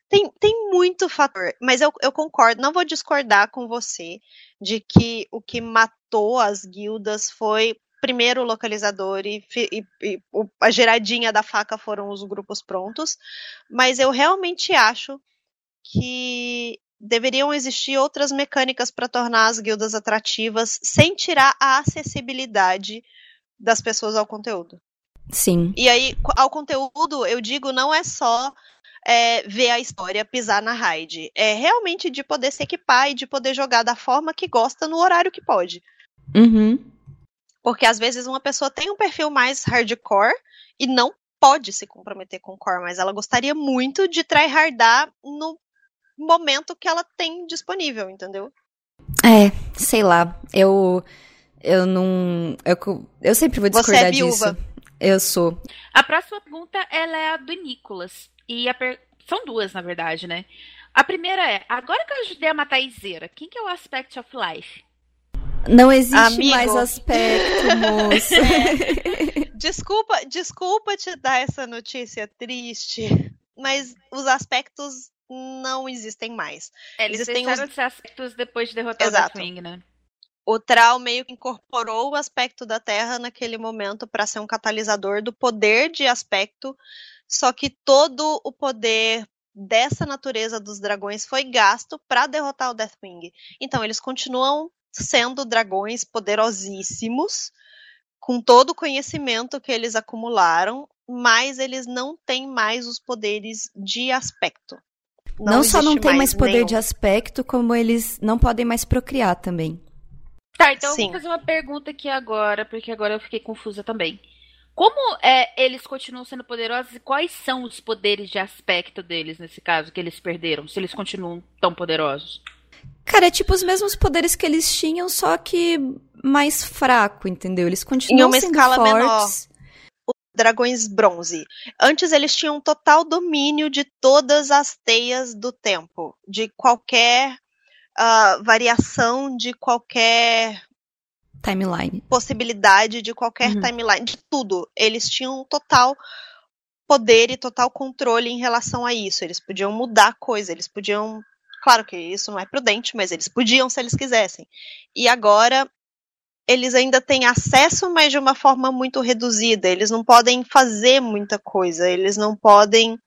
[SPEAKER 1] Tem, tem muito fator, mas eu, eu concordo, não vou discordar com você de que o que matou as guildas foi primeiro o localizador e, e, e, a geradinha da faca foram os grupos prontos, mas eu realmente acho que deveriam existir outras mecânicas para tornar as guildas atrativas sem tirar a acessibilidade das pessoas ao conteúdo.
[SPEAKER 2] Sim.
[SPEAKER 1] E aí, ao conteúdo, eu digo, não é só é, ver a história, pisar na raid. É realmente de poder se equipar e de poder jogar da forma que gosta no horário que pode.
[SPEAKER 2] Uhum.
[SPEAKER 1] Porque às vezes uma pessoa tem um perfil mais hardcore e não pode se comprometer com o core, mas ela gostaria muito de tryhardar no momento que ela tem disponível, entendeu?
[SPEAKER 2] É, sei lá. Eu. Eu não. Eu, eu sempre vou discordar Você é viúva. disso. Eu sou.
[SPEAKER 3] A próxima pergunta ela é a do Nicolas. E per... são duas, na verdade, né? A primeira é: agora que eu ajudei a matar a Izeira, quem que é o Aspect of Life?
[SPEAKER 2] Não existe Amigo. mais aspecto, moço.
[SPEAKER 1] É. Desculpa, desculpa te dar essa notícia triste, mas os aspectos não existem mais.
[SPEAKER 3] É, eles existem os... aspectos depois de derrotar Exato. o Deathwing, né?
[SPEAKER 1] O Trau meio que incorporou o aspecto da Terra naquele momento para ser um catalisador do poder de aspecto, só que todo o poder dessa natureza dos dragões foi gasto para derrotar o Deathwing. Então eles continuam sendo dragões poderosíssimos, com todo o conhecimento que eles acumularam, mas eles não têm mais os poderes de aspecto.
[SPEAKER 2] Não, não só não tem mais, mais poder nenhum. de aspecto, como eles não podem mais procriar também.
[SPEAKER 3] Tá, então Sim. eu vou fazer uma pergunta aqui agora, porque agora eu fiquei confusa também. Como é, eles continuam sendo poderosos e quais são os poderes de aspecto deles, nesse caso, que eles perderam, se eles continuam tão poderosos?
[SPEAKER 2] Cara, é tipo os mesmos poderes que eles tinham, só que mais fraco, entendeu? Eles continuam em uma sendo escala fortes. menor
[SPEAKER 1] dragões bronze. Antes eles tinham total domínio de todas as teias do tempo, de qualquer uh, variação, de qualquer
[SPEAKER 2] timeline,
[SPEAKER 1] possibilidade de qualquer uhum. timeline, de tudo. Eles tinham total poder e total controle em relação a isso. Eles podiam mudar coisa, eles podiam. Claro que isso não é prudente, mas eles podiam se eles quisessem. E agora eles ainda têm acesso, mas de uma forma muito reduzida. Eles não podem fazer muita coisa, eles não podem.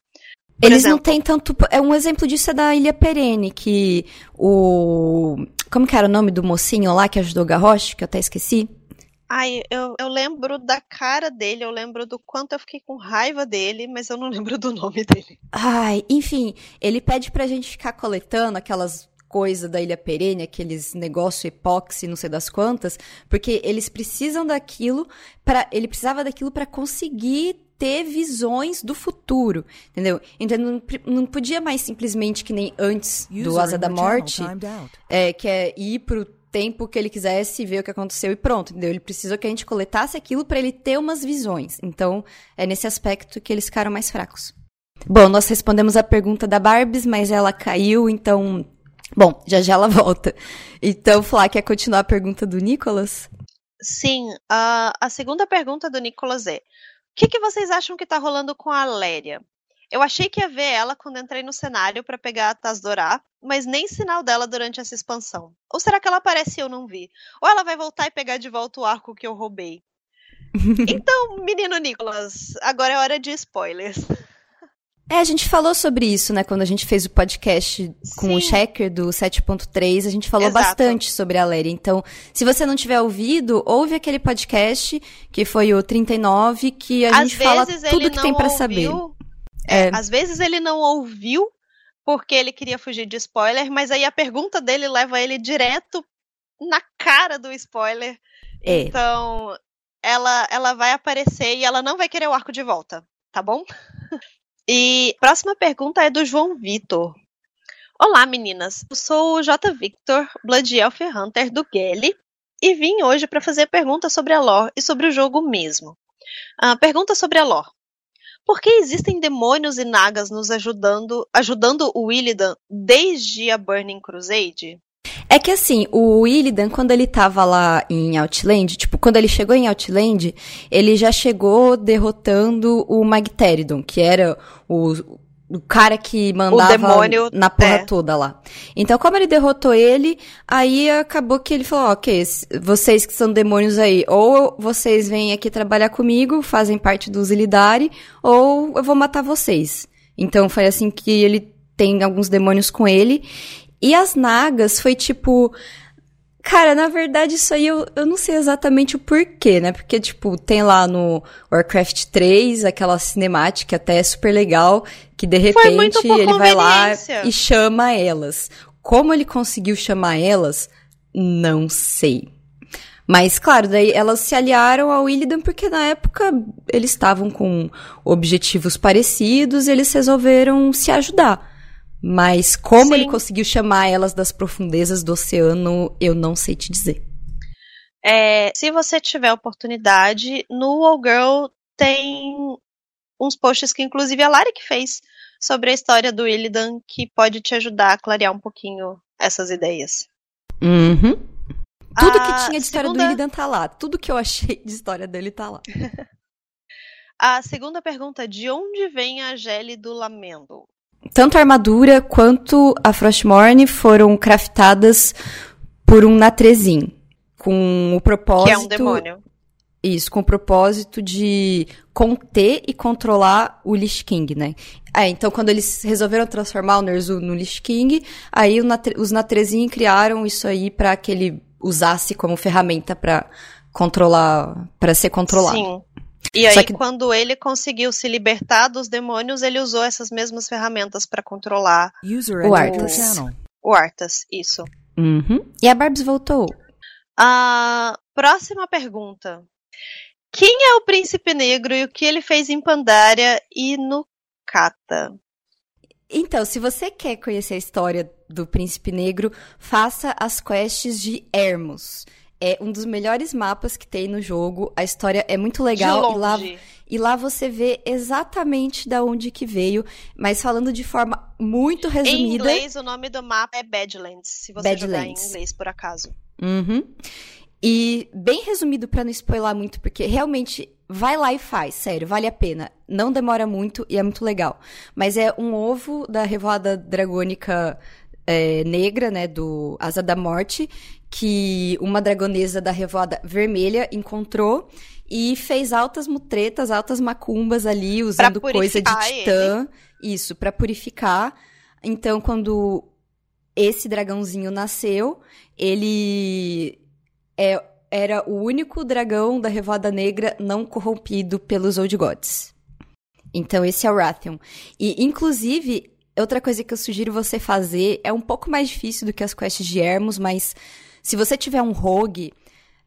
[SPEAKER 2] Eles exemplo, não têm tanto. É um exemplo disso é da Ilha Perene, que o. Como que era o nome do mocinho lá que ajudou o Garrosh, que eu até esqueci?
[SPEAKER 1] Ai, eu, eu lembro da cara dele, eu lembro do quanto eu fiquei com raiva dele, mas eu não lembro do nome dele.
[SPEAKER 2] Ai, enfim, ele pede pra gente ficar coletando aquelas coisa da Ilha Perene, aqueles negócio epóxi, não sei das quantas, porque eles precisam daquilo para ele precisava daquilo para conseguir ter visões do futuro, entendeu? Então não, não podia mais simplesmente que nem antes do Asa da Morte, é, que é ir pro tempo que ele quisesse ver o que aconteceu e pronto, entendeu? Ele precisou que a gente coletasse aquilo para ele ter umas visões. Então, é nesse aspecto que eles ficaram mais fracos. Bom, nós respondemos a pergunta da Barbies, mas ela caiu, então Bom, já já ela volta. Então, Flá, quer continuar a pergunta do Nicolas?
[SPEAKER 1] Sim, a, a segunda pergunta do Nicolas é: o que, que vocês acham que tá rolando com a Léria? Eu achei que ia ver ela quando entrei no cenário para pegar a Tasdorá, mas nem sinal dela durante essa expansão. Ou será que ela aparece e eu não vi? Ou ela vai voltar e pegar de volta o arco que eu roubei? então, menino Nicolas, agora é hora de spoilers.
[SPEAKER 2] É, a gente falou sobre isso, né? Quando a gente fez o podcast com Sim. o Checker do 7.3, a gente falou Exato. bastante sobre a Lery. Então, se você não tiver ouvido, ouve aquele podcast, que foi o 39, que a Às gente fala tudo que tem para saber.
[SPEAKER 1] É, é. Às vezes ele não ouviu porque ele queria fugir de spoiler, mas aí a pergunta dele leva ele direto na cara do spoiler. É. Então, ela, ela vai aparecer e ela não vai querer o arco de volta, tá bom? E próxima pergunta é do João Vitor. Olá, meninas. Eu sou o J. Victor, Blood Elf Hunter do Gelly, e vim hoje para fazer perguntas sobre a lore e sobre o jogo mesmo. Uh, pergunta sobre a lore. Por que existem demônios e nagas nos ajudando, ajudando o Illidan desde a Burning Crusade?
[SPEAKER 2] É que assim, o Illidan, quando ele tava lá em Outland, tipo, quando ele chegou em Outland, ele já chegou derrotando o Magteridon, que era o, o cara que mandava demônio, na porra é. toda lá. Então, como ele derrotou ele, aí acabou que ele falou, ok, vocês que são demônios aí, ou vocês vêm aqui trabalhar comigo, fazem parte dos Illidari, ou eu vou matar vocês. Então, foi assim que ele tem alguns demônios com ele, e as nagas foi tipo. Cara, na verdade, isso aí eu, eu não sei exatamente o porquê, né? Porque, tipo, tem lá no Warcraft 3 aquela cinemática até super legal, que de repente ele vai lá e chama elas. Como ele conseguiu chamar elas, não sei. Mas, claro, daí elas se aliaram ao Illidan porque na época eles estavam com objetivos parecidos e eles resolveram se ajudar. Mas como Sim. ele conseguiu chamar elas das profundezas do oceano, eu não sei te dizer.
[SPEAKER 1] É, se você tiver oportunidade, no All Girl tem uns posts que inclusive a Lari que fez sobre a história do Illidan que pode te ajudar a clarear um pouquinho essas ideias.
[SPEAKER 2] Uhum. Tudo a que tinha de história segunda... do Illidan tá lá. Tudo que eu achei de história dele tá lá.
[SPEAKER 1] a segunda pergunta, de onde vem a Gele do Lamento?
[SPEAKER 2] Tanto a armadura quanto a Frostmourne foram craftadas por um Natrezin, com o propósito... Que é
[SPEAKER 1] um demônio.
[SPEAKER 2] Isso, com o propósito de conter e controlar o Lich King, né? É, então quando eles resolveram transformar o Nerzu no Lich King, aí Natre os Natrezin criaram isso aí para que ele usasse como ferramenta para controlar, para ser controlado. Sim.
[SPEAKER 1] E aí, que... quando ele conseguiu se libertar dos demônios, ele usou essas mesmas ferramentas para controlar
[SPEAKER 2] o Arthas.
[SPEAKER 1] O Arthas, isso.
[SPEAKER 2] Uhum. E a Barbs voltou.
[SPEAKER 1] A próxima pergunta. Quem é o príncipe negro e o que ele fez em Pandaria e no Kata?
[SPEAKER 2] Então, se você quer conhecer a história do príncipe negro, faça as quests de Hermos é um dos melhores mapas que tem no jogo. A história é muito legal. E lá, e lá você vê exatamente da onde que veio, mas falando de forma muito resumida. Em
[SPEAKER 1] inglês, o nome do mapa é Badlands, se você Badlands. jogar em inglês, por acaso.
[SPEAKER 2] Uhum. E bem resumido para não spoiler muito, porque realmente vai lá e faz, sério, vale a pena. Não demora muito e é muito legal. Mas é um ovo da revoada dragônica é, negra, né, do Asa da Morte, que uma dragonesa da revoada vermelha encontrou e fez altas mutretas, altas macumbas ali, usando coisa de titã. Ele. Isso, para purificar. Então, quando esse dragãozinho nasceu, ele é, era o único dragão da Revoada Negra não corrompido pelos Old Gods. Então, esse é o Rathion. E, inclusive, outra coisa que eu sugiro você fazer é um pouco mais difícil do que as quests de Hermos, mas se você tiver um rogue,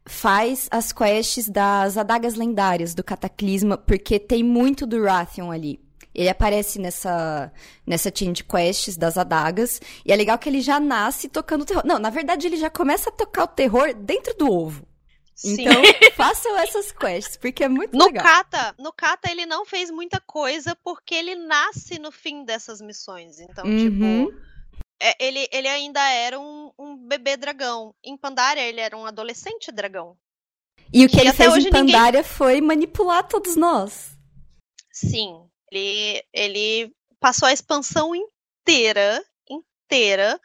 [SPEAKER 2] faz as quests das adagas lendárias do Cataclisma, porque tem muito do Rathion ali. Ele aparece nessa, nessa team de quests das adagas. E é legal que ele já nasce tocando terror. Não, na verdade, ele já começa a tocar o terror dentro do ovo. Sim. Então, façam essas quests, porque é muito
[SPEAKER 1] no
[SPEAKER 2] legal.
[SPEAKER 1] Kata, no Kata, ele não fez muita coisa porque ele nasce no fim dessas missões. Então, uhum. tipo é, ele, ele ainda era um, um, bebê dragão. Em Pandaria, ele era um adolescente dragão.
[SPEAKER 2] E o que, ele fez em Pandaria ninguém... foi manipular todos nós.
[SPEAKER 1] Sim. Ele, ele passou a expansão inteira, inteira,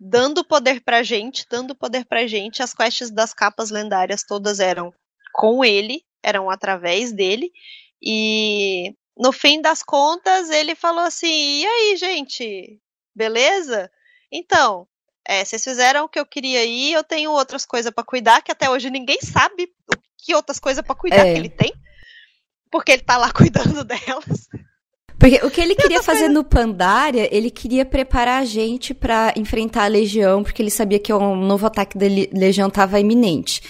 [SPEAKER 1] dando poder pra gente, dando poder pra gente. As quests das capas lendárias todas eram com ele, eram através dele. E no fim das contas, ele falou assim: e aí, gente? beleza? Então, é, vocês fizeram o que eu queria aí, eu tenho outras coisas para cuidar, que até hoje ninguém sabe que outras coisas para cuidar é. que ele tem. Porque ele tá lá cuidando delas.
[SPEAKER 2] Porque o que ele queria fazer no Pandaria, ele queria preparar a gente para enfrentar a Legião, porque ele sabia que um novo ataque da Legião tava iminente.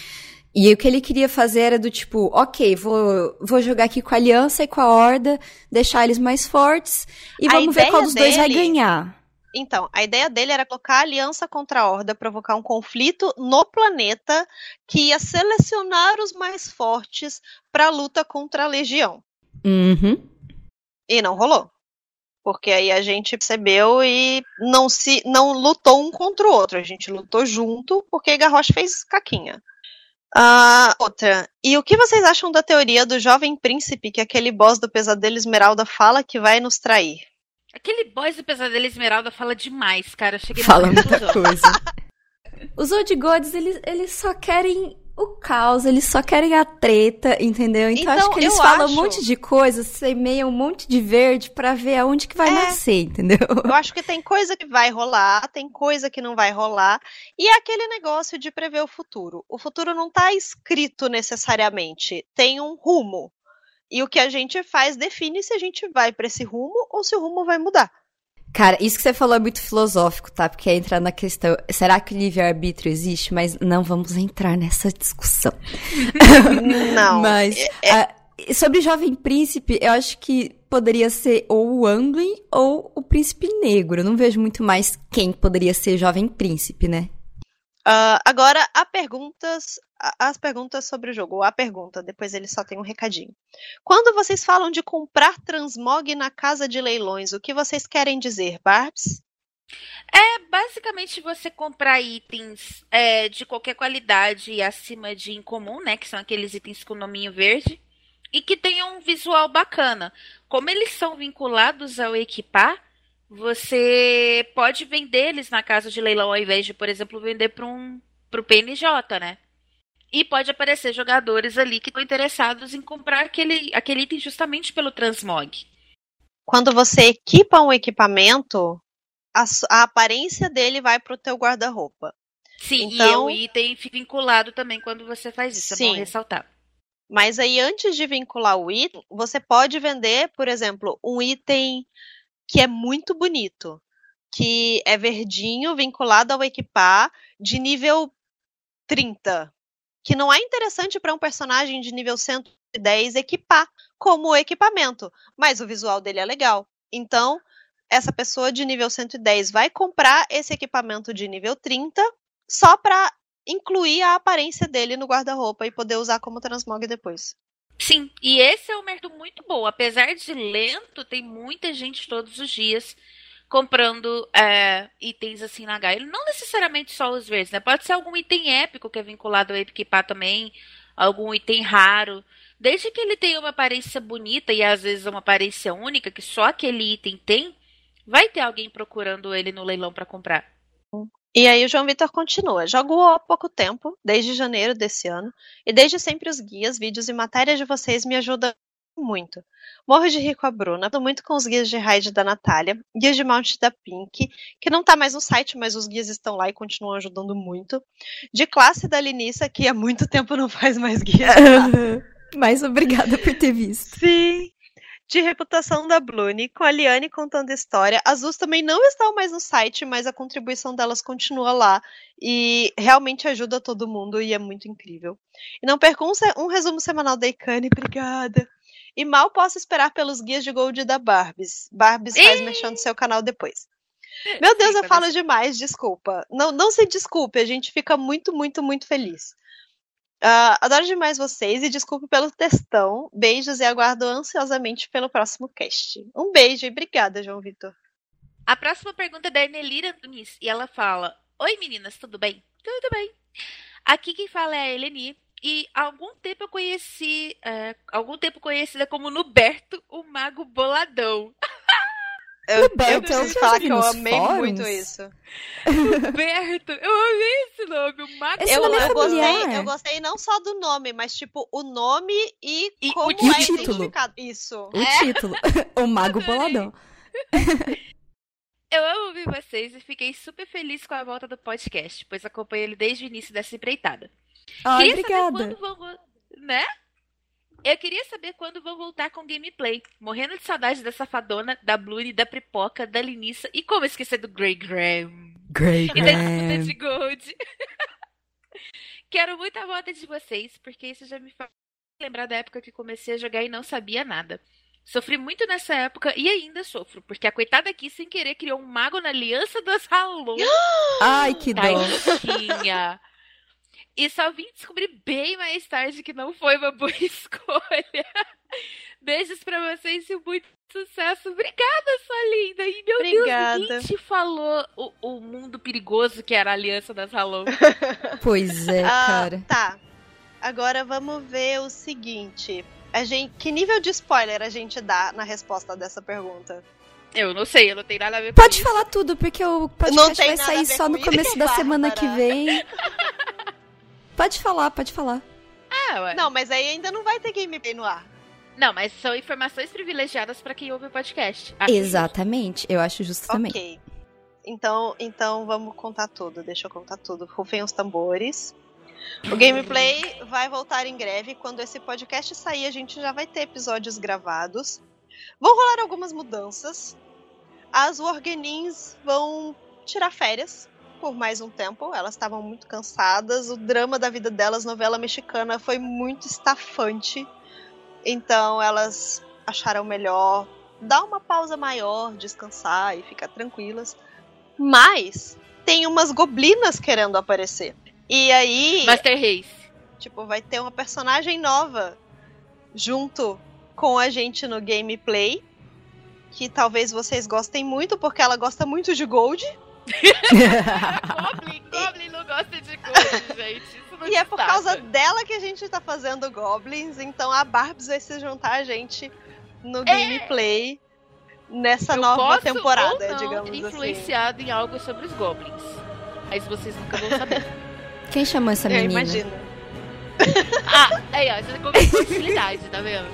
[SPEAKER 2] E o que ele queria fazer era do tipo, ok, vou, vou jogar aqui com a Aliança e com a Horda, deixar eles mais fortes, e a vamos ver qual dos dele... dois vai ganhar.
[SPEAKER 1] Então, a ideia dele era colocar a aliança contra a Horda, provocar um conflito no planeta que ia selecionar os mais fortes para a luta contra a Legião.
[SPEAKER 2] Uhum.
[SPEAKER 1] E não rolou. Porque aí a gente percebeu e não se não lutou um contra o outro. A gente lutou junto porque Garrosh fez caquinha. Uh, outra. E o que vocês acham da teoria do jovem príncipe que aquele boss do Pesadelo Esmeralda fala que vai nos trair?
[SPEAKER 3] Aquele boys do Pesadelo Esmeralda fala demais, cara. Eu cheguei
[SPEAKER 2] fala muita coisa. Os Old Gods, eles, eles só querem o caos, eles só querem a treta, entendeu? Então, então acho que eles falam acho... um monte de coisa, semeiam um monte de verde para ver aonde que vai é. nascer, entendeu?
[SPEAKER 1] Eu acho que tem coisa que vai rolar, tem coisa que não vai rolar, e é aquele negócio de prever o futuro. O futuro não tá escrito necessariamente, tem um rumo. E o que a gente faz define se a gente vai para esse rumo ou se o rumo vai mudar.
[SPEAKER 2] Cara, isso que você falou é muito filosófico, tá? Porque é entrar na questão, será que o livre-arbítrio existe? Mas não vamos entrar nessa discussão.
[SPEAKER 1] Não.
[SPEAKER 2] Mas é... a, sobre Jovem Príncipe, eu acho que poderia ser ou o Anduin ou o Príncipe Negro. Eu não vejo muito mais quem poderia ser Jovem Príncipe, né?
[SPEAKER 1] Uh, agora, há perguntas as perguntas sobre o jogo, a pergunta, depois ele só tem um recadinho. Quando vocês falam de comprar transmog na casa de leilões, o que vocês querem dizer, Barbs?
[SPEAKER 3] É basicamente você comprar itens é, de qualquer qualidade acima de incomum, né? Que são aqueles itens com nominho verde. E que tenham um visual bacana. Como eles são vinculados ao equipar, você pode vender eles na casa de leilão ao invés de, por exemplo, vender para um pro PNJ, né? E pode aparecer jogadores ali que estão interessados em comprar aquele, aquele item justamente pelo transmog.
[SPEAKER 1] Quando você equipa um equipamento, a, a aparência dele vai para o teu guarda-roupa.
[SPEAKER 3] Sim, então, e o item fica vinculado também quando você faz isso, sim. é bom ressaltar.
[SPEAKER 1] Mas aí, antes de vincular o item, você pode vender, por exemplo, um item que é muito bonito, que é verdinho, vinculado ao equipar, de nível 30 que não é interessante para um personagem de nível 110 equipar como equipamento, mas o visual dele é legal. Então, essa pessoa de nível 110 vai comprar esse equipamento de nível 30 só para incluir a aparência dele no guarda-roupa e poder usar como transmog depois.
[SPEAKER 3] Sim, e esse é um mercado muito bom. Apesar de lento, tem muita gente todos os dias comprando é, itens assim na Gaia. Não necessariamente só os verdes, né? Pode ser algum item épico que é vinculado ao equipar também, algum item raro. Desde que ele tenha uma aparência bonita e às vezes uma aparência única, que só aquele item tem, vai ter alguém procurando ele no leilão para comprar.
[SPEAKER 1] E aí o João Vitor continua. Jogo há pouco tempo, desde janeiro desse ano, e desde sempre os guias, vídeos e matérias de vocês me ajudam muito. Morro de rir com a Bruna, muito com os guias de raid da Natália, guias de mount da Pink, que não tá mais no site, mas os guias estão lá e continuam ajudando muito. De classe da Linissa, que há muito tempo não faz mais guias.
[SPEAKER 2] Mas obrigada por ter visto.
[SPEAKER 1] Sim. De reputação da Blune, com a Liane contando história. As duas também não estão mais no site, mas a contribuição delas continua lá. E realmente ajuda todo mundo e é muito incrível. E não perca um, um resumo semanal da Icane, obrigada. E mal posso esperar pelos guias de Gold da Barbies. Barbies faz mexendo no seu canal depois. Meu Deus, eu falo demais, desculpa. Não, não se desculpe, a gente fica muito, muito, muito feliz. Uh, adoro demais vocês e desculpe pelo textão. Beijos e aguardo ansiosamente pelo próximo cast. Um beijo e obrigada, João Vitor.
[SPEAKER 3] A próxima pergunta é da Enelira Nunes e ela fala: Oi meninas, tudo bem? Tudo bem. Aqui quem fala é a Eleni e há algum tempo eu conheci, é, algum tempo conhecida como Nuberto, o mago boladão.
[SPEAKER 1] Eu, eu preciso falar que eu amei fóruns? muito isso.
[SPEAKER 3] Roberto, eu amei esse nome, o Mago
[SPEAKER 1] eu, eu gostei, eu gostei não só do nome, mas tipo o nome e, e como
[SPEAKER 2] o
[SPEAKER 1] é
[SPEAKER 2] título.
[SPEAKER 1] identificado. Isso.
[SPEAKER 2] O é? título. o Mago Boladão.
[SPEAKER 3] Eu amo ouvir vocês e fiquei super feliz com a volta do podcast, pois acompanho ele desde o início dessa empreitada.
[SPEAKER 2] Ai, Queria
[SPEAKER 3] obrigada. Vão, né? Eu queria saber quando vão voltar com gameplay. Morrendo de saudade da safadona, da Blue, da Pripoca, da Linissa e como esquecer do Grey Graham.
[SPEAKER 2] Grey Graham. E da
[SPEAKER 3] disputa de Gold. Quero muito a volta de vocês, porque isso já me faz lembrar da época que comecei a jogar e não sabia nada. Sofri muito nessa época e ainda sofro, porque a coitada aqui, sem querer, criou um mago na aliança das Hallow.
[SPEAKER 2] Ai, que dó.
[SPEAKER 3] E só vim descobrir bem mais tarde que não foi uma boa escolha. Beijos pra vocês e muito sucesso. Obrigada, sua linda. E meu Obrigada. Deus, ninguém te falou o, o mundo perigoso que era a Aliança das Hallow.
[SPEAKER 2] pois é, ah, cara.
[SPEAKER 1] Tá. Agora vamos ver o seguinte. A gente, que nível de spoiler a gente dá na resposta dessa pergunta?
[SPEAKER 3] Eu não sei, eu não tenho nada a ver
[SPEAKER 2] com Pode
[SPEAKER 3] isso.
[SPEAKER 2] falar tudo, porque o podcast vai sair só no começo da semana que vem. Pode falar, pode falar.
[SPEAKER 3] Ah, ué.
[SPEAKER 1] Não, mas aí ainda não vai ter gameplay no ar.
[SPEAKER 3] Não, mas são informações privilegiadas para quem ouve o podcast.
[SPEAKER 2] Acho Exatamente, justo. eu acho justo também.
[SPEAKER 1] Ok. Então, então vamos contar tudo. Deixa eu contar tudo. Rufem os tambores. O gameplay vai voltar em greve. Quando esse podcast sair, a gente já vai ter episódios gravados. Vão rolar algumas mudanças. As Warganins vão tirar férias por mais um tempo. Elas estavam muito cansadas. O drama da vida delas, novela mexicana, foi muito estafante. Então elas acharam melhor dar uma pausa maior, descansar e ficar tranquilas. Mas tem umas goblinas querendo aparecer. E aí.
[SPEAKER 3] Master Race.
[SPEAKER 1] Tipo, vai ter uma personagem nova junto com a gente no gameplay. Que talvez vocês gostem muito, porque ela gosta muito de Gold.
[SPEAKER 3] Goblin, Goblin não gosta de Goblin, gente.
[SPEAKER 1] e é por causa dela que a gente tá fazendo Goblins, então a Barbs vai se juntar a gente no é... gameplay nessa
[SPEAKER 3] Eu
[SPEAKER 1] nova temporada,
[SPEAKER 3] ou não
[SPEAKER 1] digamos
[SPEAKER 3] influenciado
[SPEAKER 1] assim.
[SPEAKER 3] em algo sobre os Goblins. Mas vocês nunca vão saber.
[SPEAKER 2] Quem chamou essa menina?
[SPEAKER 1] Eu imagino.
[SPEAKER 3] ah, aí ó, você começou a utilidade, tá vendo?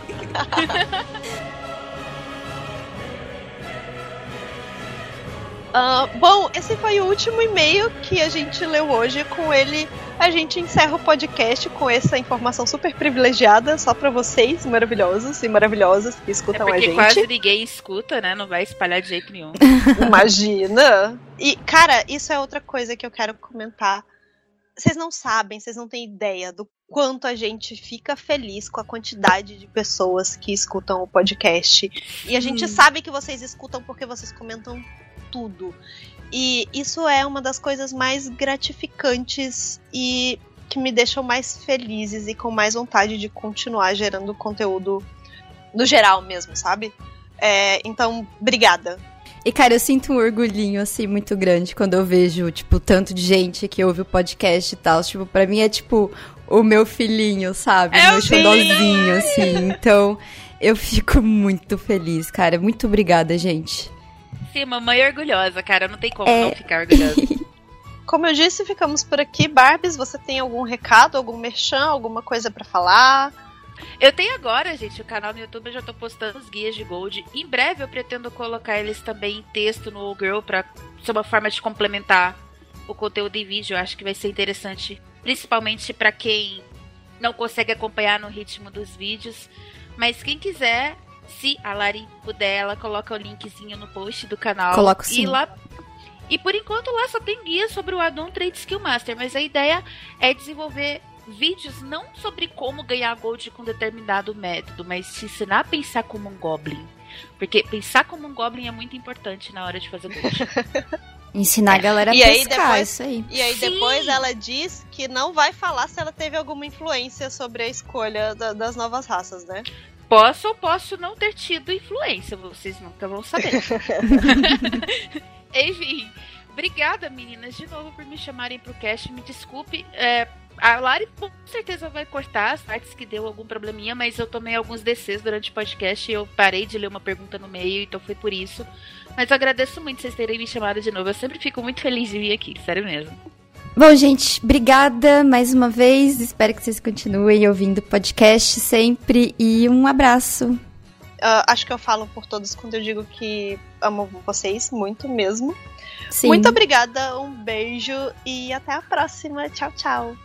[SPEAKER 1] Uh, bom, esse foi o último e-mail que a gente leu hoje. Com ele, a gente encerra o podcast com essa informação super privilegiada, só para vocês, maravilhosos e maravilhosas que escutam
[SPEAKER 3] é
[SPEAKER 1] a gente.
[SPEAKER 3] quase ninguém escuta, né? Não vai espalhar de jeito nenhum.
[SPEAKER 1] Imagina! E, cara, isso é outra coisa que eu quero comentar. Vocês não sabem, vocês não têm ideia do quanto a gente fica feliz com a quantidade de pessoas que escutam o podcast. E a gente sabe que vocês escutam porque vocês comentam tudo. E isso é uma das coisas mais gratificantes e que me deixam mais felizes e com mais vontade de continuar gerando conteúdo no geral mesmo, sabe? É, então, obrigada.
[SPEAKER 2] E, cara, eu sinto um orgulhinho, assim, muito grande quando eu vejo, tipo, tanto de gente que ouve o podcast e tal. Tipo, pra mim é, tipo, o meu filhinho, sabe?
[SPEAKER 3] É
[SPEAKER 2] meu xodózinho, assim. Então, eu fico muito feliz, cara. Muito obrigada, gente.
[SPEAKER 3] Sim, mamãe orgulhosa, cara. Não tem como é... não ficar orgulhosa.
[SPEAKER 1] Como eu disse, ficamos por aqui. Barbies, você tem algum recado, algum merchan, alguma coisa para falar?
[SPEAKER 3] Eu tenho agora, gente, o canal no YouTube eu já tô postando os guias de Gold. Em breve eu pretendo colocar eles também em texto no Girl para ser uma forma de complementar o conteúdo em vídeo. Eu acho que vai ser interessante, principalmente para quem não consegue acompanhar no ritmo dos vídeos. Mas quem quiser, se a Lari puder, ela coloca o linkzinho no post do canal.
[SPEAKER 2] Coloco sim.
[SPEAKER 3] E lá e por enquanto lá só tem guia sobre o Addon Trade Skill Master, mas a ideia é desenvolver vídeos não sobre como ganhar gold com determinado método, mas te ensinar a pensar como um goblin. Porque pensar como um goblin é muito importante na hora de fazer gold.
[SPEAKER 2] Ensinar a galera a
[SPEAKER 1] e
[SPEAKER 2] pescar,
[SPEAKER 1] aí depois,
[SPEAKER 2] isso aí.
[SPEAKER 1] E aí Sim. depois ela diz que não vai falar se ela teve alguma influência sobre a escolha da, das novas raças, né?
[SPEAKER 3] Posso ou posso não ter tido influência, vocês nunca vão saber. Enfim, obrigada, meninas, de novo por me chamarem pro cast. Me desculpe. É, a Lari com certeza vai cortar as partes que deu algum probleminha, mas eu tomei alguns DCs durante o podcast e eu parei de ler uma pergunta no meio, então foi por isso. Mas eu agradeço muito vocês terem me chamado de novo. Eu sempre fico muito feliz de vir aqui, sério mesmo.
[SPEAKER 2] Bom, gente, obrigada mais uma vez. Espero que vocês continuem ouvindo o podcast sempre e um abraço.
[SPEAKER 1] Uh, acho que eu falo por todos quando eu digo que amo vocês muito mesmo.
[SPEAKER 2] Sim.
[SPEAKER 1] Muito obrigada, um beijo e até a próxima. Tchau, tchau.